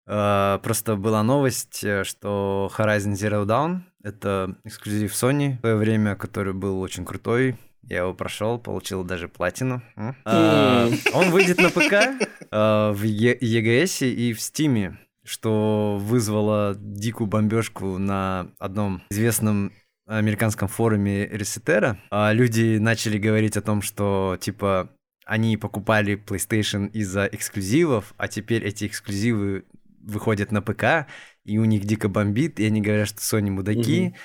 Э, Просто была новость, э, что Horizon Zero Dawn — это эксклюзив Sony в свое время, который был очень крутой. Я его прошел, получил даже платину. А, он выйдет на ПК а, в EGS и в Steam, что вызвало дикую бомбежку на одном известном американском форуме Ресетера. А люди начали говорить о том, что типа они покупали PlayStation из-за эксклюзивов, а теперь эти эксклюзивы выходят на ПК, и у них дико бомбит, и они говорят, что Sony мудаки. Угу.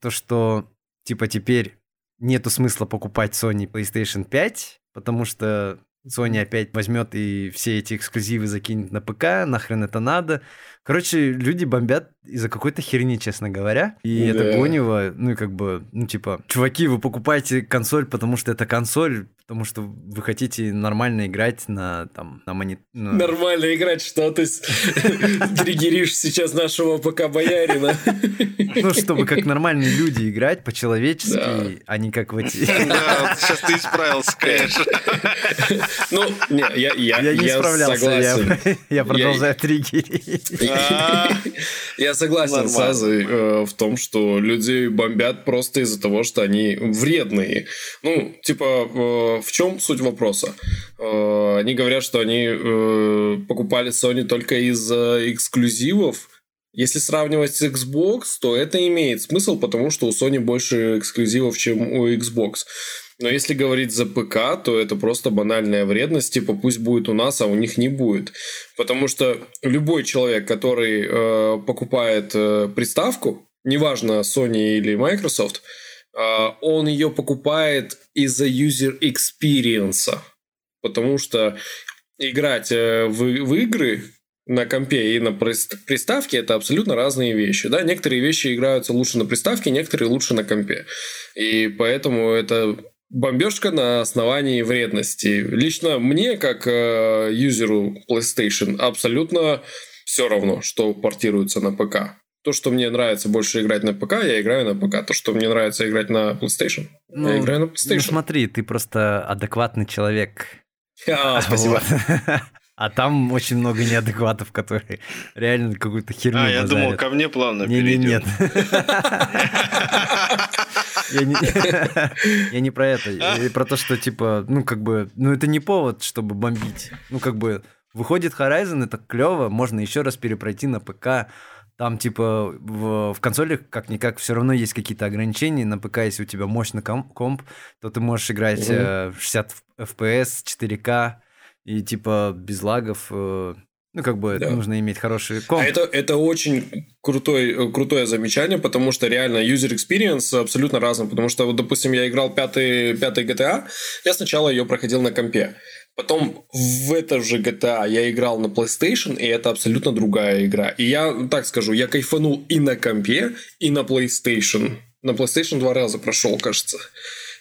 То, что типа теперь нету смысла покупать Sony PlayStation 5, потому что Sony опять возьмет и все эти эксклюзивы закинет на ПК, нахрен это надо. Короче, люди бомбят из-за какой-то херни, честно говоря. И да. это гонево, ну и как бы, ну типа, чуваки, вы покупаете консоль, потому что это консоль, потому что вы хотите нормально играть на там на монит... На... Нормально играть, что ты триггеришь сейчас нашего ПК боярина. Ну, чтобы как нормальные люди играть по-человечески, а не как в эти... Да, сейчас ты исправился, конечно. Ну, не, я, я, я не справлялся, я, я продолжаю триггерить. Я согласен с Азой э, в том, что людей бомбят просто из-за того, что они вредные. Ну, типа, э, в чем суть вопроса? Э, они говорят, что они покупали Sony только из-за эксклюзивов, если сравнивать с Xbox, то это имеет смысл, потому что у Sony больше эксклюзивов, чем у Xbox. Но если говорить за ПК, то это просто банальная вредность, типа пусть будет у нас, а у них не будет. Потому что любой человек, который э, покупает э, приставку, неважно Sony или Microsoft, э, он ее покупает из-за user experience. Потому что играть э, в, в игры на компе и на приставке это абсолютно разные вещи. Да? Некоторые вещи играются лучше на приставке, некоторые лучше на компе. И поэтому это Бомбежка на основании вредности. Лично мне, как э, юзеру PlayStation, абсолютно все равно, что портируется на ПК. То, что мне нравится больше играть на ПК, я играю на ПК. То, что мне нравится играть на PlayStation, ну, я играю на PlayStation. Ну смотри, ты просто адекватный человек. А, спасибо. А там очень много неадекватов, которые реально какую-то херню А, я базарят. думал, ко мне плавно не, перейдем. Нет, Я не, я не про это. Я про то, что, типа, ну, как бы, ну, это не повод, чтобы бомбить. Ну, как бы, выходит Horizon, это клево, можно еще раз перепройти на ПК. Там, типа, в, в консолях, как-никак, все равно есть какие-то ограничения. На ПК, если у тебя мощный комп, то ты можешь играть mm-hmm. 60 FPS, 4К, и, типа, без лагов. Ну, как бы да. нужно иметь хороший комп. А это, это очень крутой, крутое замечание, потому что реально user experience абсолютно разный. Потому что, вот, допустим, я играл пятый, пятый GTA, я сначала ее проходил на компе. Потом в это же GTA я играл на PlayStation, и это абсолютно другая игра. И я так скажу, я кайфанул и на компе, и на PlayStation. На PlayStation два раза прошел, кажется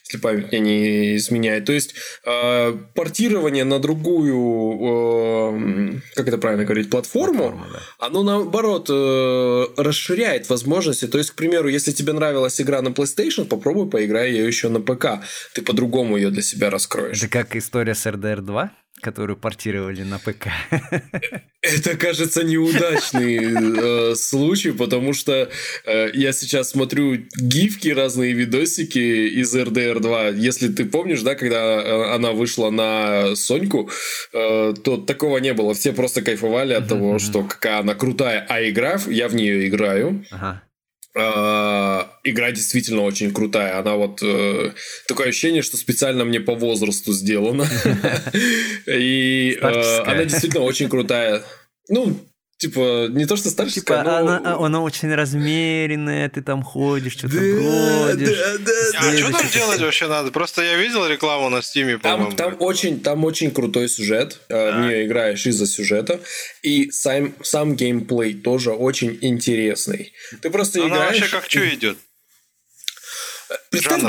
если память мне не изменяет. То есть э, портирование на другую, э, как это правильно говорить, платформу, Платформа, да. оно наоборот э, расширяет возможности. То есть, к примеру, если тебе нравилась игра на PlayStation, попробуй поиграй ее еще на ПК. Ты по-другому ее для себя раскроешь. Это как история с RDR 2? Которую портировали на ПК. Это, кажется, неудачный э, случай, потому что э, я сейчас смотрю гифки, разные видосики из RDR 2. Если ты помнишь, да, когда э, она вышла на Соньку, э, то такого не было. Все просто кайфовали от того, что какая она крутая. А игра, я в нее играю. Ага. А, игра действительно очень крутая. Она вот э, такое ощущение, что специально мне по возрасту сделана. И э, она действительно очень крутая. Ну, Типа, не то, что старческая, типа, но... она, а, она очень размеренная, ты там ходишь, что-то да, бродишь. Да, да, а что там делать вообще надо? Просто я видел рекламу на Стиме, по-моему. Там, там, очень, там очень крутой сюжет. Да. В нее играешь из-за сюжета. И сам, сам геймплей тоже очень интересный. Ты просто она играешь... вообще как что идет? Представь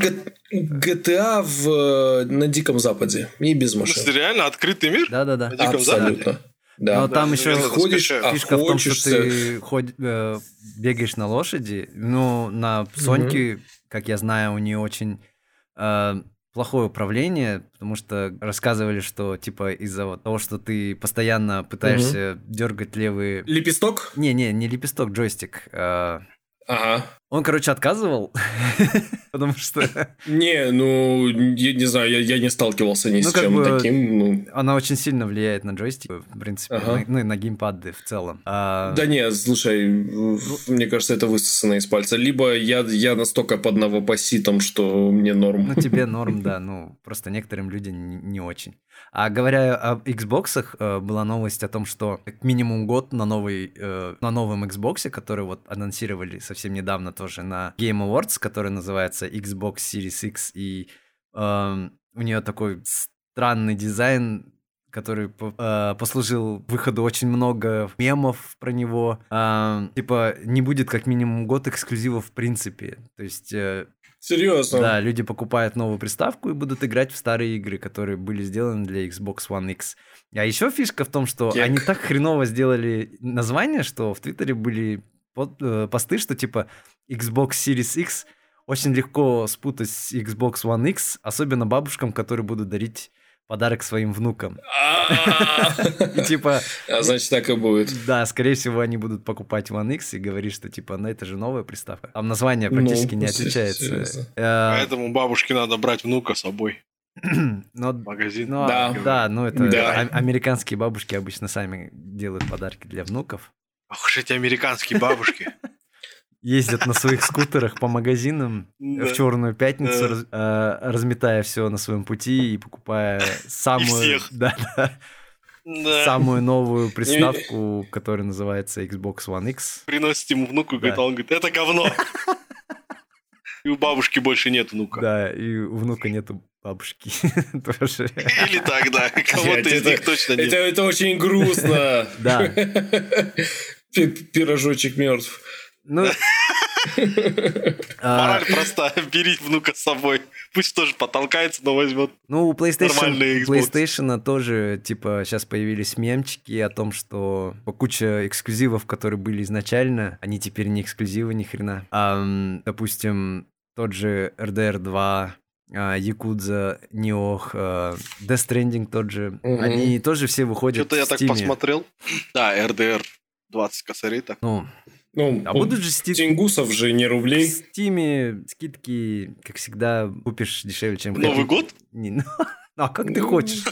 GTA в, на Диком Западе и без машин. реально открытый мир? Да-да-да. На Диком Абсолютно. Западе? Да. Но да, там еще ходишь, фишка в том, что ты ходь, э, бегаешь на лошади. Ну, на Соньке, угу. как я знаю, у нее очень э, плохое управление, потому что рассказывали, что типа из-за того, что ты постоянно пытаешься угу. дергать левый... Лепесток? Не, не, не лепесток, джойстик. Э, ага. Он, короче, отказывал, потому что... Не, ну, я не знаю, я, я не сталкивался ни ну, с чем бы, таким. Ну... Она очень сильно влияет на джойстик, в принципе, ага. на, ну и на геймпады в целом. А... Да не, слушай, ну... мне кажется, это высосано из пальца. Либо я, я настолько под новопоситом, что мне норм. Ну, тебе норм, да, ну, просто некоторым людям не, очень. А говоря об Xbox, э, была новость о том, что как минимум год на, новый, э, на новом Xbox, который вот анонсировали совсем недавно тоже на Game Awards, который называется Xbox Series X, и э, у нее такой странный дизайн, который э, послужил выходу очень много мемов про него. Э, типа, не будет как минимум год эксклюзивов в принципе. То есть э, Серьезно? Да, люди покупают новую приставку и будут играть в старые игры, которые были сделаны для Xbox One X. А еще фишка в том, что Кек. они так хреново сделали название, что в Твиттере были э, посты, что типа Xbox Series X очень легко спутать с Xbox One X, особенно бабушкам, которые будут дарить подарок своим внукам. И типа... А значит, так и будет. Да, скорее всего, они будут покупать One X и говорить, что типа, ну это же новая приставка. Там название практически не ну, отличается. Э, Поэтому бабушке надо брать внука с собой. Но, Магазин. Ну, да. да, ну это да. американские бабушки обычно сами делают подарки для внуков. Ох уж эти американские бабушки ездят на своих скутерах по магазинам в черную пятницу, а, разметая все на своем пути и покупая самую, да, да, самую новую приставку, которая называется Xbox One X. Приносит ему внуку, и говорит, он говорит, это говно. И у бабушки больше нет внука. Да, и у внука нету бабушки тоже. Или так, да. Кого-то из них точно нет. Это очень грустно. Да. Пирожочек мертв. Ну, а, Мораль простая, бери внука с собой. Пусть тоже потолкается, но возьмет Ну, у PlayStation, PlayStation тоже, типа, сейчас появились мемчики о том, что куча эксклюзивов, которые были изначально, они теперь не эксклюзивы ни хрена. А, допустим, тот же RDR 2, Якудза, Ниох, Death Stranding тот же, mm-hmm. они тоже все выходят Что-то я так посмотрел. Да, RDR 20 косарей так. Ну, ну, а будут же стик... Тенгусов же не рублей. В Стиме скидки, как всегда, купишь дешевле, чем... Новый год? Не, ну, а как ты хочешь?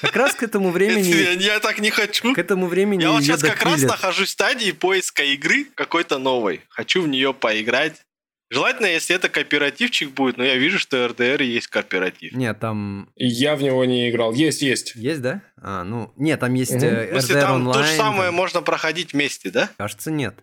Как раз к этому времени... Я так не хочу. К этому времени Я вот сейчас как раз нахожусь в стадии поиска игры какой-то новой. Хочу в нее поиграть. Желательно, если это кооперативчик будет, но я вижу, что РДР есть кооператив. Нет, там... Я в него не играл. Есть, есть. Есть, да? А, ну, нет, там есть угу. RDR Если там онлайн, то же самое там... можно проходить вместе, да? Кажется, нет.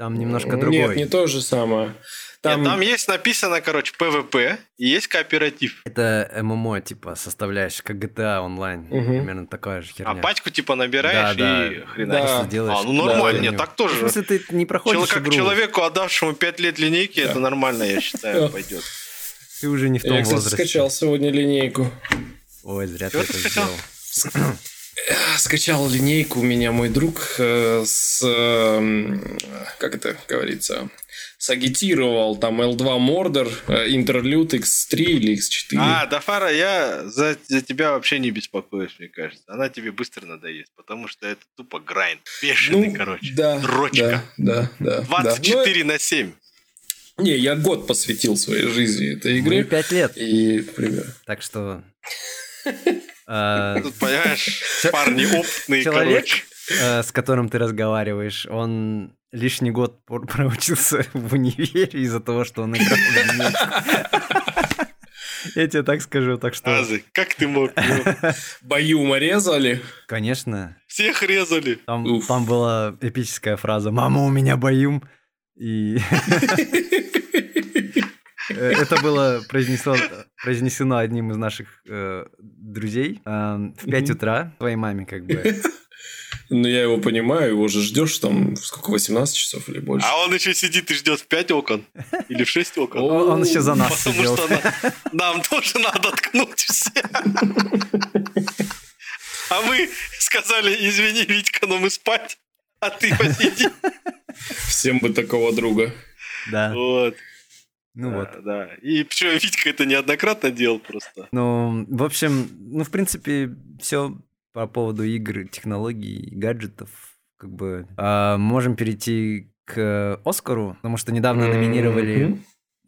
Там немножко другой. Нет, не то же самое. Там... Нет, там есть написано, короче, PvP и есть кооператив. Это ММО, типа, составляешь, как GTA онлайн. Угу. Примерно такая же херня. А пачку, типа, набираешь да, и да. хреначишь. Да. Делаешь. А, ну нормально, да, нет, так тоже. Смысле, ты не проходишь Как игру. человеку, отдавшему 5 лет линейки, да. это нормально, я считаю, пойдет. Ты уже не в том я, кстати, возрасте. скачал сегодня линейку. Ой, зря Чего ты это скачал? сделал. скачал линейку у меня мой друг э, с, э, как это говорится, сагитировал там L2 Mordor, Interlude X3 или X4. А, Дафара, я за, за тебя вообще не беспокоюсь, мне кажется. Она тебе быстро надоест, потому что это тупо грайнд. Бешеный, ну, короче. Да, Дрочка. Да, да, да. 24 да. на 7. Не, я год посвятил своей жизни этой игре. Ну, 5 лет. И, пример. Так что... А, Тут, понимаешь, парни опытные, Человек, э, с которым ты разговариваешь, он лишний год проучился в универе из-за того, что он играл в Я тебе так скажу, так что... Азы, как ты мог? Баюма резали? Конечно. Всех резали. Там, там была эпическая фраза «Мама, у меня баюм». И... Э, это было произнесено, произнесено одним из наших э, друзей э, в 5 утра твоей маме как бы. Ну, я его понимаю, его же ждешь там сколько, 18 часов или больше. А он еще сидит и ждет в 5 окон или в 6 окон. Он еще за нас Потому сидел. что нам тоже надо ткнуть все. А мы сказали, извини, Витька, но мы спать, а ты посиди. Всем бы такого друга. Да. Вот. Ну да, вот. Да. И причем Витька это неоднократно делал просто. Ну, в общем, ну, в принципе, все по поводу игр, технологий, гаджетов. Как бы а, можем перейти к Оскару, потому что недавно номинировали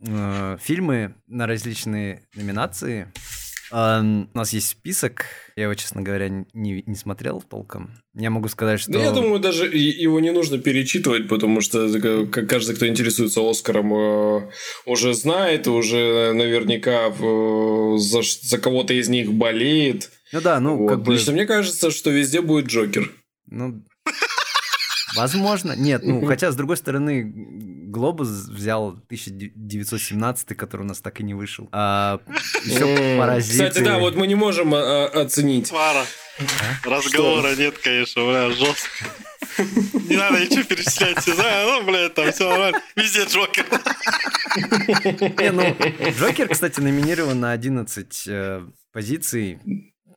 э, фильмы на различные номинации. Um, у нас есть список, я его, честно говоря, не, не смотрел толком. Я могу сказать, что... Да я думаю, даже его не нужно перечитывать, потому что каждый, кто интересуется Оскаром, э, уже знает, уже наверняка э, за, за кого-то из них болеет. Ну да, ну вот. как бы... Лично мне кажется, что везде будет Джокер. Ну, Возможно. Нет, ну, хотя, с другой стороны, Глобус взял 1917, который у нас так и не вышел. А еще паразиты. Кстати, да, вот мы не можем а, а, оценить. Пара. Разговора нет, конечно, бля, жестко. Не надо ничего перечислять, все знаю, ну, блядь, там все нормально. Везде Джокер. Не, ну, Джокер, кстати, номинирован на 11 э, позиций.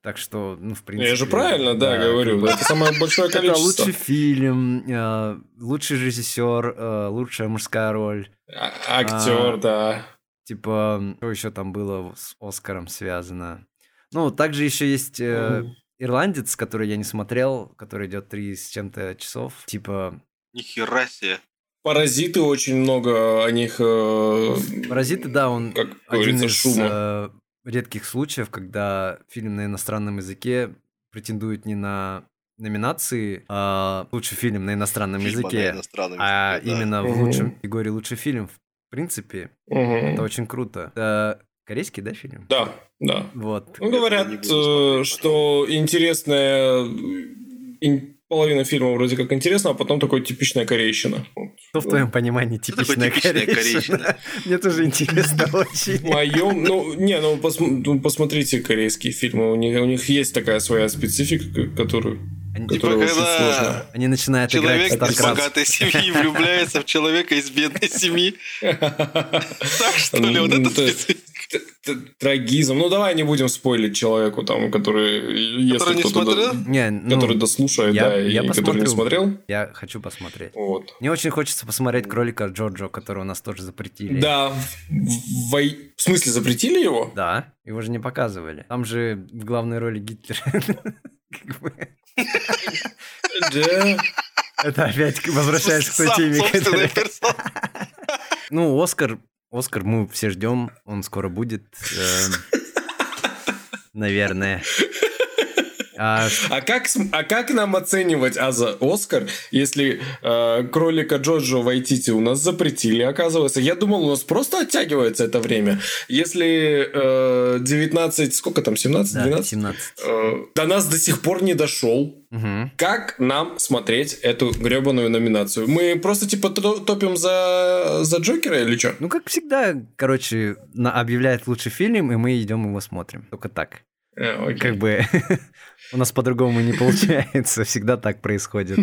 Так что, ну, в принципе... Я же правильно, да, да говорю. Как бы... Это самое большое количество. Это лучший фильм, э, лучший режиссер, э, лучшая мужская роль. А, актер, а, да. Типа, что еще там было с Оскаром связано? Ну, также еще есть э, ирландец, который я не смотрел, который идет три с чем-то часов. Типа... Нихера себе. Паразиты очень много о них. Э, Паразиты, да, он как один из шума. Э, редких случаев, когда фильм на иностранном языке претендует не на номинации а лучший фильм на иностранном Фильма языке, на иностранном а языке, а да. именно угу. в лучшем категории лучший фильм. В принципе, угу. это очень круто. Это корейский, да, фильм? Да, да. Вот. Ну, говорят, э, что интересная половина фильма вроде как интересно, а потом такой типичная корейщина. Что в твоем понимании типичная, типичная корейщина? Мне тоже интересно очень. В моем, ну, не, ну, пос, ну, посмотрите корейские фильмы, у них, у них есть такая своя специфика, которую они, типа, когда сложно. Они начинают человек играть из богатой семьи влюбляется в человека из бедной семьи. Так что ли, вот это специфика трагизм. Ну, давай не будем спойлить человеку, там, который... Который не смотрел? До, не, ну, который дослушает, я, да, я и посмотрю. который не смотрел. Я хочу посмотреть. Вот. Мне очень хочется посмотреть кролика Джорджо, которого у нас тоже запретили. Да. В, в смысле, запретили его? Да. Его же не показывали. Там же в главной роли Гитлер. Да. Это опять возвращаешься к той теме. Ну, Оскар Оскар мы все ждем, он скоро будет, эм, наверное. А, а, как, а как нам оценивать Аза Оскар, если э, кролика Джоджо Вайтити у нас запретили, оказывается? Я думал, у нас просто оттягивается это время. Если э, 19, сколько там, 17, да, 12? 17. Э, до нас до сих пор не дошел. Угу. Как нам смотреть эту гребаную номинацию? Мы просто типа топим за, за Джокера или что? Ну, как всегда, короче, на, объявляет лучший фильм, и мы идем его смотрим. Только так. А, как бы у нас по-другому не получается, всегда так происходит.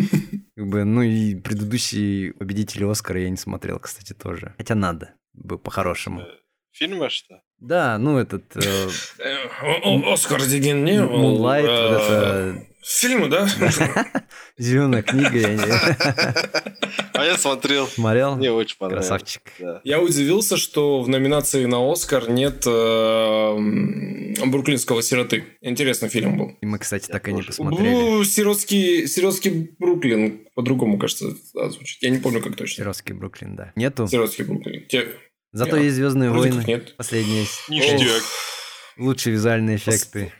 Как бы, ну и предыдущие победители Оскара я не смотрел, кстати, тоже. Хотя надо, бы по-хорошему. Э, Фильмы что? Да, ну этот... Э, э Оскар Дигин не Мулайт, вот это Фильмы, да? Зеленая книга. Я А я смотрел. Смотрел? Мне очень понравилось. Красавчик. Я удивился, что в номинации на Оскар нет э, Бруклинского сироты. Интересный фильм был. И мы, кстати, так и не посмотрели. Сиротский, сиротский Бруклин. По-другому, кажется, звучит. Я не помню, как точно. Сиротский Бруклин, да. Нету? Сиротский Бруклин. Зато есть Звездные войны. Нет. Последние. Ништяк. Лучшие визуальные эффекты.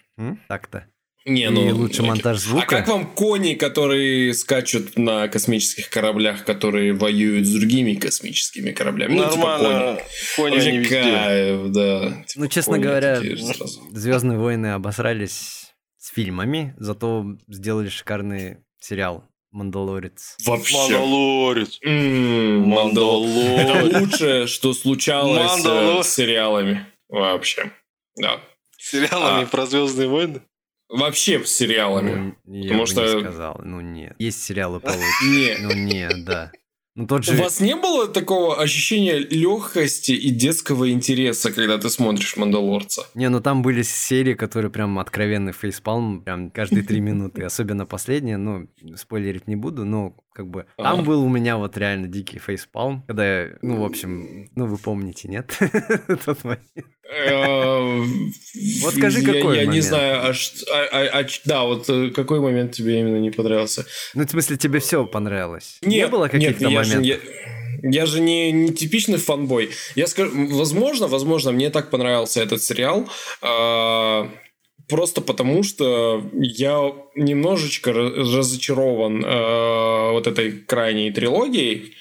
Так-то. Не, ну, и лучше монтаж звука. А как вам кони, которые скачут на космических кораблях, которые воюют с другими космическими кораблями? Нормально. Ну, типа кони. кони кайф, да. Типа ну, честно говоря, Звездные войны обосрались с фильмами, зато сделали шикарный сериал Мандалорец. Вообще. Мандалорец. Мандалорец. Это лучшее, что случалось э, с сериалами. Вообще. Да. Сериалами а... про Звездные войны? Вообще с сериалами. Ну, я потому бы что... не сказал. Ну нет. Есть сериалы получше. Нет. Ну нет, да. Ну, тот же... У вас не было такого ощущения легкости и детского интереса, когда ты смотришь Мандалорца? Не, ну там были серии, которые прям откровенный фейспалм, прям каждые три минуты. Особенно последняя, ну, спойлерить не буду, но как бы ага. там был у меня вот реально дикий фейспалм, когда я, ну, в общем, ну, вы помните, нет? Тот момент. Э, вот скажи, какой Я не знаю, а, а, а, да, вот э, какой момент тебе именно не понравился? Ну, в смысле, тебе все понравилось? Не было каких-то моментов? Я же не, не типичный фанбой. Я скажу, возможно, возможно, мне так понравился этот сериал. Э, просто потому, что я немножечко разочарован э, вот этой крайней трилогией.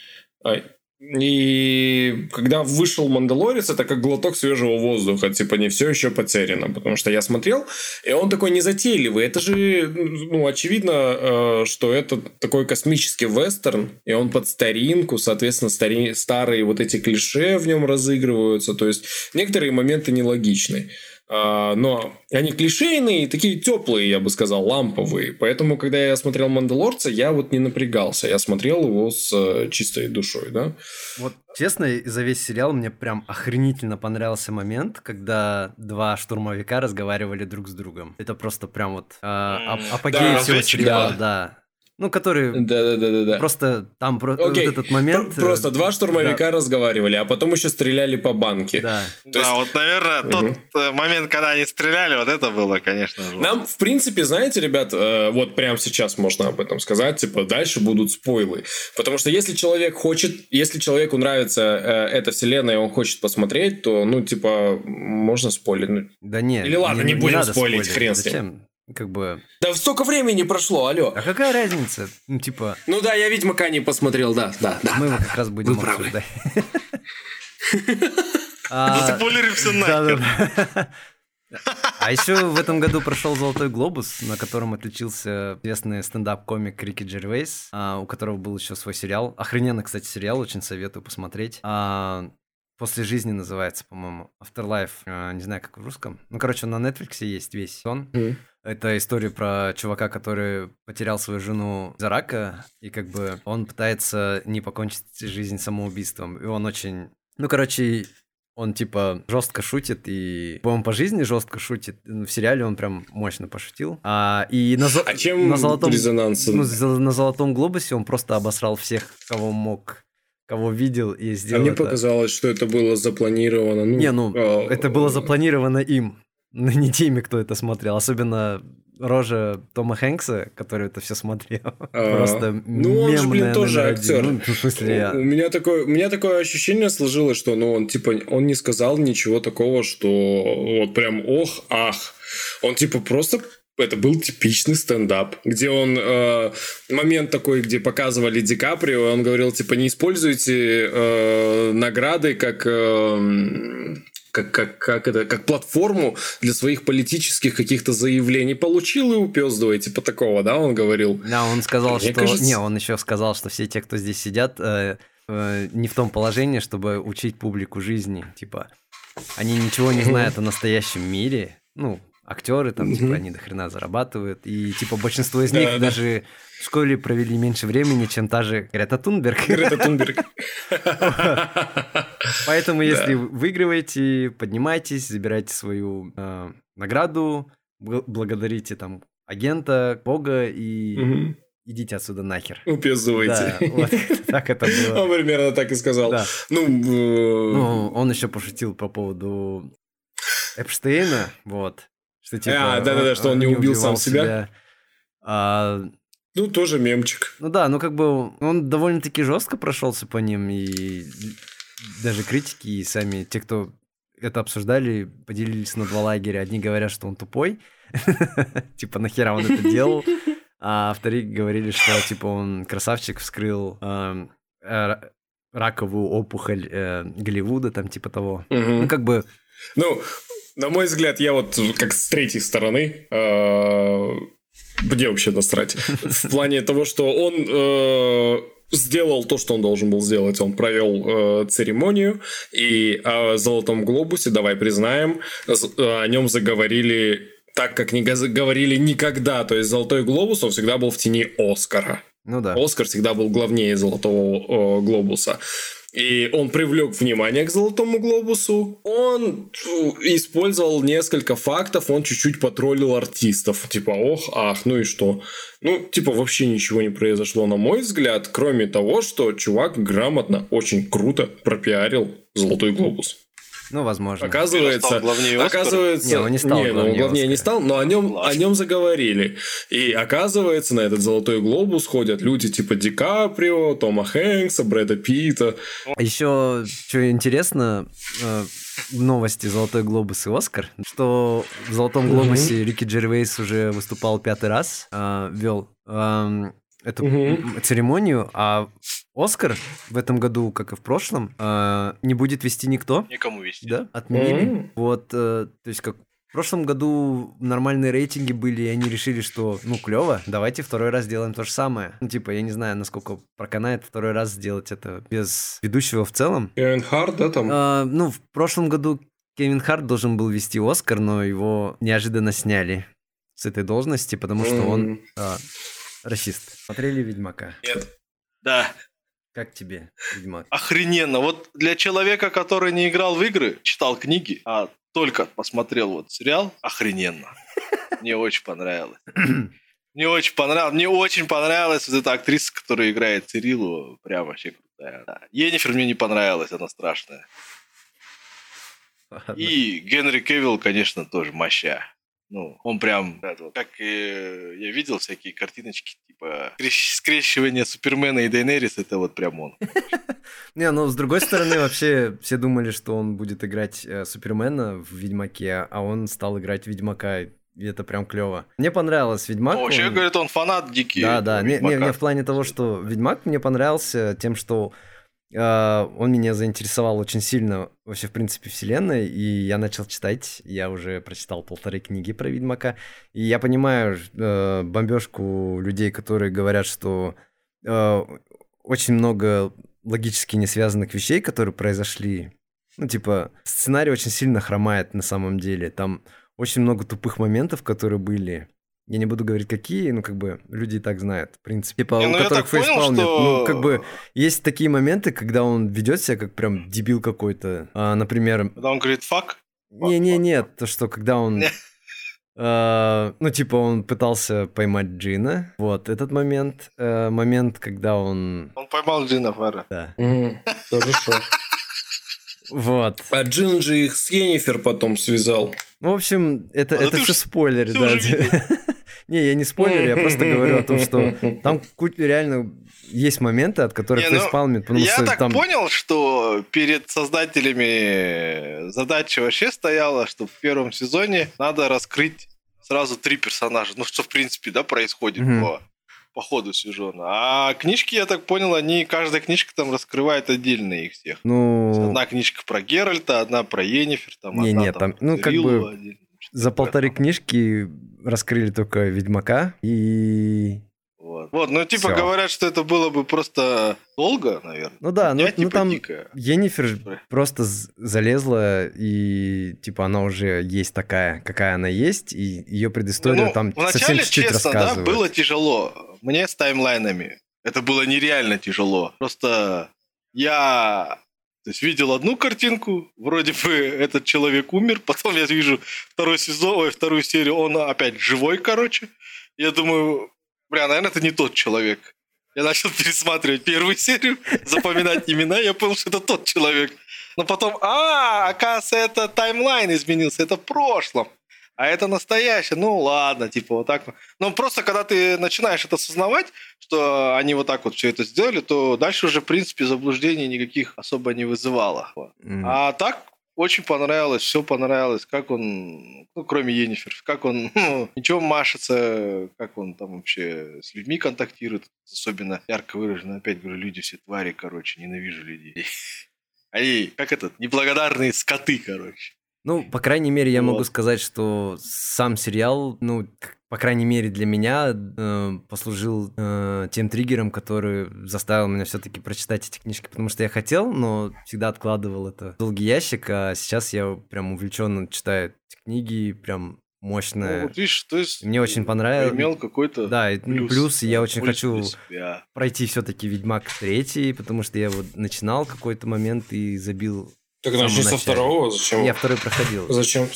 И когда вышел Мандалорец, это как глоток свежего воздуха, типа не все еще потеряно, потому что я смотрел, и он такой незатейливый. Это же, ну, очевидно, э, что это такой космический вестерн, и он под старинку, соответственно, стари... старые вот эти клише в нем разыгрываются, то есть некоторые моменты нелогичны. А, но они клишейные, такие теплые, я бы сказал, ламповые. Поэтому, когда я смотрел «Мандалорца», я вот не напрягался. Я смотрел его с э, чистой душой, да. Вот, честно, за весь сериал мне прям охренительно понравился момент, когда два штурмовика разговаривали друг с другом. Это просто прям вот э, апогей да, всего сериала, да. Ну, который... Да-да-да-да. Просто там про... вот этот момент... Про- просто два штурмовика да. разговаривали, а потом еще стреляли по банке. Да, То да есть... вот, наверное, угу. тот момент, когда они стреляли, вот это было, конечно же. Нам, в принципе, знаете, ребят, э, вот прямо сейчас можно об этом сказать, типа, дальше будут спойлы. Потому что если человек хочет, если человеку нравится э, эта вселенная, и он хочет посмотреть, то, ну, типа, можно спойлить. Да нет. Или ладно, не, не будем не спойлить, спойлить, хрен с ним как бы... Да столько времени прошло, алло. А какая разница? Ну, типа... Ну да, я Ведьмака не посмотрел, да, да, да. Мы его как раз будем обсуждать. Заспойлерим все нахер. А еще в этом году прошел Золотой глобус, на котором отличился известный стендап-комик Рики Джервейс, а, у которого был еще свой сериал. Охрененно, кстати, сериал, очень советую посмотреть. После жизни называется, по-моему. Afterlife. А, не знаю, как в русском. Ну, короче, на Netflix есть весь сон. Mm. Это история про чувака, который потерял свою жену за рака, и как бы он пытается не покончить жизнь самоубийством. И он очень... Ну, короче, он типа жестко шутит, и по-моему, по жизни жестко шутит. В сериале он прям мощно пошутил. А, и на, а чем на золотом, резонанс? Ну, на золотом глобусе он просто обосрал всех, кого мог кого видел и сделал. А мне это. показалось, что это было запланировано. Ну, не, ну, а... это было запланировано им. не теми, кто это смотрел. Особенно рожа Тома Хэнкса, который это все смотрел. А, Просто Ну, он же, блин, тоже актер. Ну, в смысле, у, у, меня такое, у меня такое ощущение сложилось, что ну, он, типа, он не сказал ничего такого, что вот прям ох, ах. Он, типа, просто это был типичный стендап, где он э, момент такой, где показывали Ди Каприо, он говорил типа не используйте э, награды как э, как, как, как, это, как платформу для своих политических каких-то заявлений. Получил и упездывай, типа такого, да, он говорил? Да, он сказал, Мне что... Кажется... Не, он еще сказал, что все те, кто здесь сидят, э, э, не в том положении, чтобы учить публику жизни. Типа, они ничего не знают о настоящем мире. Ну, актеры там, типа, они до хрена зарабатывают. И, типа, большинство из них даже в школе провели меньше времени, чем та же Грета Тунберг. Грета Тунберг. Поэтому, если выигрываете, поднимайтесь, забирайте свою э, награду, благодарите там агента, бога и идите отсюда нахер. Упездывайте. Да, вот так это было. Он примерно так и сказал. Да. Ну, ну, он еще пошутил по поводу Эпштейна, вот. Что типа... А, да-да-да, что он не убил сам себя. себя. А, ну, тоже мемчик. Ну да, ну как бы он довольно-таки жестко прошелся по ним, и даже критики, и сами те, кто это обсуждали, поделились на два лагеря. Одни говорят, что он тупой, типа нахера он это делал, а вторые говорили, что типа он красавчик вскрыл эм, э, раковую опухоль э, Голливуда, там типа того. Ну как бы... Ну, на мой взгляд, я вот как с третьей стороны э, мне вообще насрать. В плане того, что он э, сделал то, что он должен был сделать. Он провел э, церемонию, и о Золотом Глобусе, давай признаем, э, о нем заговорили так, как не говорили никогда. То есть Золотой Глобус, он всегда был в тени Оскара. Ну да. Оскар всегда был главнее Золотого э, Глобуса. И он привлек внимание к Золотому Глобусу. Он использовал несколько фактов, он чуть-чуть потроллил артистов. Типа, ох, ах, ну и что? Ну, типа, вообще ничего не произошло, на мой взгляд, кроме того, что чувак грамотно, очень круто пропиарил Золотой Глобус. Ну, возможно. Оказывается, оказывается, не, он не стал. Не, ну, главнее не стал, но о нем, о нем заговорили. И оказывается, на этот золотой глобус ходят люди типа Ди Каприо, Тома Хэнкса, Брэда Питта. Еще что интересно, э, новости Золотой глобус и Оскар, что в Золотом глобусе Рики Джервейс уже выступал пятый раз, э, вел эту угу. церемонию, а Оскар в этом году, как и в прошлом, э, не будет вести никто. Никому вести. Да, отменили. Mm-hmm. Вот, э, то есть как в прошлом году нормальные рейтинги были, и они решили, что, ну, клево, давайте второй раз сделаем то же самое. Ну, типа, я не знаю, насколько проканает второй раз сделать это без ведущего в целом. Кевин Харт, да, там? А, ну, в прошлом году Кевин Харт должен был вести Оскар, но его неожиданно сняли с этой должности, потому что он а, расист. Смотрели Ведьмака? Нет. Да. Как тебе, Ведьмак? Охрененно. Вот для человека, который не играл в игры, читал книги, а только посмотрел вот сериал, охрененно. Мне очень понравилось. Мне очень понравилось. Мне очень понравилась вот эта актриса, которая играет Цирилу. Прям вообще крутая. Да. Енифер мне не понравилась, она страшная. Ладно. И Генри Кевилл, конечно, тоже моща. Ну, он прям, как э, я видел всякие картиночки, типа скрещивание Супермена и Дейнерис, это вот прям он. Не, ну с другой стороны, вообще все думали, что он будет играть э, Супермена в Ведьмаке, а он стал играть Ведьмака. И это прям клево. Мне понравилось Ведьмак. Ну, вообще, он... говорит, он фанат дикий. Да, да. Не, не, не в плане того, что Ведьмак мне понравился тем, что он меня заинтересовал очень сильно вообще, в принципе, вселенной, и я начал читать, я уже прочитал полторы книги про Ведьмака, и я понимаю э, бомбежку людей, которые говорят, что э, очень много логически не связанных вещей, которые произошли. Ну, типа, сценарий очень сильно хромает на самом деле. Там очень много тупых моментов, которые были. Я не буду говорить, какие, ну, как бы, люди и так знают, в принципе. Типа, не, у ну, которых фейспалм что... Ну, как бы, есть такие моменты, когда он ведет себя как прям дебил какой-то. А, например... Когда он говорит «фак»? Не-не-не, то, что когда он... Uh, ну, типа, он пытался поймать Джина. Вот, этот момент. Uh, момент, когда он... Он поймал Джина Фара. Да. Хорошо. Вот. А Джин же их с Йеннифер потом связал. В общем, это, а это все спойлер, да. Не, я не спойлер, я просто говорю о том, что там реально есть моменты, от которых не, фейспалмит, потому я что так там... понял, что перед создателями задача вообще стояла, что в первом сезоне надо раскрыть сразу три персонажа. Ну, что, в принципе, да, происходит mm-hmm. по, по ходу сезона. А книжки, я так понял, они, каждая книжка там раскрывает отдельно их всех. Ну... Одна книжка про Геральта, одна про Енифер, там не, одна нет, там, там ну, как бы... Отдельно. За полторы книжки раскрыли только Ведьмака и... Вот. вот, ну типа Всё. говорят, что это было бы просто долго, наверное. Ну да, ну, типа, ну там дикая. Енифер просто залезла, и типа она уже есть такая, какая она есть, и ее предысторию ну, там вначале, совсем чуть-чуть честно, да, было тяжело. Мне с таймлайнами. Это было нереально тяжело. Просто я то есть видел одну картинку, вроде бы этот человек умер, потом я вижу второй сезон, ой, вторую серию, он опять живой, короче. Я думаю, бля, наверное, это не тот человек. Я начал пересматривать первую серию, запоминать имена, я понял, что это тот человек. Но потом, а, оказывается, это таймлайн изменился, это в прошлом а это настоящее. Ну ладно, типа вот так. Но просто когда ты начинаешь это осознавать, что они вот так вот все это сделали, то дальше уже, в принципе, заблуждений никаких особо не вызывало. Mm. А так очень понравилось, все понравилось, как он, ну, кроме Енифер, как он, ну, ничего машется, как он там вообще с людьми контактирует, особенно ярко выражено, опять говорю, люди все твари, короче, ненавижу людей. Они, как этот, неблагодарные скоты, короче. Ну, по крайней мере, я вот. могу сказать, что сам сериал, ну, по крайней мере, для меня э, послужил э, тем триггером, который заставил меня все-таки прочитать эти книжки, потому что я хотел, но всегда откладывал это в долгий ящик, а сейчас я прям увлеченно читаю эти книги, прям мощная. Ну, вот видишь, то есть Мне очень понравилось. имел какой-то Да, плюс. плюс, я очень пользу хочу пройти все-таки Ведьмак 3, потому что я вот начинал какой-то момент и забил. Так начни со второго, зачем? Я второй проходил. Зачем?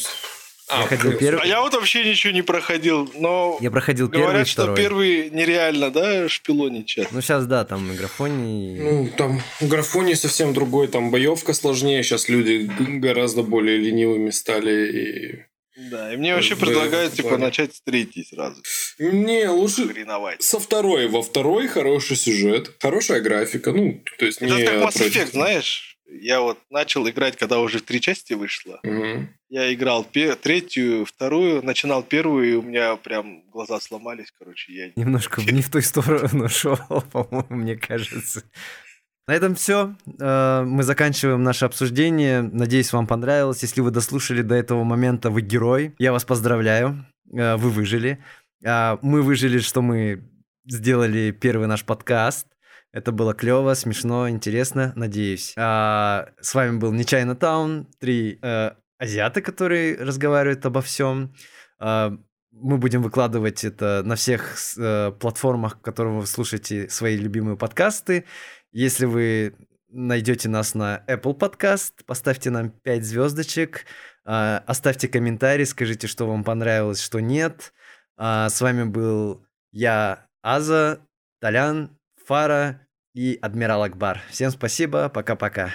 Я ходил первый. А я вот вообще ничего не проходил, но Я проходил первый и говорят, что второй. первый нереально, да, шпилонить сейчас. Ну, сейчас, да, там микрофоне. Ну, там в графоне совсем другой, там боевка сложнее, сейчас люди гораздо более ленивыми стали. Да, и мне вообще в- предлагают, в типа, плане. начать с третьей сразу. И... Не, лучше Хреновать. со второй. Во второй хороший сюжет, хорошая графика, ну, то есть не Это как Mass. Effect, знаешь? Я вот начал играть, когда уже в три части вышло. Мгм. Я играл пе- третью, вторую, начинал первую, и у меня прям глаза сломались, короче, я... Немножко не в той сторону шел, по-моему, мне кажется. На этом все. Мы заканчиваем наше обсуждение. Надеюсь, вам понравилось. Если вы дослушали до этого момента, вы герой. Я вас поздравляю. Э, Вы выжили. А, Мы выжили, что мы сделали первый наш подкаст. Это было клево, смешно, интересно, надеюсь. А, С вами был Нечаянно Таун, три э, азиата, которые разговаривают обо всем. А, Мы будем выкладывать это на всех э, платформах, которых вы слушаете свои любимые подкасты. Если вы найдете нас на Apple Podcast, поставьте нам 5 звездочек, а, оставьте комментарий, скажите, что вам понравилось, что нет. А, С вами был я, Аза, Толян, Фара и Адмирал Акбар. Всем спасибо, пока-пока.